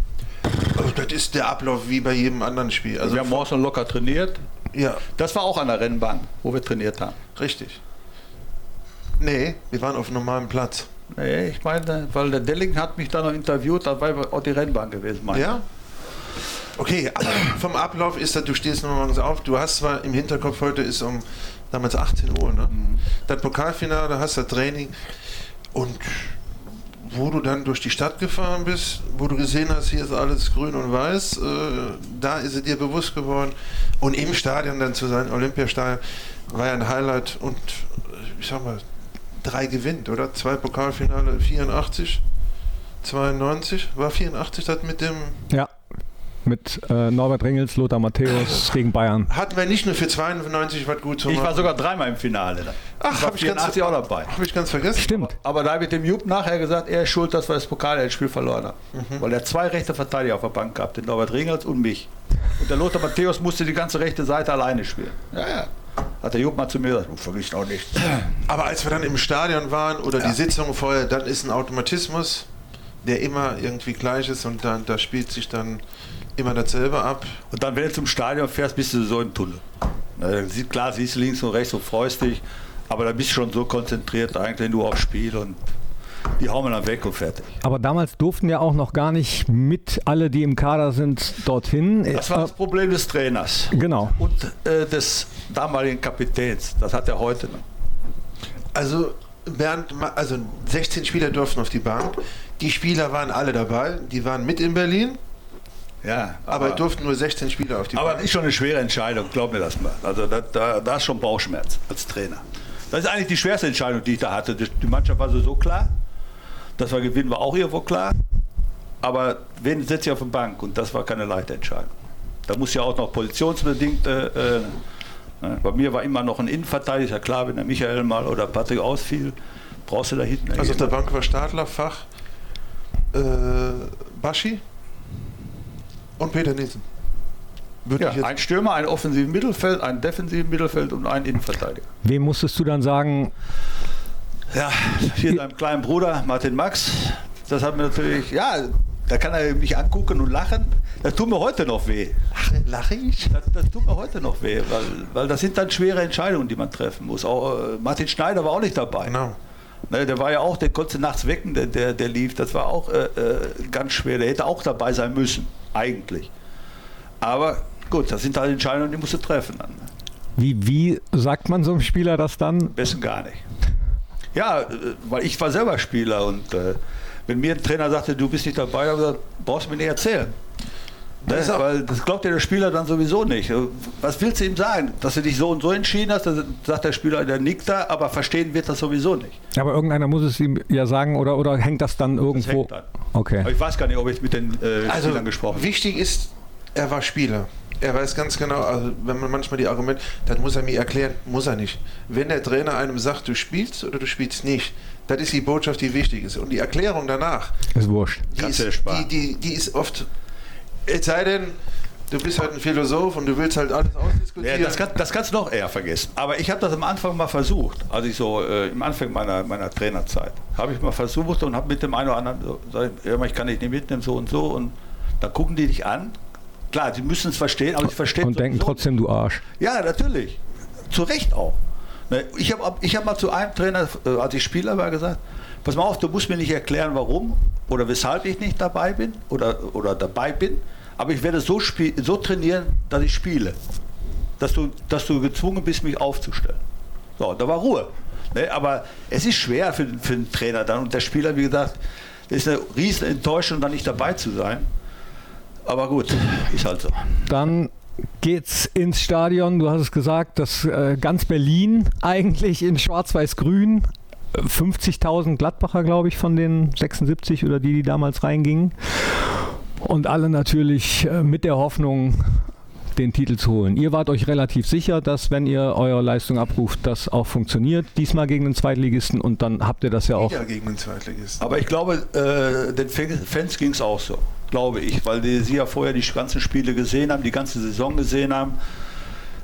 Also das ist der Ablauf wie bei jedem anderen Spiel. Also wir haben morgens locker trainiert. Ja. Das war auch an der Rennbahn, wo wir trainiert haben. Richtig. Nee, wir waren auf einem normalen Platz. Nee, ich meine, weil der Delling hat mich da noch interviewt, da war auch die Rennbahn gewesen, meine Ja? Okay, aber vom Ablauf ist das, du stehst morgens auf, du hast zwar im Hinterkopf, heute ist um damals 18 Uhr, ne? Mhm. Das Pokalfinale, hast du Training und wo du dann durch die Stadt gefahren bist, wo du gesehen hast, hier ist alles grün und weiß, äh, da ist es dir bewusst geworden. Und im Stadion dann zu sein, Olympiastadion, war ja ein Highlight und ich sag mal, drei gewinnt, oder? Zwei Pokalfinale, 84, 92, war 84 das mit dem. Ja mit äh, Norbert Ringels, Lothar Matthäus gegen Bayern. Hatten wir nicht nur für 92 was gut zu machen. Ich war sogar dreimal im Finale. Ach, habe ich, ganz, auch dabei. Hab ich ganz vergessen. Stimmt. Aber, da wird dem Jupp nachher gesagt, er ist schuld, dass wir das Pokalspiel verloren haben. Mhm. Weil er zwei rechte Verteidiger auf der Bank gab, den Norbert Ringels und mich. Und der Lothar Matthäus musste die ganze rechte Seite alleine spielen. Ja, ja. Hat der Jupp mal zu mir gesagt, du vergisst auch nichts. Aber als wir dann im Stadion waren oder ja. die Sitzung vorher, dann ist ein Automatismus, der immer irgendwie gleich ist und dann da spielt sich dann immer dasselbe ab. Und dann, wenn du zum Stadion fährst, bist du so im Tunnel. Na, klar, siehst du links und rechts und freust dich, aber da bist du schon so konzentriert eigentlich nur aufs Spiel und die hauen wir dann weg und fertig. Aber damals durften ja auch noch gar nicht mit alle, die im Kader sind, dorthin. Das war das Problem des Trainers. Genau. Und äh, des damaligen Kapitäns. Das hat er heute noch. Also Bernd, also 16 Spieler durften auf die Bank. Die Spieler waren alle dabei. Die waren mit in Berlin. Ja, aber, aber durften nur 16 Spieler auf die Aber das ist schon eine schwere Entscheidung, glaub mir das mal. Also da, da, da ist schon Bauchschmerz als Trainer. Das ist eigentlich die schwerste Entscheidung, die ich da hatte. Die Mannschaft war so, so klar. Dass wir gewinnen, war auch irgendwo klar. Aber wen setze ich auf die Bank? Und das war keine leichte Entscheidung. Da muss ja auch noch positionsbedingt. Äh, äh, ne? bei mir war immer noch ein Innenverteidiger. Klar, wenn der Michael mal oder Patrick ausfiel, brauchst du da hinten. Also auf der Bank war Stadler, Fach, äh, Baschi? Und Peter Nielsen. Ja, ein Stürmer, ein offensives Mittelfeld, ein defensives Mittelfeld und ein Innenverteidiger. Wem musstest du dann sagen? Ja, hier deinem kleinen Bruder Martin Max. Das hat mir natürlich, ja, da kann er mich angucken und lachen. Das tut mir heute noch weh. Lache ich? Das, das, tut mir heute noch weh, weil, weil das sind dann schwere Entscheidungen, die man treffen muss. Auch, äh, Martin Schneider war auch nicht dabei. Genau. Ne, der war ja auch, der konnte nachts wecken, der, der, der lief. Das war auch äh, äh ganz schwer. Der hätte auch dabei sein müssen eigentlich. Aber gut, das sind halt Entscheidungen, die musst du treffen. Dann. Ne? Wie, wie sagt man so einem Spieler das dann? Am besten gar nicht. Ja, äh, weil ich war selber Spieler und äh, wenn mir ein Trainer sagte, du bist nicht dabei, dann gesagt, brauchst du mir nicht erzählen. Ne? Weil das glaubt ja der Spieler dann sowieso nicht. Was willst du ihm sagen? Dass du dich so und so entschieden hast, dann sagt der Spieler, der nickt da, aber verstehen wird das sowieso nicht. Aber irgendeiner muss es ihm ja sagen oder, oder hängt das dann irgendwo? Das dann. Okay. Aber ich weiß gar nicht, ob ich mit den äh, also, Spielern gesprochen habe. Wichtig ist, er war Spieler. Er weiß ganz genau, also wenn man manchmal die Argumente, dann muss er mir erklären, muss er nicht. Wenn der Trainer einem sagt, du spielst oder du spielst nicht, das ist die Botschaft, die wichtig ist. Und die Erklärung danach, ist wurscht. Die, ist, die, die, die ist oft es sei denn, du bist halt ein Philosoph und du willst halt alles ausdiskutieren. Ja, das, kann, das kannst du noch eher vergessen. Aber ich habe das am Anfang mal versucht, als ich so äh, im Anfang meiner, meiner Trainerzeit, habe ich mal versucht und habe mit dem einen oder anderen so, gesagt, ich kann dich nicht mitnehmen, so und so. Und dann gucken die dich an. Klar, sie müssen es verstehen, aber sie verstehen Und denken trotzdem, du Arsch. Ja, natürlich. Zu Recht auch. Ne, ich habe ich hab mal zu einem Trainer, äh, als ich Spieler war, gesagt, pass mal auf, du musst mir nicht erklären, warum oder weshalb ich nicht dabei bin oder, oder dabei bin aber ich werde so, so trainieren, dass ich spiele. Dass du, dass du gezwungen bist, mich aufzustellen. So, da war Ruhe. Ne? Aber es ist schwer für, für den Trainer dann und der Spieler, wie gesagt, ist eine riesen Enttäuschung, dann nicht dabei zu sein. Aber gut, ist halt so. Dann geht's ins Stadion. Du hast es gesagt, dass äh, ganz Berlin eigentlich in Schwarz-Weiß-Grün 50.000 Gladbacher, glaube ich, von den 76 oder die, die damals reingingen. Und alle natürlich äh, mit der Hoffnung, den Titel zu holen. Ihr wart euch relativ sicher, dass wenn ihr eure Leistung abruft, das auch funktioniert. Diesmal gegen den Zweitligisten und dann habt ihr das ja auch. Ja, gegen den Zweitligisten. Aber ich glaube, äh, den Fans ging es auch so, glaube ich, weil die, sie ja vorher die ganzen Spiele gesehen haben, die ganze Saison gesehen haben,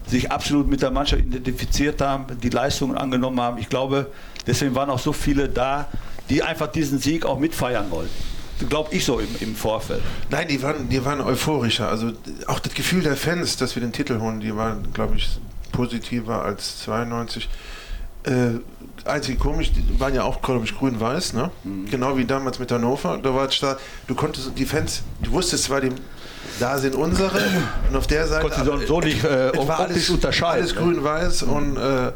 sich absolut mit der Mannschaft identifiziert haben, die Leistungen angenommen haben. Ich glaube, deswegen waren auch so viele da, die einfach diesen Sieg auch mitfeiern wollten glaube ich so im, im, Vorfeld. Nein, die waren, die waren euphorischer. Also auch das Gefühl der Fans, dass wir den Titel holen, die waren, glaube ich, positiver als 92. Äh, einzig komisch, die waren ja auch, glaube ich, grün-weiß, ne? Mhm. Genau wie damals mit Hannover. Da war es da, du konntest die Fans, du wusstest zwar, die, da sind unsere und auf der Seite. Konntest du so nicht äh, war alles, unterscheiden. Alles ne? grün-weiß mhm. und äh,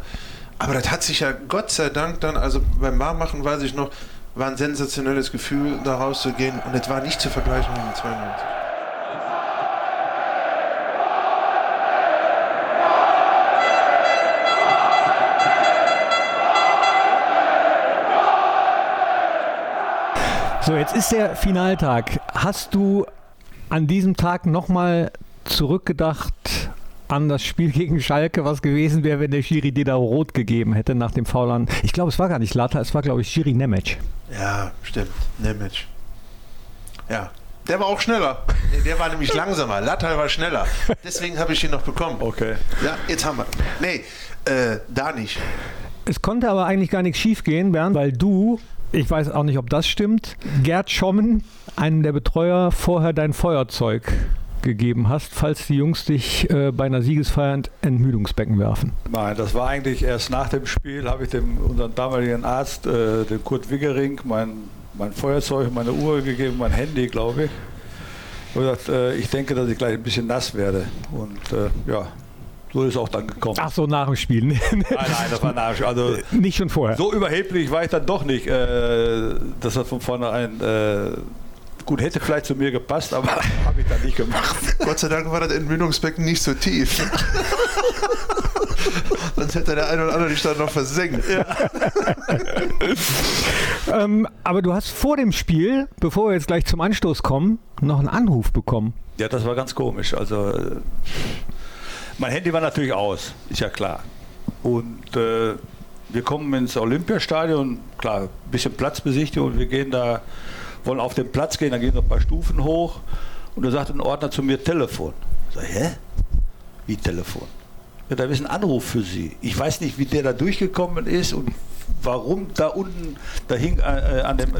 aber das hat sich ja Gott sei Dank dann, also beim Barmachen weiß ich noch, war ein sensationelles Gefühl, da rauszugehen und es war nicht zu vergleichen mit dem 92. So, jetzt ist der Finaltag. Hast du an diesem Tag nochmal zurückgedacht an das Spiel gegen Schalke, was gewesen wäre, wenn der Schiri dir da rot gegeben hätte nach dem Foul an? Ich glaube, es war gar nicht Lata, es war, glaube ich, Schiri Nemec. Ja, stimmt. Nemec. Ja, der war auch schneller. Der war nämlich langsamer. Lattal war schneller. Deswegen habe ich ihn noch bekommen. Okay. Ja, jetzt haben wir. Nee, äh, da nicht. Es konnte aber eigentlich gar nichts schief gehen, Bernd, weil du ich weiß auch nicht, ob das stimmt, Gerd Schommen, einen der Betreuer, vorher dein Feuerzeug gegeben hast, falls die Jungs dich äh, bei einer Siegesfeier ins Entmüdungsbecken werfen? Nein, das war eigentlich erst nach dem Spiel, habe ich dem unseren damaligen Arzt, äh, dem Kurt Wiggering, mein, mein Feuerzeug, meine Uhr gegeben, mein Handy, glaube ich. Und gesagt, äh, ich denke, dass ich gleich ein bisschen nass werde. Und äh, ja, so ist es auch dann gekommen. Ach so, nach dem Spiel. nein, nein, das war nach dem Spiel. Also, nicht schon vorher. So überheblich war ich dann doch nicht. Äh, das hat von vornherein. Gut, hätte vielleicht zu mir gepasst, aber habe ich dann nicht gemacht. Gott sei Dank war das Entmündungsbecken nicht so tief. Sonst hätte der eine oder andere dich dann noch versenkt. Ja. ähm, aber du hast vor dem Spiel, bevor wir jetzt gleich zum Anstoß kommen, noch einen Anruf bekommen. Ja, das war ganz komisch. Also äh, mein Handy war natürlich aus, ist ja klar. Und äh, wir kommen ins Olympiastadion, klar, ein bisschen Platzbesichtigung und wir gehen da, wollen auf den Platz gehen, dann gehen wir ein paar Stufen hoch und da sagt ein Ordner zu mir Telefon. Ich sage, hä? Wie Telefon? Ja, da ist ein Anruf für Sie. Ich weiß nicht, wie der da durchgekommen ist und warum da unten, da hing äh, an dem,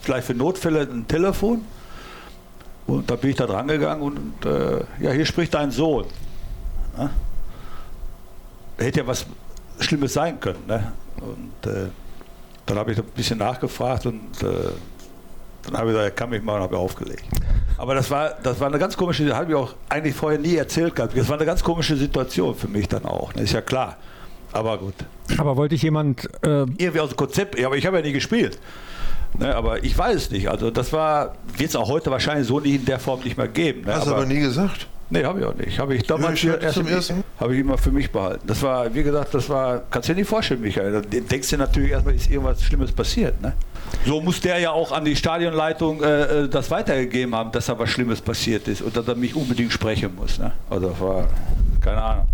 vielleicht für Notfälle ein Telefon. Und da bin ich da dran gegangen und äh, ja, hier spricht dein Sohn. Ne? Hätte ja was Schlimmes sein können. Ne? Und äh, dann habe ich ein bisschen nachgefragt und äh, dann habe ich gesagt, er kann mich mal und habe aufgelegt. Aber das war, das war eine ganz komische, das habe ich auch eigentlich vorher nie erzählt gehabt. Das war eine ganz komische Situation für mich dann auch. Ne? Ist ja klar. Aber gut. Aber wollte ich jemand. Äh Irgendwie aus dem Konzept, ja, aber ich habe ja nie gespielt. Ne, aber ich weiß es nicht. Also das war, wird es auch heute wahrscheinlich so nie in der Form nicht mehr geben. Ne? Hast du aber nie gesagt? Nee, habe ich auch nicht. Habe ich damals ja, ich erst zum ersten? Habe ich immer für mich behalten. Das war, wie gesagt, das war, kannst du dir nicht vorstellen, Michael. Da denkst du natürlich erstmal, ist irgendwas Schlimmes passiert. Ne? So muss der ja auch an die Stadionleitung äh, äh, das weitergegeben haben, dass da was Schlimmes passiert ist und dass er mich unbedingt sprechen muss. Ne? Also war, keine Ahnung.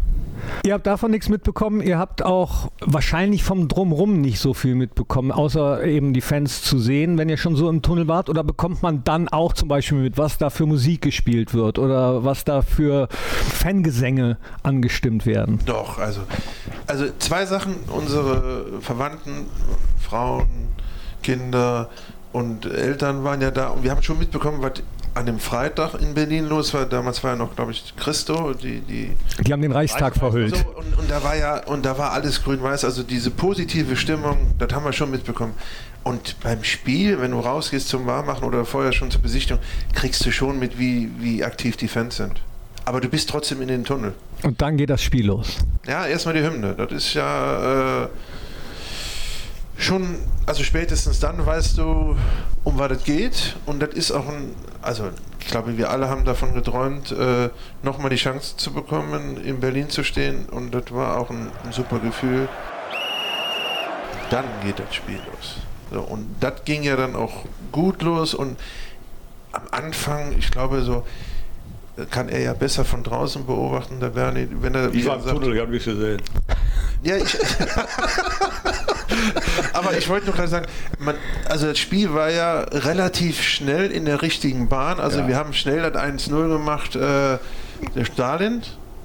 Ihr habt davon nichts mitbekommen. Ihr habt auch wahrscheinlich vom Drumrum nicht so viel mitbekommen, außer eben die Fans zu sehen, wenn ihr schon so im Tunnel wart. Oder bekommt man dann auch zum Beispiel mit, was da für Musik gespielt wird oder was da für Fangesänge angestimmt werden? Doch, also, also zwei Sachen. Unsere Verwandten, Frauen, Kinder und Eltern waren ja da und wir haben schon mitbekommen, was an dem Freitag in Berlin los war. Damals war ja noch, glaube ich, Christo. Die, die, die haben den Reichstag verhüllt. So, und, und, da war ja, und da war alles grün-weiß. Also diese positive Stimmung, das haben wir schon mitbekommen. Und beim Spiel, wenn du rausgehst zum Warmmachen oder vorher schon zur Besichtigung, kriegst du schon mit, wie, wie aktiv die Fans sind. Aber du bist trotzdem in den Tunnel. Und dann geht das Spiel los. Ja, erstmal die Hymne. Das ist ja. Äh, schon, also spätestens dann weißt du, um was es geht. Und das ist auch ein, also ich glaube, wir alle haben davon geträumt, äh, nochmal die Chance zu bekommen, in Berlin zu stehen. Und das war auch ein, ein super Gefühl. Dann geht das Spiel los. So, und das ging ja dann auch gut los. Und am Anfang, ich glaube, so kann er ja besser von draußen beobachten, der Bernie, wenn er. Ich war im Tunnel, ich habe nichts gesehen. Ja, ich. Aber ich wollte nur gerade sagen, man, also das Spiel war ja relativ schnell in der richtigen Bahn. Also ja. wir haben schnell das 1-0 gemacht. Äh, der Stalin,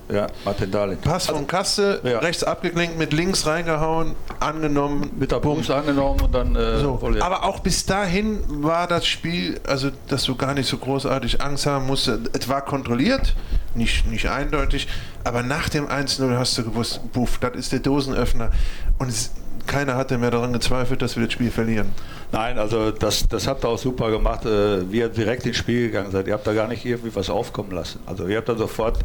ja, Martin Dahlin. Pass von Kasse, ja. rechts abgeklinkt, mit links reingehauen, angenommen. Mit der Bums angenommen und dann. Äh, so. Aber auch bis dahin war das Spiel, also dass du gar nicht so großartig Angst haben musst. Es war kontrolliert, nicht, nicht eindeutig, aber nach dem 1-0 hast du gewusst, puff, das ist der Dosenöffner. Und es, keiner hatte mehr daran gezweifelt, dass wir das Spiel verlieren. Nein, also das, das habt ihr auch super gemacht, äh, wie ihr direkt ins Spiel gegangen seid. Ihr habt da gar nicht irgendwie was aufkommen lassen. Also ihr habt da sofort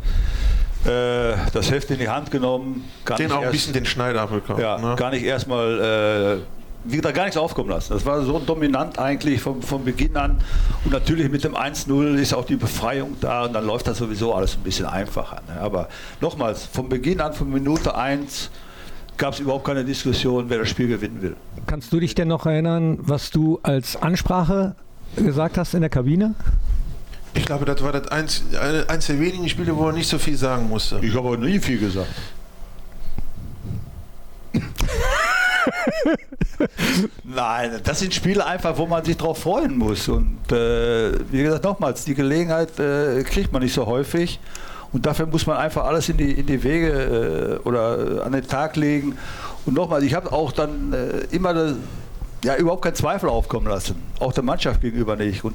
äh, das Heft in die Hand genommen. Den auch ein bisschen den Schneider bekommen. Ja, ne? gar nicht erstmal äh, wie gesagt, gar nichts aufkommen lassen. Das war so dominant eigentlich vom, vom Beginn an. Und natürlich mit dem 1-0 ist auch die Befreiung da und dann läuft das sowieso alles ein bisschen einfacher. Ne? Aber nochmals, vom Beginn an, von Minute 1 gab es überhaupt keine Diskussion, wer das Spiel gewinnen will. Kannst du dich denn noch erinnern, was du als Ansprache gesagt hast in der Kabine? Ich glaube, das war das eins, eins der wenigen Spiele, wo er nicht so viel sagen musste. Ich habe nie viel gesagt. Nein, das sind Spiele einfach, wo man sich drauf freuen muss. Und äh, wie gesagt, nochmals, die Gelegenheit äh, kriegt man nicht so häufig. Und dafür muss man einfach alles in die, in die Wege äh, oder an den Tag legen. Und nochmal, ich habe auch dann äh, immer das, ja, überhaupt keinen Zweifel aufkommen lassen. Auch der Mannschaft gegenüber nicht. Und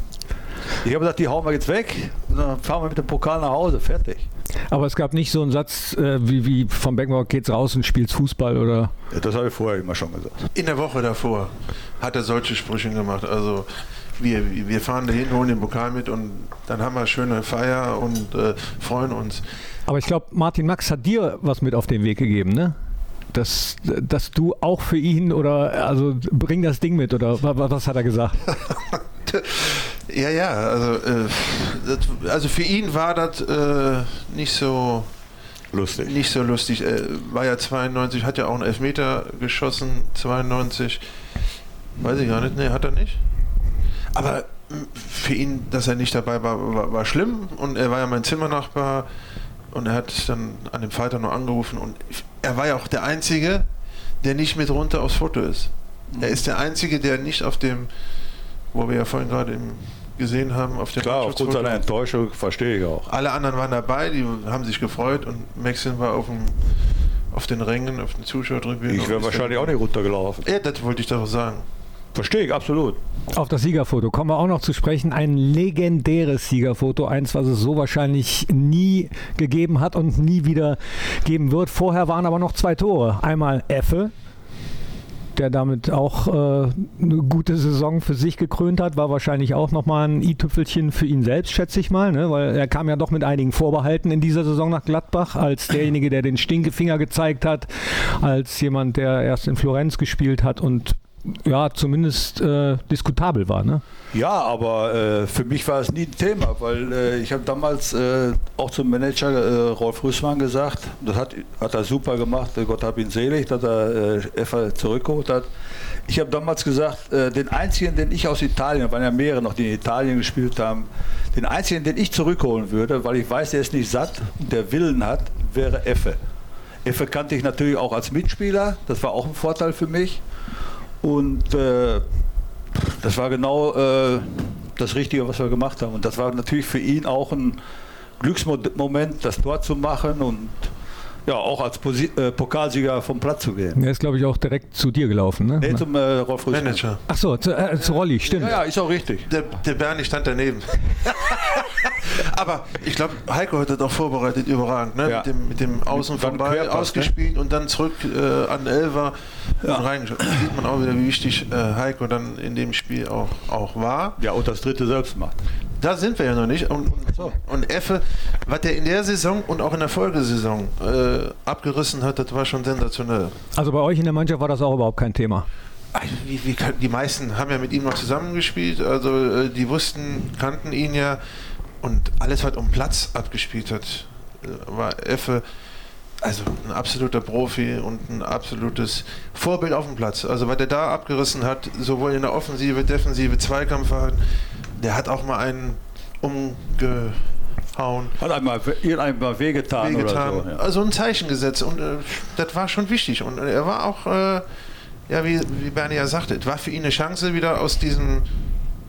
ich habe gesagt, die hauen wir jetzt weg und dann fahren wir mit dem Pokal nach Hause. Fertig. Aber es gab nicht so einen Satz äh, wie, wie vom Beckenbauer geht's raus und spielst Fußball oder. Ja, das habe ich vorher immer schon gesagt. In der Woche davor hat er solche Sprüche gemacht. Also wir, wir fahren dahin, holen den Pokal mit und dann haben wir eine schöne Feier und äh, freuen uns. Aber ich glaube, Martin Max hat dir was mit auf den Weg gegeben, ne? Dass, dass du auch für ihn oder also bring das Ding mit oder was, was hat er gesagt? ja, ja, also, äh, das, also für ihn war das äh, nicht so lustig. Nicht so lustig. Er war ja 92, hat ja auch einen Elfmeter geschossen, 92. Weiß ich gar nicht, ne, hat er nicht. Aber für ihn, dass er nicht dabei war, war, war, schlimm. Und er war ja mein Zimmernachbar und er hat dann an dem Freitag noch angerufen. Und er war ja auch der Einzige, der nicht mit runter aufs Foto ist. Er ist der Einzige, der nicht auf dem, wo wir ja vorhin gerade gesehen haben, auf dem Klar, aufgrund seiner Enttäuschung verstehe ich auch. Alle anderen waren dabei, die haben sich gefreut und Maxim war auf dem auf den Rängen, auf den Zuschauertribünen. Ich wäre wahrscheinlich auch nicht runtergelaufen. Ja, das wollte ich doch sagen. Verstehe ich, absolut. Auf das Siegerfoto kommen wir auch noch zu sprechen. Ein legendäres Siegerfoto, eins, was es so wahrscheinlich nie gegeben hat und nie wieder geben wird. Vorher waren aber noch zwei Tore. Einmal Effe, der damit auch äh, eine gute Saison für sich gekrönt hat, war wahrscheinlich auch nochmal ein i-Tüpfelchen für ihn selbst, schätze ich mal, ne? weil er kam ja doch mit einigen Vorbehalten in dieser Saison nach Gladbach, als derjenige, der den Stinkefinger gezeigt hat, als jemand, der erst in Florenz gespielt hat und ja, zumindest äh, diskutabel war. Ne? Ja, aber äh, für mich war es nie ein Thema, weil äh, ich habe damals äh, auch zum Manager äh, Rolf Rüssmann gesagt, das hat, hat er super gemacht, Gott hab ihn selig, dass er äh, zurückgeholt hat. Ich habe damals gesagt, äh, den einzigen, den ich aus Italien, waren ja mehrere noch, die in Italien gespielt haben, den einzigen, den ich zurückholen würde, weil ich weiß, der ist nicht satt und der Willen hat, wäre Effe. Effe kannte ich natürlich auch als Mitspieler, das war auch ein Vorteil für mich. Und äh, das war genau äh, das Richtige, was wir gemacht haben. Und das war natürlich für ihn auch ein Glücksmoment, das dort zu machen und ja, auch als Posi äh, Pokalsieger vom Platz zu gehen. Er ist, glaube ich, auch direkt zu dir gelaufen, ne? Nee, zum äh, Rolf Manager. Ach so, zu, äh, zu Rolli, stimmt. Ja, ja, ist auch richtig. Der, der Bernie stand daneben. Aber ich glaube, Heiko hat das auch vorbereitet, überragend, ne? Ja. Mit, dem, mit dem Außen vorbei ne? ausgespielt ne? und dann zurück äh, an Elfer ja. reingeschaut. Da sieht man auch wieder, wie wichtig äh, Heiko dann in dem Spiel auch, auch war. Ja, und das dritte selbst macht. Da sind wir ja noch nicht. Und, und Effe, was der in der Saison und auch in der Folgesaison äh, abgerissen hat, das war schon sensationell. Also bei euch in der Mannschaft war das auch überhaupt kein Thema? Wie, wie, die meisten haben ja mit ihm noch zusammengespielt, also äh, die wussten, kannten ihn ja und alles, was um Platz abgespielt hat, äh, war Effe also ein absoluter Profi und ein absolutes Vorbild auf dem Platz. Also was er da abgerissen hat, sowohl in der Offensive, Defensive, Zweikampfverhalten, der hat auch mal einen umgehauen. Hat einmal, einmal wehgetan, wehgetan. oder so. Ja. Also ein Zeichen gesetzt und äh, das war schon wichtig. Und er war auch, äh, ja, wie, wie Bernie ja sagte, es war für ihn eine Chance, wieder aus diesem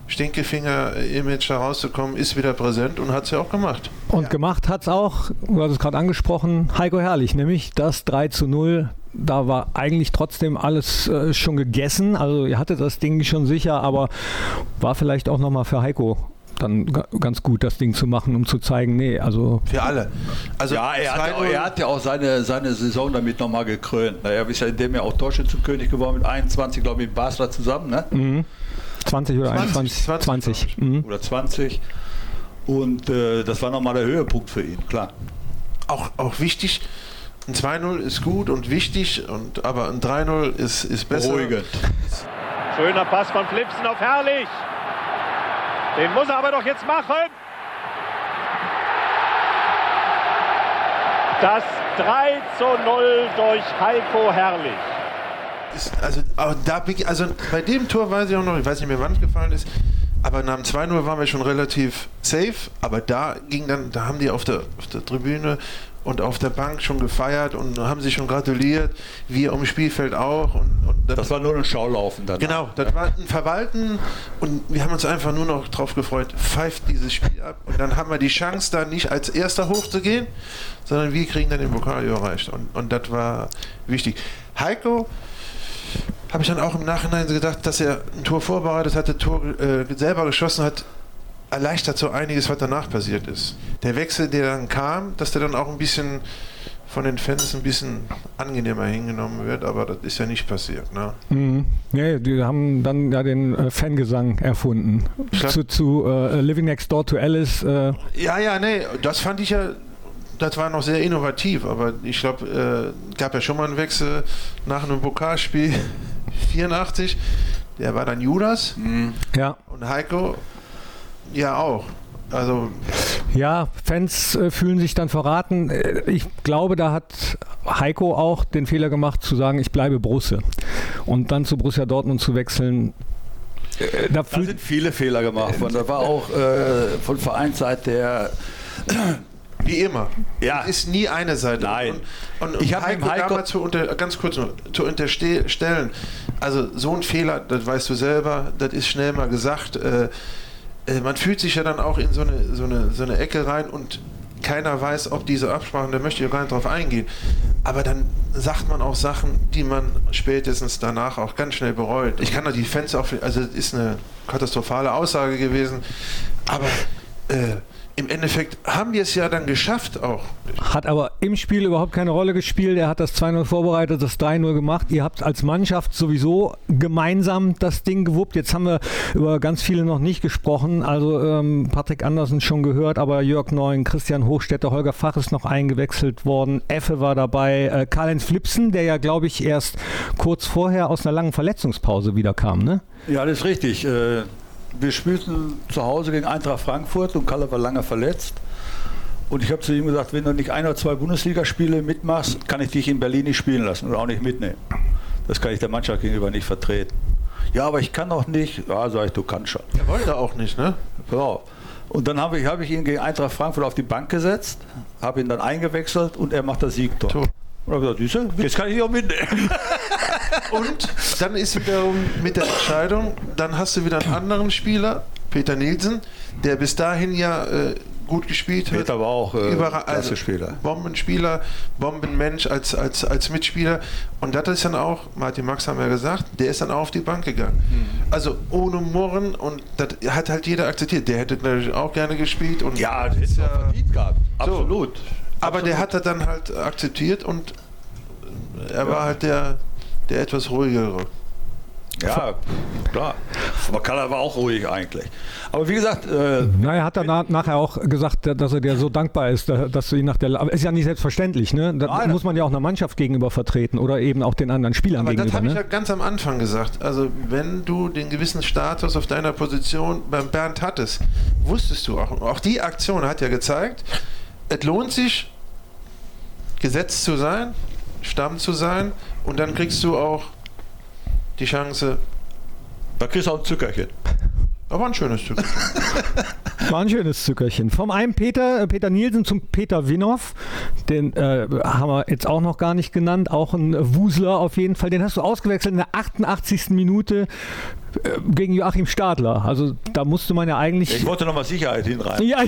Stinkefinger-Image herauszukommen, ist wieder präsent und hat es ja auch gemacht. Und ja. gemacht hat es auch, du hast es gerade angesprochen, Heiko Herrlich, nämlich das 3 zu 0 da war eigentlich trotzdem alles äh, schon gegessen. Also ihr hattet das Ding schon sicher, aber war vielleicht auch nochmal für Heiko dann ganz gut, das Ding zu machen, um zu zeigen, nee, also. Für alle. Also ja, er hat, er hat ja auch seine, seine Saison damit nochmal gekrönt. Er ist ja in dem Jahr auch Torschützenkönig geworden mit 21, glaube ich, mit Basler zusammen, ne? Mhm. 20 oder 20, 21? 20. 20. Mhm. Oder 20. Und äh, das war nochmal der Höhepunkt für ihn, klar. Auch, auch wichtig, ein 2-0 ist gut und wichtig, und, aber ein 3-0 ist, ist besser. Beruhigend. Schöner Pass von Flipsen auf Herrlich. Den muss er aber doch jetzt machen. Das 3 zu 0 durch Heiko Herrlich. Also, da, also bei dem Tor weiß ich auch noch, ich weiß nicht mehr wann es gefallen ist, aber nach dem 2-0 waren wir schon relativ safe, aber da ging dann, da haben die auf der, auf der Tribüne und auf der Bank schon gefeiert und haben sich schon gratuliert, wir um Spielfeld auch. Und, und das, das, war nur ein Schaulaufen dann. Genau, das war ein Verwalten und wir haben uns einfach nur noch drauf gefreut, pfeift dieses Spiel ab und dann haben wir die Chance, da nicht als Erster hochzugehen, sondern wir kriegen dann den Pokal erreicht und, und das war wichtig. Heiko habe ich dann auch im Nachhinein gedacht, dass er ein Tor vorbereitet hatte, Tor äh, selber geschossen hat, erleichtert so einiges, was danach passiert ist. Der Wechsel, der dann kam, dass der dann auch ein bisschen von den Fans ein bisschen angenehmer hingenommen wird, aber das ist ja nicht passiert. Ne? Mhm. Ja, die haben dann ja den äh, Fangesang erfunden. Zu, zu uh, Living Next Door to Alice. Äh. Ja, ja, nee, das fand ich ja, das war noch sehr innovativ, aber ich glaube, äh, gab ja schon mal einen Wechsel nach einem Pokalspiel 84. Der war dann Judas. Mhm. Ja. Und Heiko ja auch. Also ja, Fans äh, fühlen sich dann verraten. Äh, ich glaube, da hat Heiko auch den Fehler gemacht zu sagen, ich bleibe Brusse. Und dann zu Borussia Dortmund zu wechseln. Äh, da, da sind viele Fehler gemacht worden. Da war auch äh, von Vereinsseite der wie immer. Ja. ist nie eine Seite. Nein. Und, und ich habe Heiko, Heiko damals zu unter, ganz kurz nur, zu unterstellen, also so ein Fehler, das weißt du selber, das ist schnell mal gesagt. Äh, äh, man fühlt sich ja dann auch in so eine, so eine, so eine Ecke rein und keiner weiß, ob diese Absprachen, da möchte ich gar nicht drauf eingehen. Aber dann sagt man auch Sachen, die man spätestens danach auch ganz schnell bereut. Ich kann da die Fans auch, also das ist eine katastrophale Aussage gewesen, aber äh, im Endeffekt haben wir es ja dann geschafft auch. Hat aber im Spiel überhaupt keine Rolle gespielt. Er hat das 2-0 vorbereitet, das 3-0 gemacht. Ihr habt als Mannschaft sowieso gemeinsam das Ding gewuppt. Jetzt haben wir über ganz viele noch nicht gesprochen. Also ähm, Patrick Andersen schon gehört, aber Jörg Neun, Christian Hochstetter, Holger Fach ist noch eingewechselt worden. Effe war dabei. Äh, Karl-Heinz Flipsen, der ja, glaube ich, erst kurz vorher aus einer langen Verletzungspause wieder kam, ne? Ja, das ist richtig. Äh wir spielten zu Hause gegen Eintracht Frankfurt und Kalle war lange verletzt. Und ich habe zu ihm gesagt, wenn du nicht ein oder zwei Bundesligaspiele mitmachst, kann ich dich in Berlin nicht spielen lassen oder auch nicht mitnehmen. Das kann ich der Mannschaft gegenüber nicht vertreten. Ja, aber ich kann auch nicht. Ja, sag ich, du kannst schon. Er wollte auch nicht, ne? Genau. Und dann habe ich, hab ich ihn gegen Eintracht Frankfurt auf die Bank gesetzt, habe ihn dann eingewechselt und er macht das Siegtor. Tor. Und habe gesagt, jetzt kann ich dich auch mitnehmen. Und dann ist wiederum mit der Entscheidung, dann hast du wieder einen anderen Spieler, Peter Nielsen, der bis dahin ja äh, gut gespielt hat. Peter war auch äh, Überall, also Spieler. Bombenspieler, Bombenmensch als, als, als Mitspieler. Und das ist dann auch, Martin Max haben wir ja gesagt, der ist dann auch auf die Bank gegangen. Mhm. Also ohne Murren und das hat halt jeder akzeptiert. Der hätte natürlich auch gerne gespielt. Und ja, das ist ja verdient gehabt. Absolut. So. Aber Absolut. der hat er dann halt akzeptiert und er ja. war halt der, der etwas ruhigere. Ja, klar. Aber Kaller war auch ruhig eigentlich. Aber wie gesagt. Äh, Na, er hat dann nachher auch gesagt, dass er dir so dankbar ist, dass du ihn nach der. Ist ja nicht selbstverständlich, ne? Das nein, muss man ja auch einer Mannschaft gegenüber vertreten oder eben auch den anderen Spielern aber gegenüber. Das habe ne? ich ja ganz am Anfang gesagt. Also, wenn du den gewissen Status auf deiner Position beim Bernd hattest, wusstest du auch. Auch die Aktion hat ja gezeigt, es lohnt sich, gesetzt zu sein, Stamm zu sein und dann kriegst du auch die Chance. Da kriegst du auch ein Zuckerchen. Aber ein schönes Zuckerchen. War ein schönes Zuckerchen. Vom einen Peter, äh, Peter Nielsen zum Peter Winoff. Den äh, haben wir jetzt auch noch gar nicht genannt. Auch ein Wusler auf jeden Fall. Den hast du ausgewechselt in der 88. Minute gegen Joachim Stadler. Also da musste man ja eigentlich. Ich wollte nochmal Sicherheit hinreißen. Ja,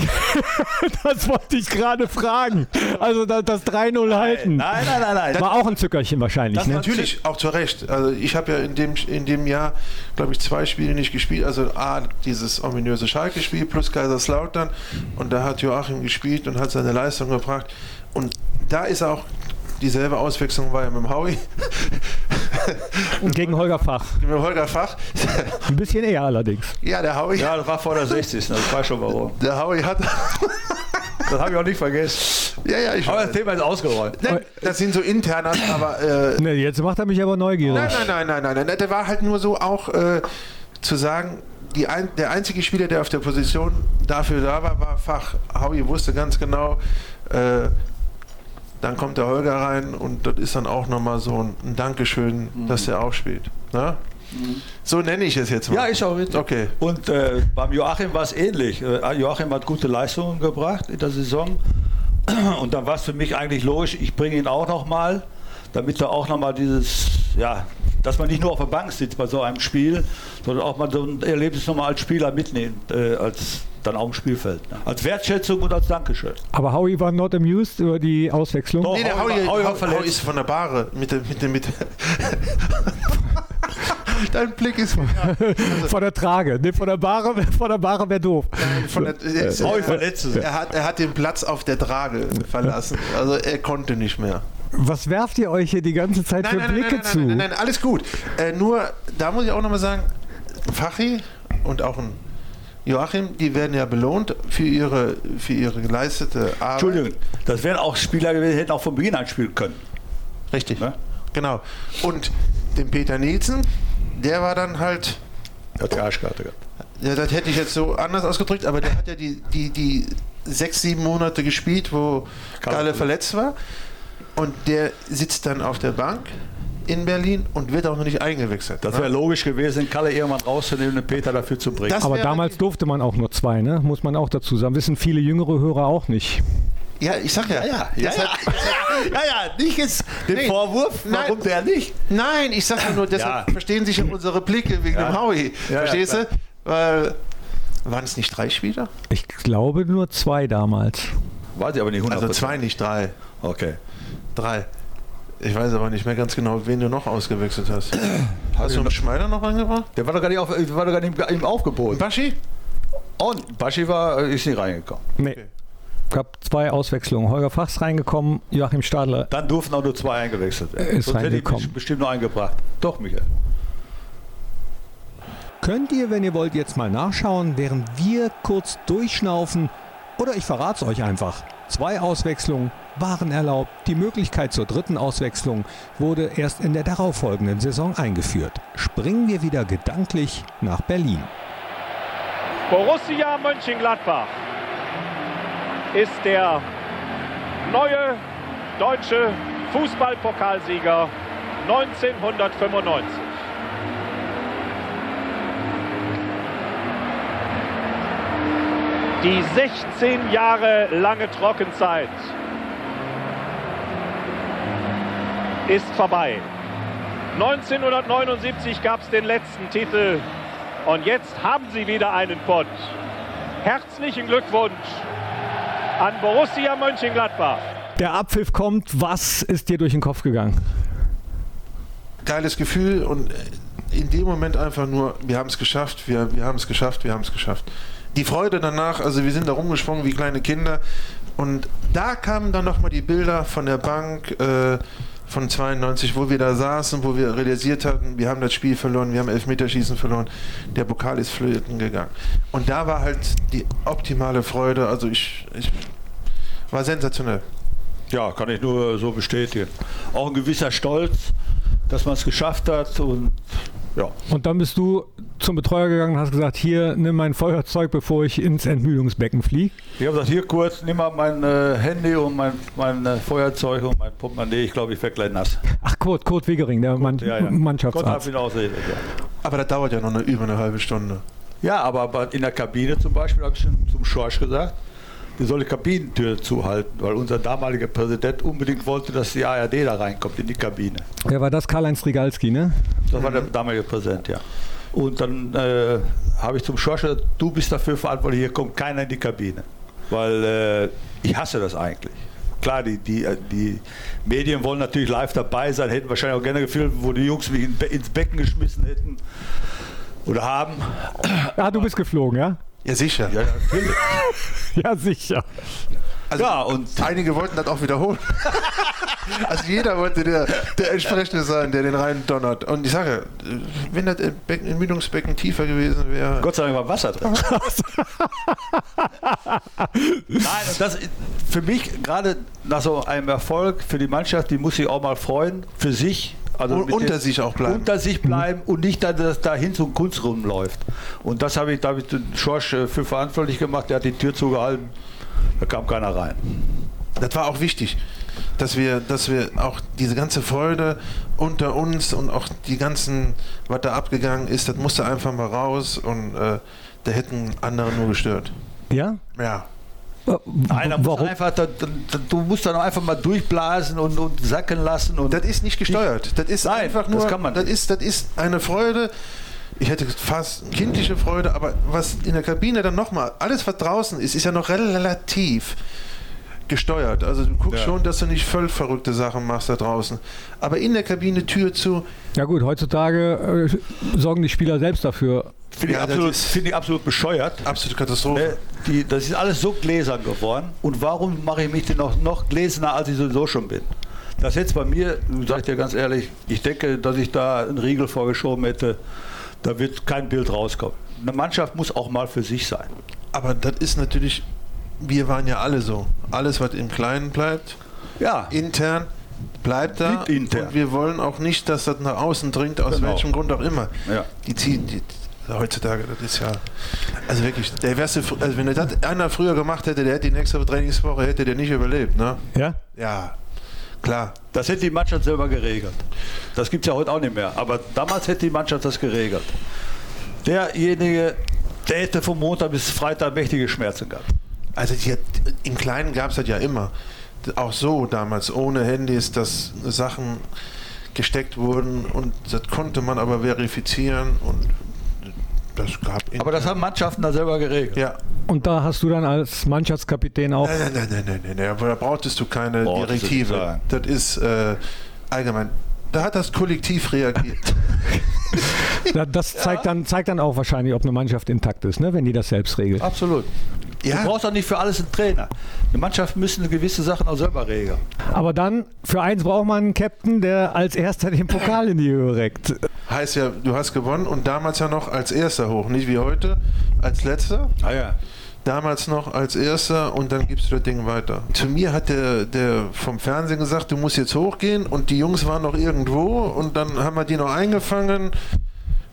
das wollte ich gerade fragen. Also das, das 3-0 halten. Nein, nein, nein, nein. War auch ein Zückerchen wahrscheinlich. Das ne? Natürlich, auch zu Recht. Also ich habe ja in dem, in dem Jahr, glaube ich, zwei Spiele nicht gespielt. Also A, dieses ominöse Schalke-Spiel plus Kaiserslautern. Und da hat Joachim gespielt und hat seine Leistung gebracht. Und da ist auch dieselbe Auswechslung war ja mit dem Howie. Und gegen Holger Fach. Mit Holger Fach. Ein bisschen eher allerdings. Ja, der Howie. Ja, das war vor der 60. Das war schon warum. Der Howie hat. Das habe ich auch nicht vergessen. Ja, ja, ich Aber weiß. das Thema ist ausgeräumt. Nein, das sind so internas, aber äh, Ne, jetzt macht er mich aber neugierig. nein, nein, nein, nein, nein, nein. Der war halt nur so auch äh, zu sagen, die ein, der einzige Spieler, der auf der Position dafür da war, war Fach. Howie wusste ganz genau, äh, dann kommt der Holger rein und das ist dann auch nochmal so ein, Dankeschön, dass er auch spielt. Ne? So nenne ich es jetzt mal. Ja, ist auch richtig. Okay. Und äh, beim Joachim war es ähnlich. Äh, Joachim hat gute Leistungen gebracht in der Saison. Und dann war es für mich eigentlich logisch, ich bringe ihn auch nochmal, damit er auch nochmal dieses, ja, dass man nicht nur auf der Bank sitzt bei so einem Spiel, sondern auch mal so ein Erlebnis nochmal als Spieler mitnimmt, äh, als dann auf dem Spielfeld. Ne? Als Wertschätzung und als Dankeschön. Aber Howie war not amused über die Auswechslung. Doch. Nee, der Howie Howie, Howie war Howie, verletzt. Howie ist von der Bahre. Mit der, mit der, mit Dein Blick ist von, Von der Trage. Ne, von der Bahre, von der Bahre wäre doof. von der, Howie verletzte sich. er, hat, er hat den Platz auf der Trage verlassen. Also er konnte nicht mehr. Was werft ihr euch hier die ganze Zeit für Blicke nein, zu? nein, nein, nein, alles gut. Äh, nur, da muss ich auch nochmal sagen, Fachi und auch ein Joachim, die werden ja belohnt für ihre, für ihre geleistete Arbeit. Entschuldigung, das wären auch Spieler gewesen, die hätten auch von Beginn an spielen können. Richtig. Ne? Genau. Und den Peter Nielsen, der war dann halt hat die Arschkarte gehabt. Ja, das hätte ich jetzt so anders ausgedrückt, aber der hat ja die, die, die sechs, sieben Monate gespielt, wo Kalle verletzt war. Und der sitzt dann auf der Bank in Berlin und wird auch noch nicht eingewechselt. Das ne? wäre logisch gewesen, Kalle irgendwann rauszunehmen und den Peter dafür zu bringen. Das Aber damals durfte man auch nur zwei, ne? muss man auch dazu sagen. Wissen viele jüngere Hörer auch nicht. Ja, ich sag ja. ja, ja, Deshalb- ja, ja, nicht jetzt den Nee. Vorwurf, warum Nein. der nicht. Nein, ich sag ja nur, deshalb Ja. verstehen sich ja unsere Blicke wegen Ja. dem Howie. Ja, ja, Verstehst du? Weil, waren es nicht drei Spieler? Ich glaube nur zwei damals. Weiß ich aber nicht 100%. Also zwei, nicht drei. Okay. Drei. Ich weiß aber nicht mehr ganz genau, wen du noch ausgewechselt hast. Hast du einen Schmeider noch angebracht? Der war doch gar nicht, auf, war doch gar nicht im, Aufgebot. Baschi? Und Baschi war, äh, ist nicht reingekommen. Nee. gab zwei Auswechslungen. Holger Fachs reingekommen, Joachim Stadler. Dann durften auch nur zwei eingewechselt werden. Ist Sonst hätte ich reingekommen. bestimmt noch eingebracht. Doch, Michael. Könnt ihr, wenn ihr wollt, jetzt mal nachschauen, während wir kurz durchschnaufen? Oder ich verrate es euch einfach. Zwei Auswechslungen waren erlaubt. Die Möglichkeit zur dritten Auswechslung wurde erst in der darauffolgenden Saison eingeführt. Springen wir wieder gedanklich nach Berlin. Borussia Mönchengladbach ist der neue deutsche Fußballpokalsieger 1995. Die 16 Jahre lange Trockenzeit ist vorbei. 1979 gab es den letzten Titel und jetzt haben sie wieder einen Pott. Herzlichen Glückwunsch an Borussia Mönchengladbach. Der Abpfiff kommt. Was ist dir durch den Kopf gegangen? Geiles Gefühl und in dem Moment einfach nur, wir haben es geschafft, wir, wir haben es geschafft, wir haben es geschafft. Die Freude danach, also wir sind da rumgesprungen wie kleine Kinder und da kamen dann nochmal die Bilder von der Bank äh, von 92, wo wir da saßen, wo wir realisiert hatten, wir haben das Spiel verloren, wir haben Elfmeterschießen verloren, der Pokal ist flöten gegangen. Und da war halt die optimale Freude, also ich, ich war sensationell. Ja, kann ich nur so bestätigen. Auch ein gewisser Stolz, dass man es geschafft hat und ja. Und dann bist du zum Betreuer gegangen und hast gesagt, hier, nimm mein Feuerzeug, bevor ich ins Entmüdungsbecken fliege. Ich habe gesagt, hier kurz, nimm mal mein äh, Handy und mein, mein äh, Feuerzeug und mein Portemonnaie. Ich glaube, ich werde gleich nass. Ach, Kurt, Kurt Wegering, der Mann, Ja, ja. Gott Mannschaftsarzt. hab ihn. Aber das dauert ja noch eine, über eine halbe Stunde. Ja, aber, aber in der Kabine zum Beispiel habe ich schon zum Schorsch gesagt, wir sollen die Kabinentür zuhalten, weil unser damaliger Präsident unbedingt wollte, dass die ARD da reinkommt in die Kabine. Wer war das? Karl-Heinz Strigalski, ne? Das war der damalige Präsident, ja. Und dann äh, habe ich zum Schorsch du bist dafür verantwortlich, hier kommt keiner in die Kabine. Weil äh, ich hasse das eigentlich. Klar, die, die, äh, die Medien wollen natürlich live dabei sein, hätten wahrscheinlich auch gerne gefilmt, wo die Jungs mich ins Becken geschmissen hätten oder haben. Ah, du bist geflogen, ja? Ja, sicher. Ja, natürlich. Ja, sicher. Also ja, und einige wollten das auch wiederholen. also jeder wollte der, der entsprechende sein, der den rein donnert. Und ich sage, wenn das Becken, Mündungsbecken tiefer gewesen wäre. Gott sei Dank war Wasser drin. Nein, das für mich gerade nach so einem Erfolg für die Mannschaft, die muss sich auch mal freuen, für sich also unter sich auch bleiben. Unter sich bleiben und nicht, dass das dahin zum Kunst rumläuft. Und das habe ich, da habe ich den Schorsch äh, für verantwortlich gemacht. Der hat die Tür zugehalten. Da kam keiner rein. Das war auch wichtig, dass wir, dass wir auch diese ganze Freude unter uns und auch die ganzen, was da abgegangen ist, das musste einfach mal raus und äh, da hätten andere nur gestört. Ja? Ja. Nein, da musst einfach, da, da, du musst dann einfach mal durchblasen und, und sacken lassen. Und das ist nicht gesteuert. Das ist Nein, einfach nur. Das, kann man das, ist, das ist eine Freude. Ich hätte fast kindliche Freude, aber was in der Kabine dann nochmal, alles was draußen ist, ist ja noch relativ gesteuert. Also du guckst ja. schon, dass du nicht völlig verrückte Sachen machst da draußen. Aber in der Kabine Tür zu. Ja gut, heutzutage äh, sorgen die Spieler selbst dafür. Finde ja, ich, absolut, find ich absolut bescheuert. Absolute Katastrophe. Ne, die, das ist alles so gläsern geworden. Und warum mache ich mich denn noch, noch gläserner, als ich sowieso schon bin? Das jetzt bei mir, sage ich dir ganz ehrlich, ich denke, dass ich da einen Riegel vorgeschoben hätte, da wird kein Bild rauskommen. Eine Mannschaft muss auch mal für sich sein. Aber das ist natürlich wir waren ja alle so. Alles, was im Kleinen bleibt, ja. intern, bleibt da. Intern. Und wir wollen auch nicht, dass das nach außen dringt, aus genau. welchem Grund auch immer. Ja. Die ziehen, die, heutzutage, das ist ja, also wirklich, der wärste, also wenn das einer früher gemacht hätte, der hätte die nächste Trainingswoche, hätte der nicht überlebt, ne? Ja? Ja, klar. Das hätte die Mannschaft selber geregelt. Das gibt es ja heute auch nicht mehr. Aber damals hätte die Mannschaft das geregelt. Derjenige, der hätte vom Montag bis Freitag mächtige Schmerzen gehabt. Also die, im Kleinen gab es das ja immer. Auch so damals, ohne Handys, dass Sachen gesteckt wurden und das konnte man aber verifizieren und das gab Aber das haben Mannschaften da selber geregelt. Ja. Und da hast du dann als Mannschaftskapitän auch. Nein, nein, nein, nein, nein, nein. da brauchtest du keine Boah, Direktive. Das ist äh, allgemein. Da hat das Kollektiv reagiert. das zeigt, ja. dann, zeigt dann auch wahrscheinlich, ob eine Mannschaft intakt ist, ne? wenn die das selbst regelt. Absolut. Ja. Du brauchst auch nicht für alles einen Trainer. Eine Mannschaft müssen gewisse Sachen auch selber regeln. Aber dann, für eins braucht man einen Captain, der als erster den Pokal in die Höhe reckt. Heißt ja, du hast gewonnen und damals ja noch als erster hoch, nicht wie heute, als letzter. Ah ja damals noch als erster und dann gibst du das Ding weiter. Zu mir hat der, der vom Fernsehen gesagt, du musst jetzt hochgehen und die Jungs waren noch irgendwo und dann haben wir die noch eingefangen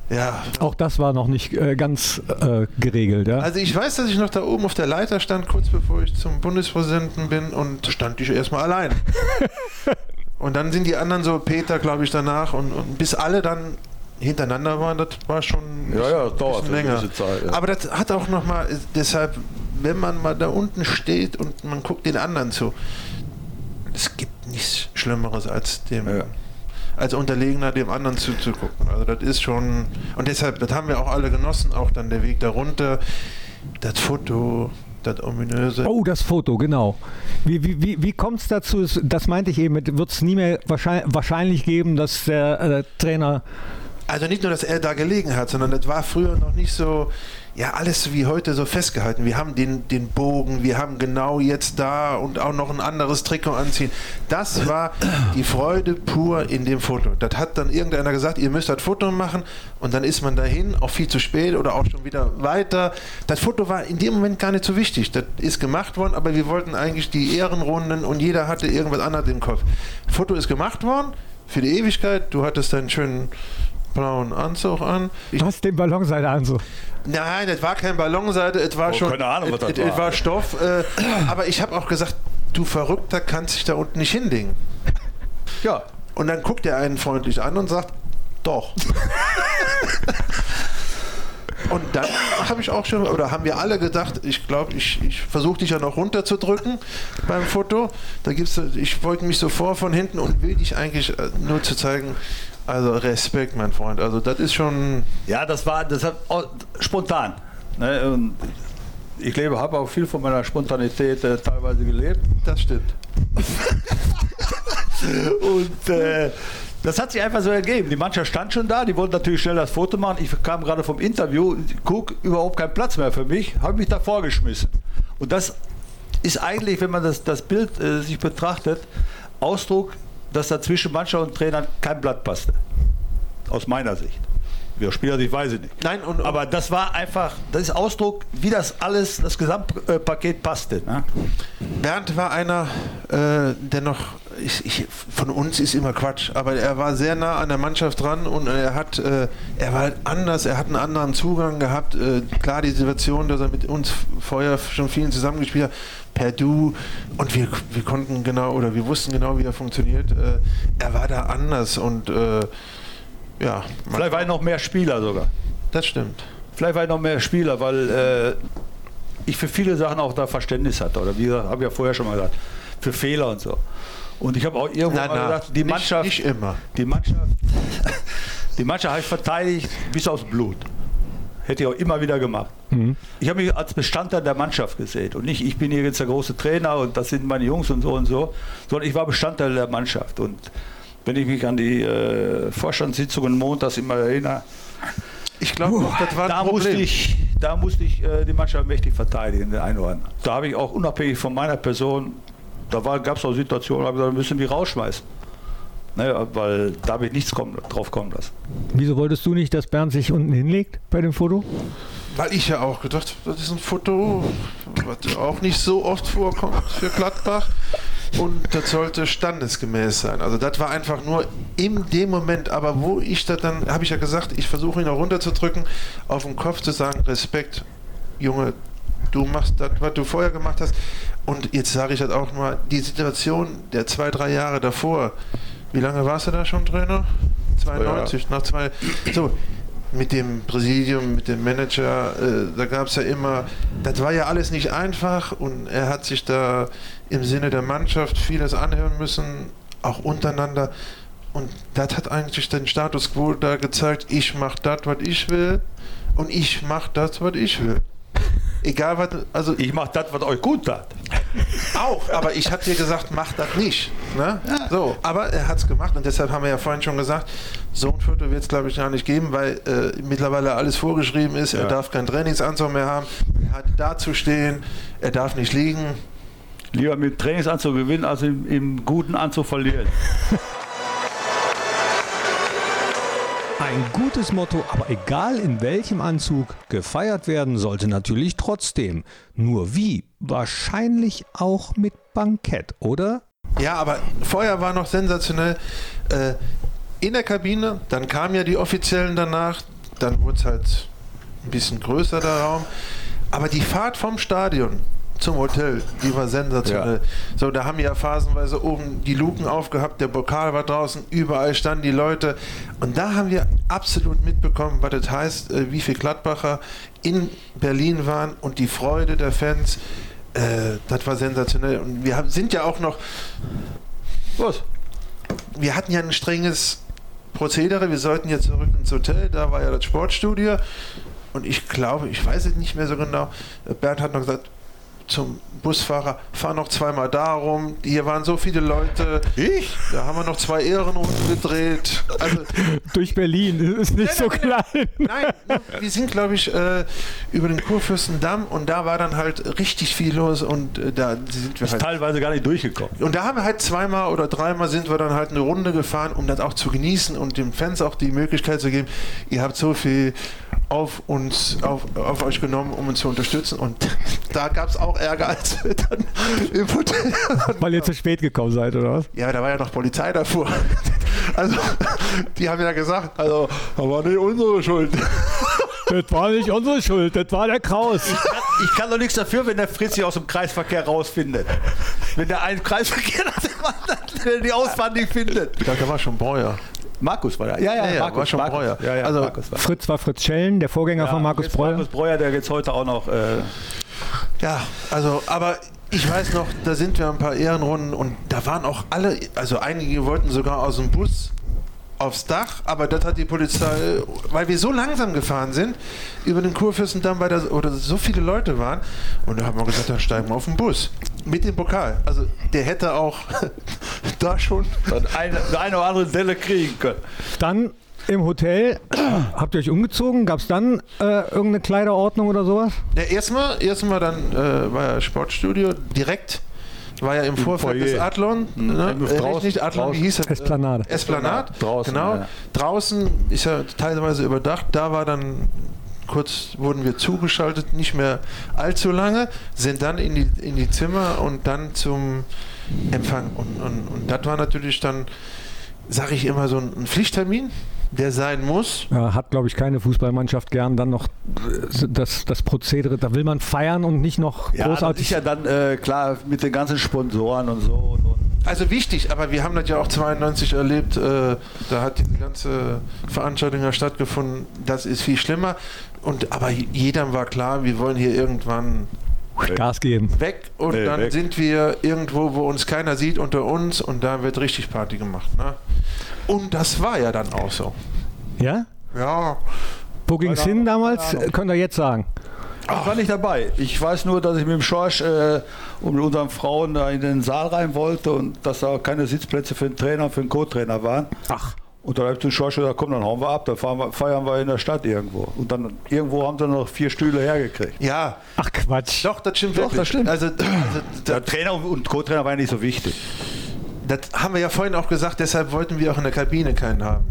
ja. Auch das war noch nicht äh, ganz äh, geregelt, ja? Also ich weiß, dass ich noch da oben auf der Leiter stand, kurz bevor ich zum Bundespräsidenten bin und stand ich erstmal allein. und dann sind die anderen so, Peter, glaube ich, danach und, und, bis alle dann hintereinander waren, das war schon ja, ja, das dauert länger. Zeit, ja. Aber das hat auch nochmal, deshalb, wenn man mal da unten steht und man guckt den anderen zu, es gibt nichts Schlimmeres als dem ja als Unterlegener dem anderen zuzugucken. Also das ist schon, und deshalb, das haben wir auch alle genossen, auch dann der Weg darunter, das Foto, das ominöse. Oh, das Foto, genau. Wie, wie, wie, wie kommt es dazu? Das meinte ich eben, wird es nie mehr wahrscheinlich, wahrscheinlich geben, dass der äh, Trainer also nicht nur, dass er da gelegen hat, sondern das war früher noch nicht so, ja, alles wie heute so festgehalten. Wir haben den, den Bogen, wir haben genau jetzt da und auch noch ein anderes Trikot anziehen. Das war die Freude pur in dem Foto. Das hat dann irgendeiner gesagt, ihr müsst das Foto machen und dann ist man dahin, auch viel zu spät oder auch schon wieder weiter. Das Foto war in dem Moment gar nicht so wichtig. Das ist gemacht worden, aber wir wollten eigentlich die Ehrenrunden und jeder hatte irgendwas anderes im Kopf. Foto ist gemacht worden für die Ewigkeit. Du hattest deinen schönen blauen Anzug an. Ich Was, den Ballonseite-Anzug? Nein, es war kein Ballonseite, es war oh, schon. Keine Ahnung, was das war. Es war Stoff. Äh, aber ich habe auch gesagt, du Verrückter kannst dich da unten nicht hinlegen. Ja. Und dann guckt er einen freundlich an und sagt, doch. Und dann habe ich auch schon, oder haben wir alle gedacht, ich glaube, ich, ich versuche dich ja noch runterzudrücken beim Foto. Da gibt's, ich wollte mich so vor von hinten und will dich eigentlich äh, nur zu zeigen, also Respekt, mein Freund. Also das ist schon. Ja, das war das hat, oh, spontan. Ne? Und ich lebe, habe auch viel von meiner Spontanität äh, teilweise gelebt. Das stimmt. und äh, das hat sich einfach so ergeben. Die Mannschaft stand schon da, die wollten natürlich schnell das Foto machen. Ich kam gerade vom Interview, guck, überhaupt kein Platz mehr für mich, habe mich da vorgeschmissen. Und das ist eigentlich, wenn man das, das Bild äh, sich betrachtet, Ausdruck, dass da zwischen Mannschaft und Trainern kein Blatt passte. Aus meiner Sicht. Wie Spieler, ich weiß es nicht. Nein, und, Aber das war einfach, das ist Ausdruck, wie das alles, das Gesamtpaket passte. Ne? Bernd war einer, äh, der noch, ich, ich, von uns ist immer Quatsch, aber er war sehr nah an der Mannschaft dran und er hat, äh, er war halt anders, er hat einen anderen Zugang gehabt. Äh, klar, die Situation, dass er mit uns vorher schon vielen zusammengespielt hat, per Du und wir, wir konnten genau oder wir wussten genau, wie er funktioniert. Äh, er war da anders und äh, ja. Vielleicht war er noch mehr Spieler sogar. Das stimmt. Vielleicht war er noch mehr Spieler, weil äh, ich für viele Sachen auch da Verständnis hatte. Oder wie gesagt, habe ich ja vorher schon mal gesagt, für Fehler und so. Und ich habe auch irgendwo Nein, mal nein, gesagt, die nicht- Mannschaft, nicht immer. die Mannschaft, die Mannschaft habe ich verteidigt bis aufs Blut. Hätte ich auch immer wieder gemacht. Ich habe mich als Bestandteil der Mannschaft gesehen und nicht, ich bin hier jetzt der große Trainer und das sind meine Jungs und so und so, sondern ich war Bestandteil der Mannschaft. Und wenn ich mich an die äh, Vorstandssitzungen montags immer erinnere, Ich glaube, das war ein da musste ich, da musste ich äh, die Mannschaft mächtig verteidigen, den einen oder anderen. Da habe ich auch unabhängig von meiner Person, da gab es auch Situationen, da habe ich gesagt, müssen wir rausschmeißen. Ne, weil da habe ich nichts kommen, drauf kommen lassen. Wieso wolltest du nicht, dass Bernd sich unten hinlegt bei dem Foto? Weil ich ja auch gedacht, das ist ein Foto, was auch nicht so oft vorkommt für Gladbach. Und das sollte standesgemäß sein. Also das war einfach nur in dem Moment, aber wo ich das dann, habe ich ja gesagt, ich versuche ihn auch runterzudrücken, auf den Kopf zu sagen, Respekt, Junge, du machst das, was du vorher gemacht hast. Und jetzt sage ich das auch mal, die Situation der zwei, drei Jahre davor, wie lange warst du da schon Trainer? 92, nach zwei. So, mit dem Präsidium, mit dem Manager, äh, da gab es ja immer, das war ja alles nicht einfach und er hat sich da im Sinne der Mannschaft vieles anhören müssen, auch untereinander. Und das hat eigentlich den Status quo da gezeigt, ich mach das, was ich will und ich mach das, was ich will. Egal was, also Ich mache das, was euch gut tat. auch, aber ich habe dir gesagt, mach das nicht. Ne? So, aber er hat es gemacht und deshalb haben wir ja vorhin schon gesagt, so ein Foto wird es glaube ich gar nicht geben, weil äh, mittlerweile alles vorgeschrieben ist. Er Ja. darf keinen Trainingsanzug mehr haben, er hat da zu stehen, er darf nicht liegen. Lieber mit Trainingsanzug gewinnen, als im, im guten Anzug verlieren. Ein gutes Motto, aber egal in welchem Anzug, gefeiert werden sollte natürlich trotzdem. Nur wie? Wahrscheinlich auch mit Bankett, oder? Ja, aber vorher war noch sensationell. Äh, in der Kabine, dann kamen ja die Offiziellen danach, dann wurde es halt ein bisschen größer der Raum. Aber die Fahrt vom Stadion zum Hotel, die war sensationell. So, da haben ja phasenweise oben die Luken aufgehabt, der Pokal war draußen, überall standen die Leute. Und da haben wir absolut mitbekommen, was das heißt, äh, wie viele Gladbacher in Berlin waren und die Freude der Fans. Äh, das war sensationell. Und wir haben, sind ja auch noch Was? wir hatten ja ein strenges Prozedere. Wir sollten jetzt zurück ins Hotel. Da war ja das Sportstudio. Und ich glaube, ich weiß es nicht mehr so genau. Bernd hat noch gesagt, zum Busfahrer, fahr noch zweimal da rum. Hier waren so viele Leute. Ich? Da haben wir noch zwei Ehrenrunden gedreht. Also, Durch Berlin, ist nicht so klein. nein, wir sind, glaube ich, äh, über den Kurfürstendamm und da war dann halt richtig viel los und äh, da sind wir Ist halt teilweise gar nicht durchgekommen. und da haben wir halt zweimal oder dreimal sind wir dann halt eine Runde gefahren, um das auch zu genießen und den Fans auch die Möglichkeit zu geben, ihr habt so viel auf uns, auf, auf euch genommen, um uns zu unterstützen. Und da gab es auch Ärger, als wir dann im Hotel. Weil ihr zu spät gekommen seid, oder was? Ja, da war ja noch Polizei davor. Also, die haben ja gesagt, also, das war nicht unsere Schuld. Das war nicht unsere Schuld, das war der Kraus. Ich kann doch nichts dafür, wenn der Fritz sich aus dem Kreisverkehr rausfindet. Wenn der einen Kreisverkehr nach dem anderen die Ausfahrt nicht findet. Ich glaube, da war schon Breuer. Markus war da. Ja, Ja, ja, Markus, war schon Markus. Breuer. Ja, ja, Also, Markus war Fritz war Fritz Schellen, der Vorgänger von Markus jetzt Breuer. Markus Breuer, der jetzt heute auch noch. Äh, Ja, also, aber ich weiß noch, da sind wir ein paar Ehrenrunden und da waren auch alle, also einige wollten sogar aus dem Bus aufs Dach, aber das hat die Polizei, weil wir so langsam gefahren sind, über den Kurfürstendamm, weil da oder so viele Leute waren. Und da haben wir gesagt, dann steigen wir auf den Bus. Mit dem Pokal. Also der hätte auch da schon. eine, eine oder andere Delle kriegen können. Dann im Hotel. Habt ihr euch umgezogen? Gab es dann äh, irgendeine Kleiderordnung oder sowas? Ja, erstmal, erstmal dann äh, war ja Sportstudio direkt. War ja im Vorfeld Foyer. des Adlon. Mhm. Ne? Draußen- Äh, nicht, Adlon, wie hieß es? Esplanade. Esplanade. Draußen, Genau. ja. Draußen ist ja teilweise überdacht. Da war dann kurz wurden wir zugeschaltet, nicht mehr allzu lange, sind dann in die, in die Zimmer und dann zum Empfang. Und, und, und das war natürlich dann, sage ich immer, so ein, ein Pflichttermin, der sein muss. Ja, hat, glaube ich, keine Fußballmannschaft gern dann noch äh, das, das Prozedere. Da will man feiern und nicht noch Ja, das ist großartig. ja dann äh, klar mit den ganzen Sponsoren und so. Und, und. Also wichtig, aber wir haben das ja auch 92 erlebt, äh, da hat diese ganze Veranstaltung ja stattgefunden, das ist viel schlimmer. Und, aber jedem war klar, wir wollen hier irgendwann Gas geben. weg und Nee, dann weg. sind wir irgendwo, wo uns keiner sieht, unter uns und da wird richtig Party gemacht. Ne? Und das war ja dann auch so. Ja? Ja, Wo ging es hin damals? Könnt ihr jetzt sagen. Ich war nicht dabei. Ich weiß nur, dass ich mit dem Schorsch äh, und mit unseren Frauen da in den Saal rein wollte und dass da keine Sitzplätze für den Trainer und für den Co-Trainer waren. Ach. Und dann habe ich zum Schorsch gesagt, komm, dann hauen wir ab, dann fahren wir, feiern wir in der Stadt irgendwo. Und dann irgendwo haben sie noch vier Stühle hergekriegt. ja, Ach Quatsch. doch, das stimmt Doch, wirklich. das stimmt. Also, also Der Trainer und Co-Trainer war ja nicht so wichtig. das haben wir ja vorhin auch gesagt, deshalb wollten wir auch in der Kabine keinen haben.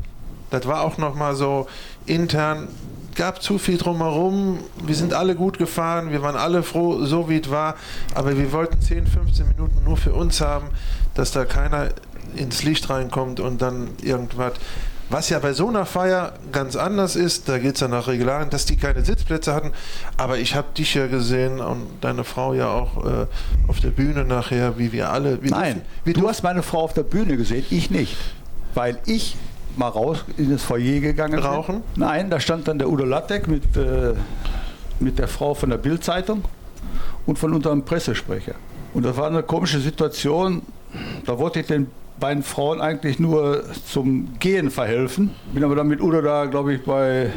Das war auch nochmal so intern, gab zu viel drumherum. Wir sind alle gut gefahren, wir waren alle froh, so wie es war. Aber wir wollten 10, 15 Minuten nur für uns haben, dass da keiner ins Licht reinkommt und dann irgendwas. Was ja bei so einer Feier ganz anders ist, da geht es ja nach Regularien, dass die keine Sitzplätze hatten. Aber ich habe dich ja gesehen und deine Frau ja auch äh, auf der Bühne nachher, wie wir alle. Wir Nein, wir du dürfen- hast meine Frau auf der Bühne gesehen, ich nicht. Weil ich mal raus in das Foyer gegangen bin. Rauchen? Nein, da stand dann der Udo Lattek mit, äh, mit der Frau von der Bildzeitung und von unserem Pressesprecher. Und das war eine komische Situation. Da wollte ich den beiden Frauen eigentlich nur zum Gehen verhelfen. Bin aber dann mit Udo da, glaube ich, bei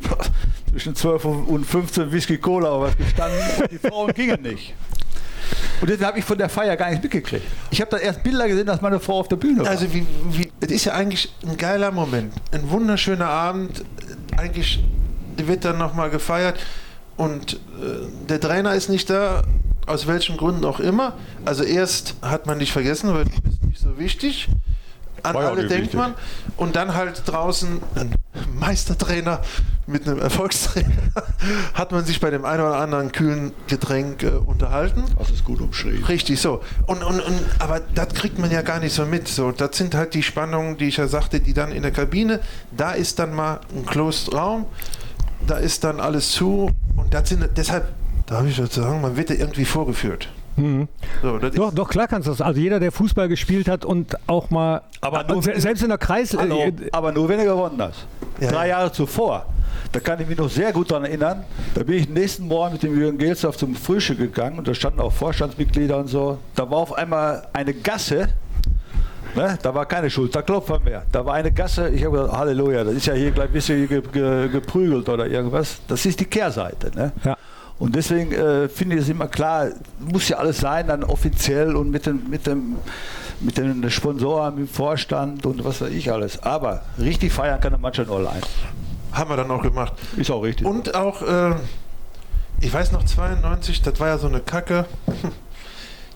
zwischen 12 und 15 Whisky Cola oder was gestanden. Und die Frauen gingen nicht. Und deswegen habe ich von der Feier gar nichts mitgekriegt. Ich habe da erst Bilder gesehen, dass meine Frau auf der Bühne war. Also wie, wie, es ist ja eigentlich ein geiler Moment, ein wunderschöner Abend. Eigentlich wird dann nochmal gefeiert und äh, der Trainer ist nicht da, aus welchen Gründen auch immer. Also erst hat man dich vergessen, weil du bist nicht so wichtig. An War alle denkt wichtig. man. Und dann halt draußen ein Meistertrainer mit einem Erfolgstrainer hat man sich bei dem einen oder anderen kühlen Getränk äh, unterhalten. das ist gut umschrieben. Richtig so. Und, und, und, aber das kriegt man ja gar nicht so mit. So, das sind halt die Spannungen, die ich ja sagte, die dann in der Kabine, da ist dann mal ein Closed Raum, da ist dann alles zu und das sind deshalb, darf ich dazu sagen, man wird ja irgendwie vorgeführt. So, das Doch, doch, klar kannst du das. Also jeder, der Fußball gespielt hat und auch mal, Aber nur- und se- selbst in der Kreis, Hallo, äh, aber nur wenn er gewonnen hat. Ja, Drei ja. Jahre zuvor. Da kann ich mich noch sehr gut daran erinnern. Da bin ich nächsten Morgen mit dem Jürgen Gelsdorf zum Frühstück gegangen und da standen auch Vorstandsmitglieder und so. Da war auf einmal eine Gasse. Ne? Da war keine Schulterklopfer mehr. Da war eine Gasse. Ich habe gesagt, Halleluja, das ist ja hier gleich ein bisschen ge ge geprügelt oder irgendwas. Das ist die Kehrseite. Ne? Ja. Und deswegen äh, finde ich es immer klar, muss ja alles sein, dann offiziell und mit, dem, mit, dem, mit den Sponsoren, mit dem Vorstand und was weiß ich alles. Aber richtig feiern kann eine Mannschaft nur allein. haben wir dann auch gemacht. Ist auch richtig. Und auch, äh, ich weiß noch, 92, das war ja so eine Kacke.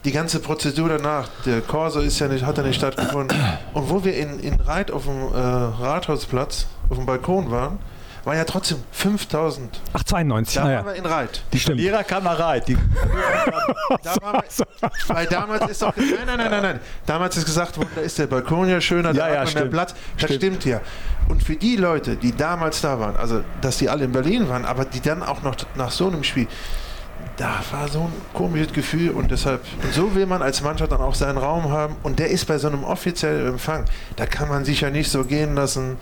Die ganze Prozedur danach, der Corso ist ja nicht, hat ja nicht stattgefunden. Und wo wir in, in Reit auf dem äh, Rathausplatz, auf dem Balkon waren, war ja trotzdem 5000. ach 92, Da ah, waren ja. wir in Reit. die stimmt. Verlierer nach Reit. Die, Da waren wir, weil damals ist doch, nein, nein, nein, nein, nein. Damals ist gesagt worden, da ist der Balkon ja schöner, da Ja, hat man mehr stimmt. Platz. Das Stimmt. stimmt ja. Und für die Leute, die damals da waren, also dass die alle in Berlin waren, aber die dann auch noch nach so einem Spiel, da war so ein komisches Gefühl und deshalb, und so will man als Mannschaft dann auch seinen Raum haben. Und der ist bei so einem offiziellen Empfang, da kann man sich ja nicht so gehen lassen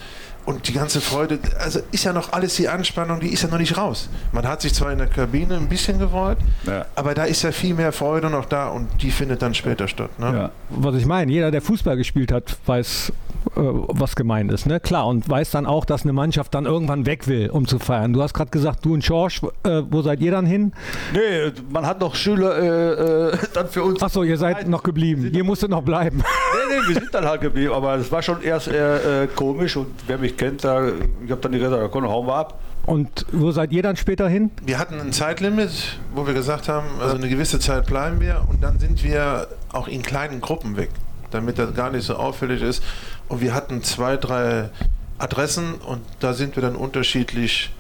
und die ganze Freude, also ist ja noch alles die Anspannung, die ist ja noch nicht raus. Man hat sich zwar in der Kabine ein bisschen gefreut, Ja. aber da ist ja viel mehr Freude noch da und die findet dann später statt. Ne? ja. Was ich meine, jeder, der Fußball gespielt hat, weiß, äh, was gemeint ist, ne? Klar, und weiß dann auch, dass eine Mannschaft dann irgendwann weg will, um zu feiern. Du hast gerade gesagt, du und Schorsch, äh, wo seid ihr dann hin? Nee, man hat noch Schüler äh, äh dann für uns. Achso, ihr seid noch geblieben. Ihr musstet noch bleiben. Nee, nee, wir sind dann halt geblieben, aber es war schon erst äh, komisch und wer mich kennt, da, ich habe dann die gesagt, komm, hauen wir ab. Und wo seid ihr dann später hin? Wir hatten ein Zeitlimit, wo wir gesagt haben, also eine gewisse Zeit bleiben wir und dann sind wir auch in kleinen Gruppen weg, damit das gar nicht so auffällig ist. Und wir hatten zwei, drei Adressen und da sind wir dann unterschiedlich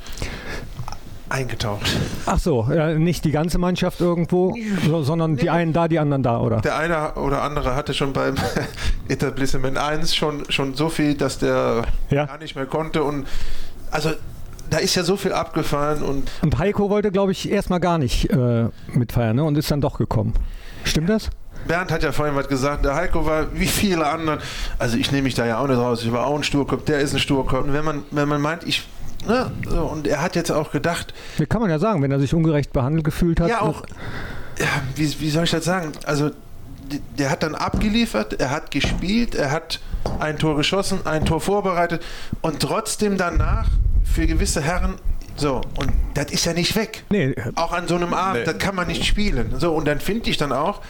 eingetaucht. Ach so, ja, nicht die ganze Mannschaft irgendwo, so, sondern nee. die einen da, die anderen da, oder? Der eine oder andere hatte schon beim Etablissement 1 schon, schon so viel, dass der ja. gar nicht mehr konnte und also da ist ja so viel abgefallen und. Und Heiko wollte, glaube ich, erstmal gar nicht äh, mitfeiern ne? und ist dann doch gekommen. Stimmt das? Bernd hat ja vorhin was gesagt, der Heiko war wie viele andere, also ich nehme mich da ja auch nicht raus, ich war auch ein Sturkopf, der ist ein Sturkopf. Und wenn man, wenn man meint, ich Ne? So, und er hat jetzt auch gedacht. Wie kann man ja sagen, wenn er sich ungerecht behandelt gefühlt hat. Ja, auch. Ja, wie, wie soll ich das sagen? Also, der hat dann abgeliefert, er hat gespielt, er hat ein Tor geschossen, ein Tor vorbereitet und trotzdem danach für gewisse Herren so, und das ist ja nicht weg. Nee. Auch an so einem Abend, nee. das kann man nicht spielen. So, und dann finde ich dann auch,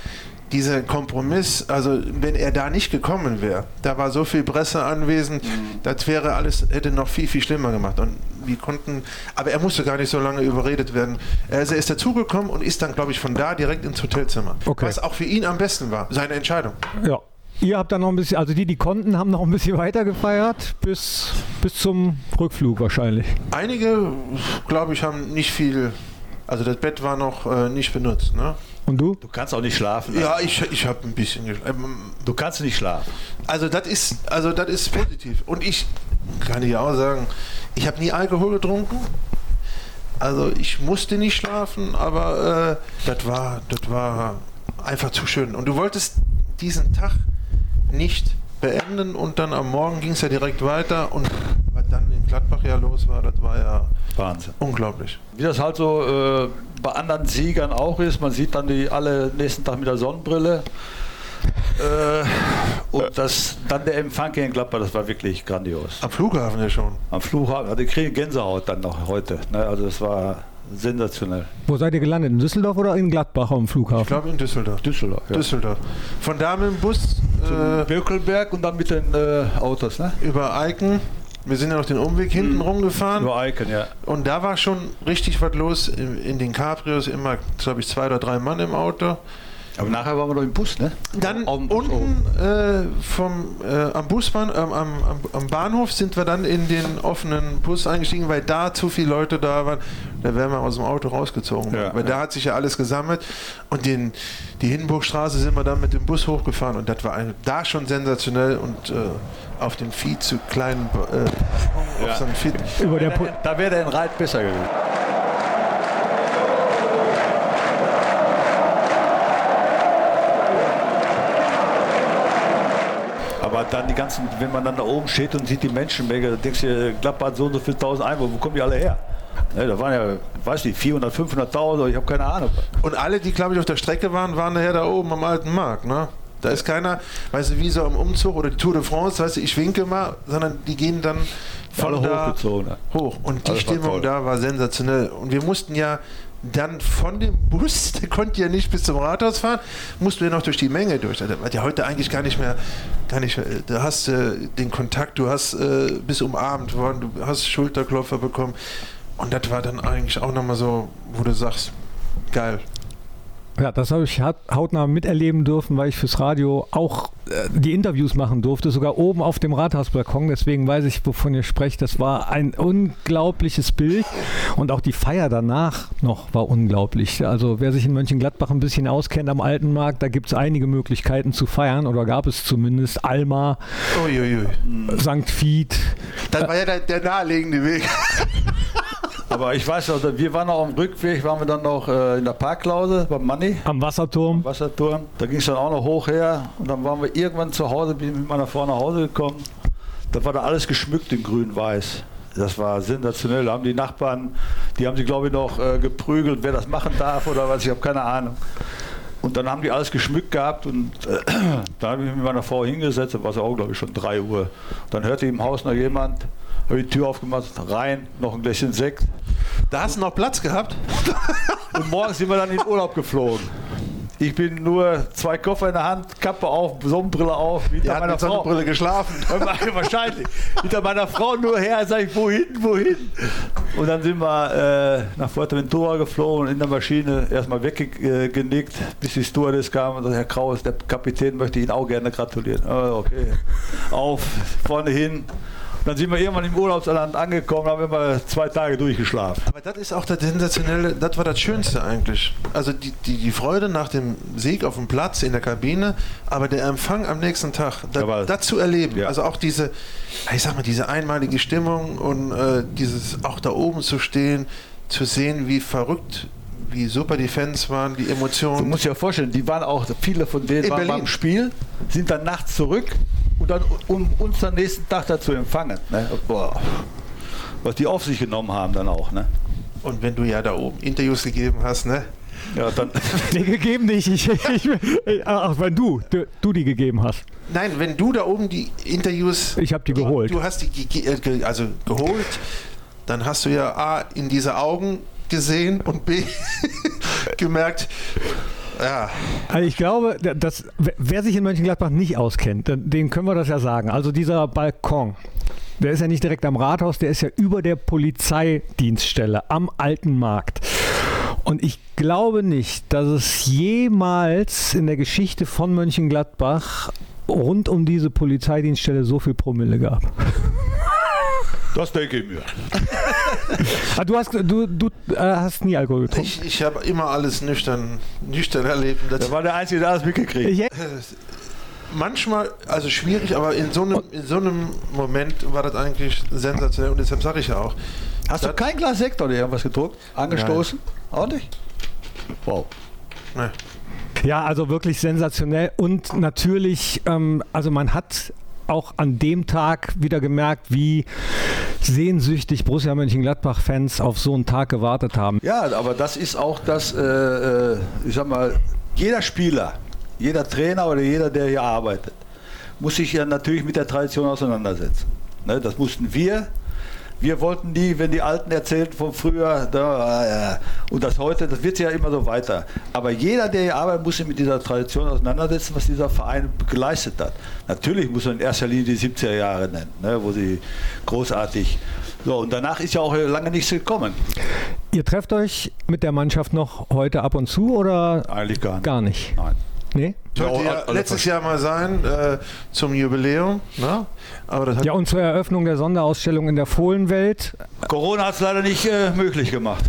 dieser Kompromiss, also wenn er da nicht gekommen wäre, da war so viel Presse anwesend, mhm. das wäre alles, hätte noch viel, viel schlimmer gemacht. Und wir konnten, aber er musste gar nicht so lange überredet werden. Also er ist dazugekommen und ist dann, glaube ich, von da direkt ins Hotelzimmer. Okay. Was auch für ihn am besten war, seine Entscheidung. Ja. Ihr habt dann noch ein bisschen, also die, die konnten, haben noch ein bisschen weiter gefeiert, bis, bis zum Rückflug wahrscheinlich. Einige, glaube ich, haben nicht viel, also das Bett war noch äh, nicht benutzt. Ne? Und du? Du kannst auch nicht schlafen. Ne? Ja, ich, ich habe ein bisschen geschlafen. Ähm, du kannst nicht schlafen. Also das ist, also das ist positiv. Und ich kann ich auch sagen, ich habe nie Alkohol getrunken. Also ich musste nicht schlafen, aber äh, das war, das war einfach zu schön. Und du wolltest diesen Tag nicht beenden und dann am Morgen ging es ja direkt weiter und Gladbach ja los war, das war ja Wahnsinn. Unglaublich. Wie das halt so äh, bei anderen Siegern auch ist, man sieht dann die alle nächsten Tag mit der Sonnenbrille. Äh, und das, dann der Empfang gegen Gladbach, das war wirklich grandios. Am Flughafen ja schon. Am Flughafen, also ich kriege Gänsehaut dann noch heute. Ne? Also das war Sensationell. Wo seid ihr gelandet? In Düsseldorf oder in Gladbach am Flughafen? Ich glaube in Düsseldorf. Düsseldorf, ja. Düsseldorf. Von da mit dem Bus. Zum äh, Birkelberg und dann mit den äh, Autos, ne? Über Eiken. Wir sind ja noch den Umweg hinten mhm. rumgefahren. Über Eiken, ja. Und da war schon richtig was los. In, in den Cabrios immer, glaube ich, zwei oder drei Mann im Auto. Aber nachher waren wir doch im Bus, ne? Dann unten äh, vom, äh, am Busbahn, ähm, am, am, Bahnhof sind wir dann in den offenen Bus eingestiegen, weil da zu viele Leute da waren. Da wären wir aus dem Auto rausgezogen. Ja, weil ja. da hat sich ja alles gesammelt. Und den, die Hindenburgstraße sind wir dann mit dem Bus hochgefahren. Und das war ein, da schon sensationell. Und äh, auf dem viel zu kleinen äh, ja. Feed. Über der da wäre der in Reit besser gewesen. Aber dann die ganzen, wenn man dann da oben steht und sieht die Menschenmenge, dann denkst du, Gladbach hat so und so viele tausend Einwohner, wo kommen die alle her? Ne, da waren ja, weiß nicht, 400, 500.000, ich habe keine Ahnung. Und alle, die, glaube ich, auf der Strecke waren, waren nachher da oben am alten Markt, ne? Da ist keiner, weißt du, wie so am Umzug oder die Tour de France, weißt du, ich winke mal, sondern die gehen dann von Alle da hoch. Und die Stimmung da war sensationell. Und wir mussten ja dann von dem Bus, der konnte ja nicht bis zum Rathaus fahren, musst du ja noch durch die Menge durch. Das war ja heute eigentlich gar nicht mehr, gar nicht mehr. Du hast äh, den Kontakt, du hast äh, bis umarmt worden, du hast Schulterklopfer bekommen. Und das war dann eigentlich auch nochmal so, wo du sagst, geil. Ja, das habe ich hautnah miterleben dürfen, weil ich fürs Radio auch äh, die Interviews machen durfte, sogar oben auf dem Rathausbalkon. Deswegen weiß ich, wovon ihr sprecht. Das war ein unglaubliches Bild und auch die Feier danach noch war unglaublich. Also wer sich in Mönchengladbach ein bisschen auskennt am Alten Markt, da gibt es einige Möglichkeiten zu feiern oder gab es zumindest Alma, Uiuiui. St. Fied. Das war ja der, der naheliegende Weg. Aber ich weiß, also wir waren auch am Rückweg, waren wir dann noch äh, in der Parklause beim Manni. Am Wasserturm. Am Wasserturm. Da ging es dann auch noch hoch her. Und dann waren wir irgendwann zu Hause, bin mit meiner Frau nach Hause gekommen. Da war da alles geschmückt in grün-weiß. Das war sensationell. Da haben die Nachbarn, die haben sich glaube ich noch äh, geprügelt, wer das machen darf oder was, ich habe keine Ahnung. Und dann haben die alles geschmückt gehabt und äh, da habe ich mich mit meiner Frau hingesetzt, da war es auch, glaube ich, schon 3 Uhr. Dann hörte im Haus noch jemand, habe die Tür aufgemacht, rein, noch ein Gläschen Sekt. Da hast du noch Platz gehabt? und morgens sind wir dann in Urlaub geflogen. Ich bin nur zwei Koffer in der Hand, Kappe auf, Sonnenbrille auf. Hinter hat meiner mit Frau. Sonnenbrille geschlafen. Wahrscheinlich. Hinter meiner Frau nur her, sag ich, wohin, wohin? Und dann sind wir äh, nach Fuerteventura geflogen, in der Maschine erstmal weggenickt, bis die Stewardess kam und sagte, Herr Kraus, der Kapitän möchte Ihnen auch gerne gratulieren. Oh, okay. Auf, vorne hin, dann sind wir irgendwann im Urlaubsland angekommen, haben immer zwei Tage durchgeschlafen. Aber das ist auch das Sensationelle, das war das Schönste eigentlich. Also die, die, die Freude nach dem Sieg auf dem Platz, in der Kabine, aber der Empfang am nächsten Tag, das, das zu erleben. Ja. Also auch diese, ich sag mal, diese einmalige Stimmung und äh, dieses auch da oben zu stehen, zu sehen, wie verrückt wie super die Fans waren, die Emotionen. Du musst dir ja vorstellen, die waren auch, viele von denen in waren Berlin. beim Spiel, sind dann nachts zurück und dann, um uns am nächsten Tag dazu empfangen. Ne? Boah. Was die auf sich genommen haben dann auch. Ne? Und wenn du ja da oben Interviews gegeben hast, ne? Ja, dann. nee, gegeben nicht. Ich, ich, ach, wenn du, du, du, die gegeben hast. Nein, wenn du da oben die Interviews. Ich habe die geholt. Du hast die äh, also geholt, dann hast du ja A, in diese Augen gesehen und B, gemerkt, ja. Also ich glaube, dass, wer sich in Mönchengladbach nicht auskennt, den können wir das ja sagen. Also dieser Balkon, der ist ja nicht direkt am Rathaus, der ist ja über der Polizeidienststelle am Alten Markt. Und ich glaube nicht, dass es jemals in der Geschichte von Mönchengladbach rund um diese Polizeidienststelle so viel Promille gab. Das denke ich mir. ah, du hast, du, du äh, hast nie Alkohol getrunken? Ich, ich habe immer alles nüchtern, nüchtern erlebt. Das war der Einzige, der alles mitgekriegt hat. Manchmal, also schwierig, aber in so, einem, in so einem Moment war das eigentlich sensationell und deshalb sage ich ja auch. Hast du kein Glas Sekt oder irgendwas gedruckt? Angestoßen? Nein. Auch nicht? Wow. Nee. Ja, also wirklich sensationell und natürlich, ähm, also man hat auch an dem Tag wieder gemerkt, wie sehnsüchtig Borussia Mönchengladbach-Fans auf so einen Tag gewartet haben. Ja, aber das ist auch das, äh, äh, ich sag mal, jeder Spieler, jeder Trainer oder jeder, der hier arbeitet, muss sich ja natürlich mit der Tradition auseinandersetzen. Ne, das mussten wir wir wollten die, wenn die Alten erzählen von früher, da, und das heute, das wird ja immer so weiter. Aber jeder, der hier arbeitet, muss sich mit dieser Tradition auseinandersetzen, was dieser Verein geleistet hat. Natürlich muss man in erster Linie die 70er Jahre nennen, ne, wo sie großartig. So, und danach ist ja auch lange nichts gekommen. Ihr trefft euch mit der Mannschaft noch heute ab und zu oder? Eigentlich gar nicht. Gar nicht. Nein. Nee? Sollte ja, letztes Jahr mal sein äh, zum Jubiläum. Ne? Aber das ja, und zur Eröffnung der Sonderausstellung in der Fohlenwelt. Corona hat es leider nicht äh, möglich gemacht.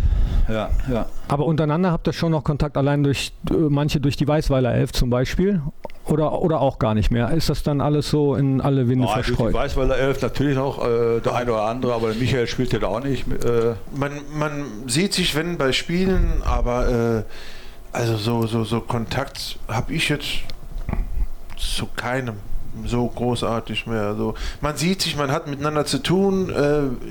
Ja, ja. Aber untereinander habt ihr schon noch Kontakt, allein durch äh, manche durch die Weißweiler Elf zum Beispiel? Oder, oder auch gar nicht mehr? Ist das dann alles so in alle Winde oh, verstreut? Die Weißweiler Elf natürlich noch, äh, der eine oder andere, aber Michael spielt ja da auch nicht. Äh. Man, man sieht sich, wenn bei Spielen, aber äh, also so, so, so Kontakt habe ich jetzt zu keinem so großartig mehr. Also man sieht sich, man hat miteinander zu tun. Äh,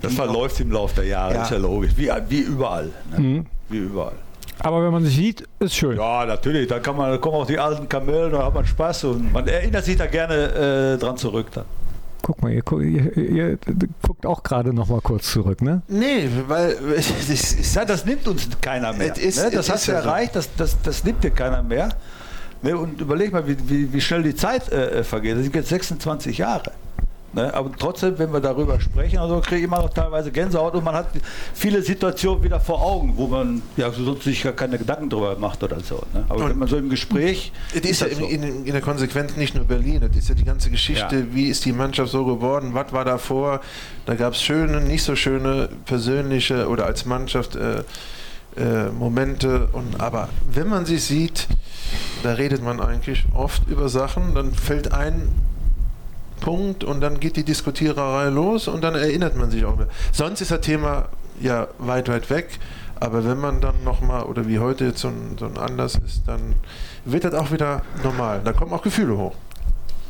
das verläuft im Laufe der Jahre, ja. ist ja logisch. Wie, wie überall. Ne? Mhm. Wie überall. Aber wenn man sich sieht, ist schön. Ja, natürlich. Da, kann man, da kommen auch die alten Kamellen, da hat man Spaß und man erinnert sich da gerne äh, dran zurück. Dann. Guck mal, ihr, ihr, ihr guckt auch gerade noch mal kurz zurück, ne? Nee, weil das, ja, das nimmt uns keiner mehr. Ist, ne? Das hast du erreicht, das, das, das nimmt dir keiner mehr. Ne? Und überleg mal, wie, wie, wie schnell die Zeit äh, vergeht. Das sind jetzt 26 Jahre. Ne? Aber trotzdem, wenn wir darüber sprechen, also kriege ich immer noch teilweise Gänsehaut und man hat viele Situationen wieder vor Augen, wo man ja sonst sich gar keine Gedanken drüber macht oder so. Ne? Aber und wenn man so im Gespräch. Es ist, ist ja so. in, in, der Konsequenz nicht nur Berlin, es ist ja die ganze Geschichte, ja. wie ist die Mannschaft so geworden, was war davor. Da gab es schöne, nicht so schöne persönliche oder als Mannschaft. Äh, äh, Momente und aber wenn man sie sieht, da redet man eigentlich oft über Sachen, dann fällt ein Punkt und dann geht die Diskutiererei los und dann erinnert man sich auch mehr. Sonst ist das Thema ja weit, weit weg, aber wenn man dann nochmal, oder wie heute jetzt so ein, so ein Anlass ist, dann wird das auch wieder normal. Da kommen auch Gefühle hoch.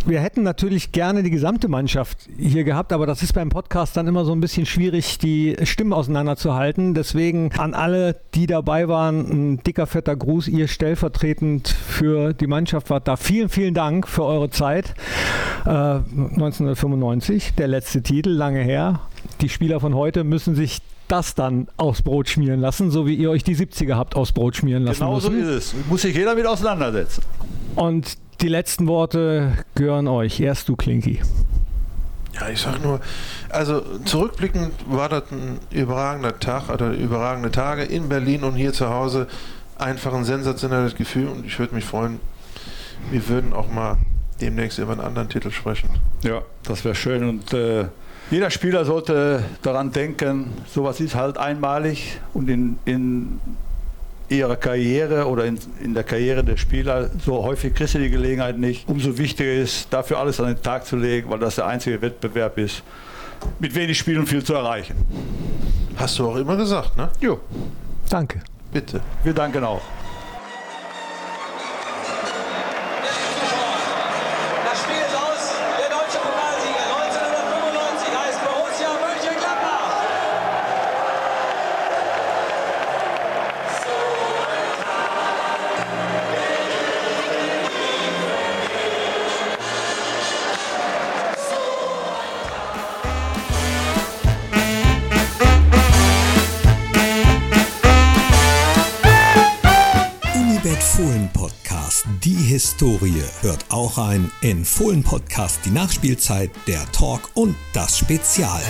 Wir hätten natürlich gerne die gesamte Mannschaft hier gehabt, aber das ist beim Podcast dann immer so ein bisschen schwierig, die Stimmen auseinanderzuhalten. Deswegen an alle, die dabei waren, ein dicker, fetter Gruß. Ihr stellvertretend für die Mannschaft wart da. Vielen, vielen Dank für eure Zeit. Äh, 1995, der letzte Titel, lange her. Die Spieler von heute müssen sich das dann aufs Brot schmieren lassen, so wie ihr euch die 70er habt aufs Brot schmieren lassen genau müssen. so ist es. Muss sich jeder mit auseinandersetzen. Und die letzten Worte gehören euch. Erst du, Klinki. Ja, ich sag nur, also zurückblickend war das ein überragender Tag oder überragende Tage in Berlin und hier zu Hause. Einfach ein sensationelles Gefühl und ich würde mich freuen, wir würden auch mal demnächst über einen anderen Titel sprechen. Ja, das wäre schön und äh, jeder Spieler sollte daran denken, sowas ist halt einmalig und in, in ihrer Karriere oder in, in, der Karriere der Spieler, so häufig kriegst du die Gelegenheit nicht. Umso wichtiger ist, dafür alles an den Tag zu legen, weil das der einzige Wettbewerb ist, mit wenig Spielen viel zu erreichen. Hast du auch immer gesagt, ne? Jo. Danke. Bitte. Wir danken auch. Historie hört auch ein in Fohlen Podcast die Nachspielzeit, der Talk und das Spezial.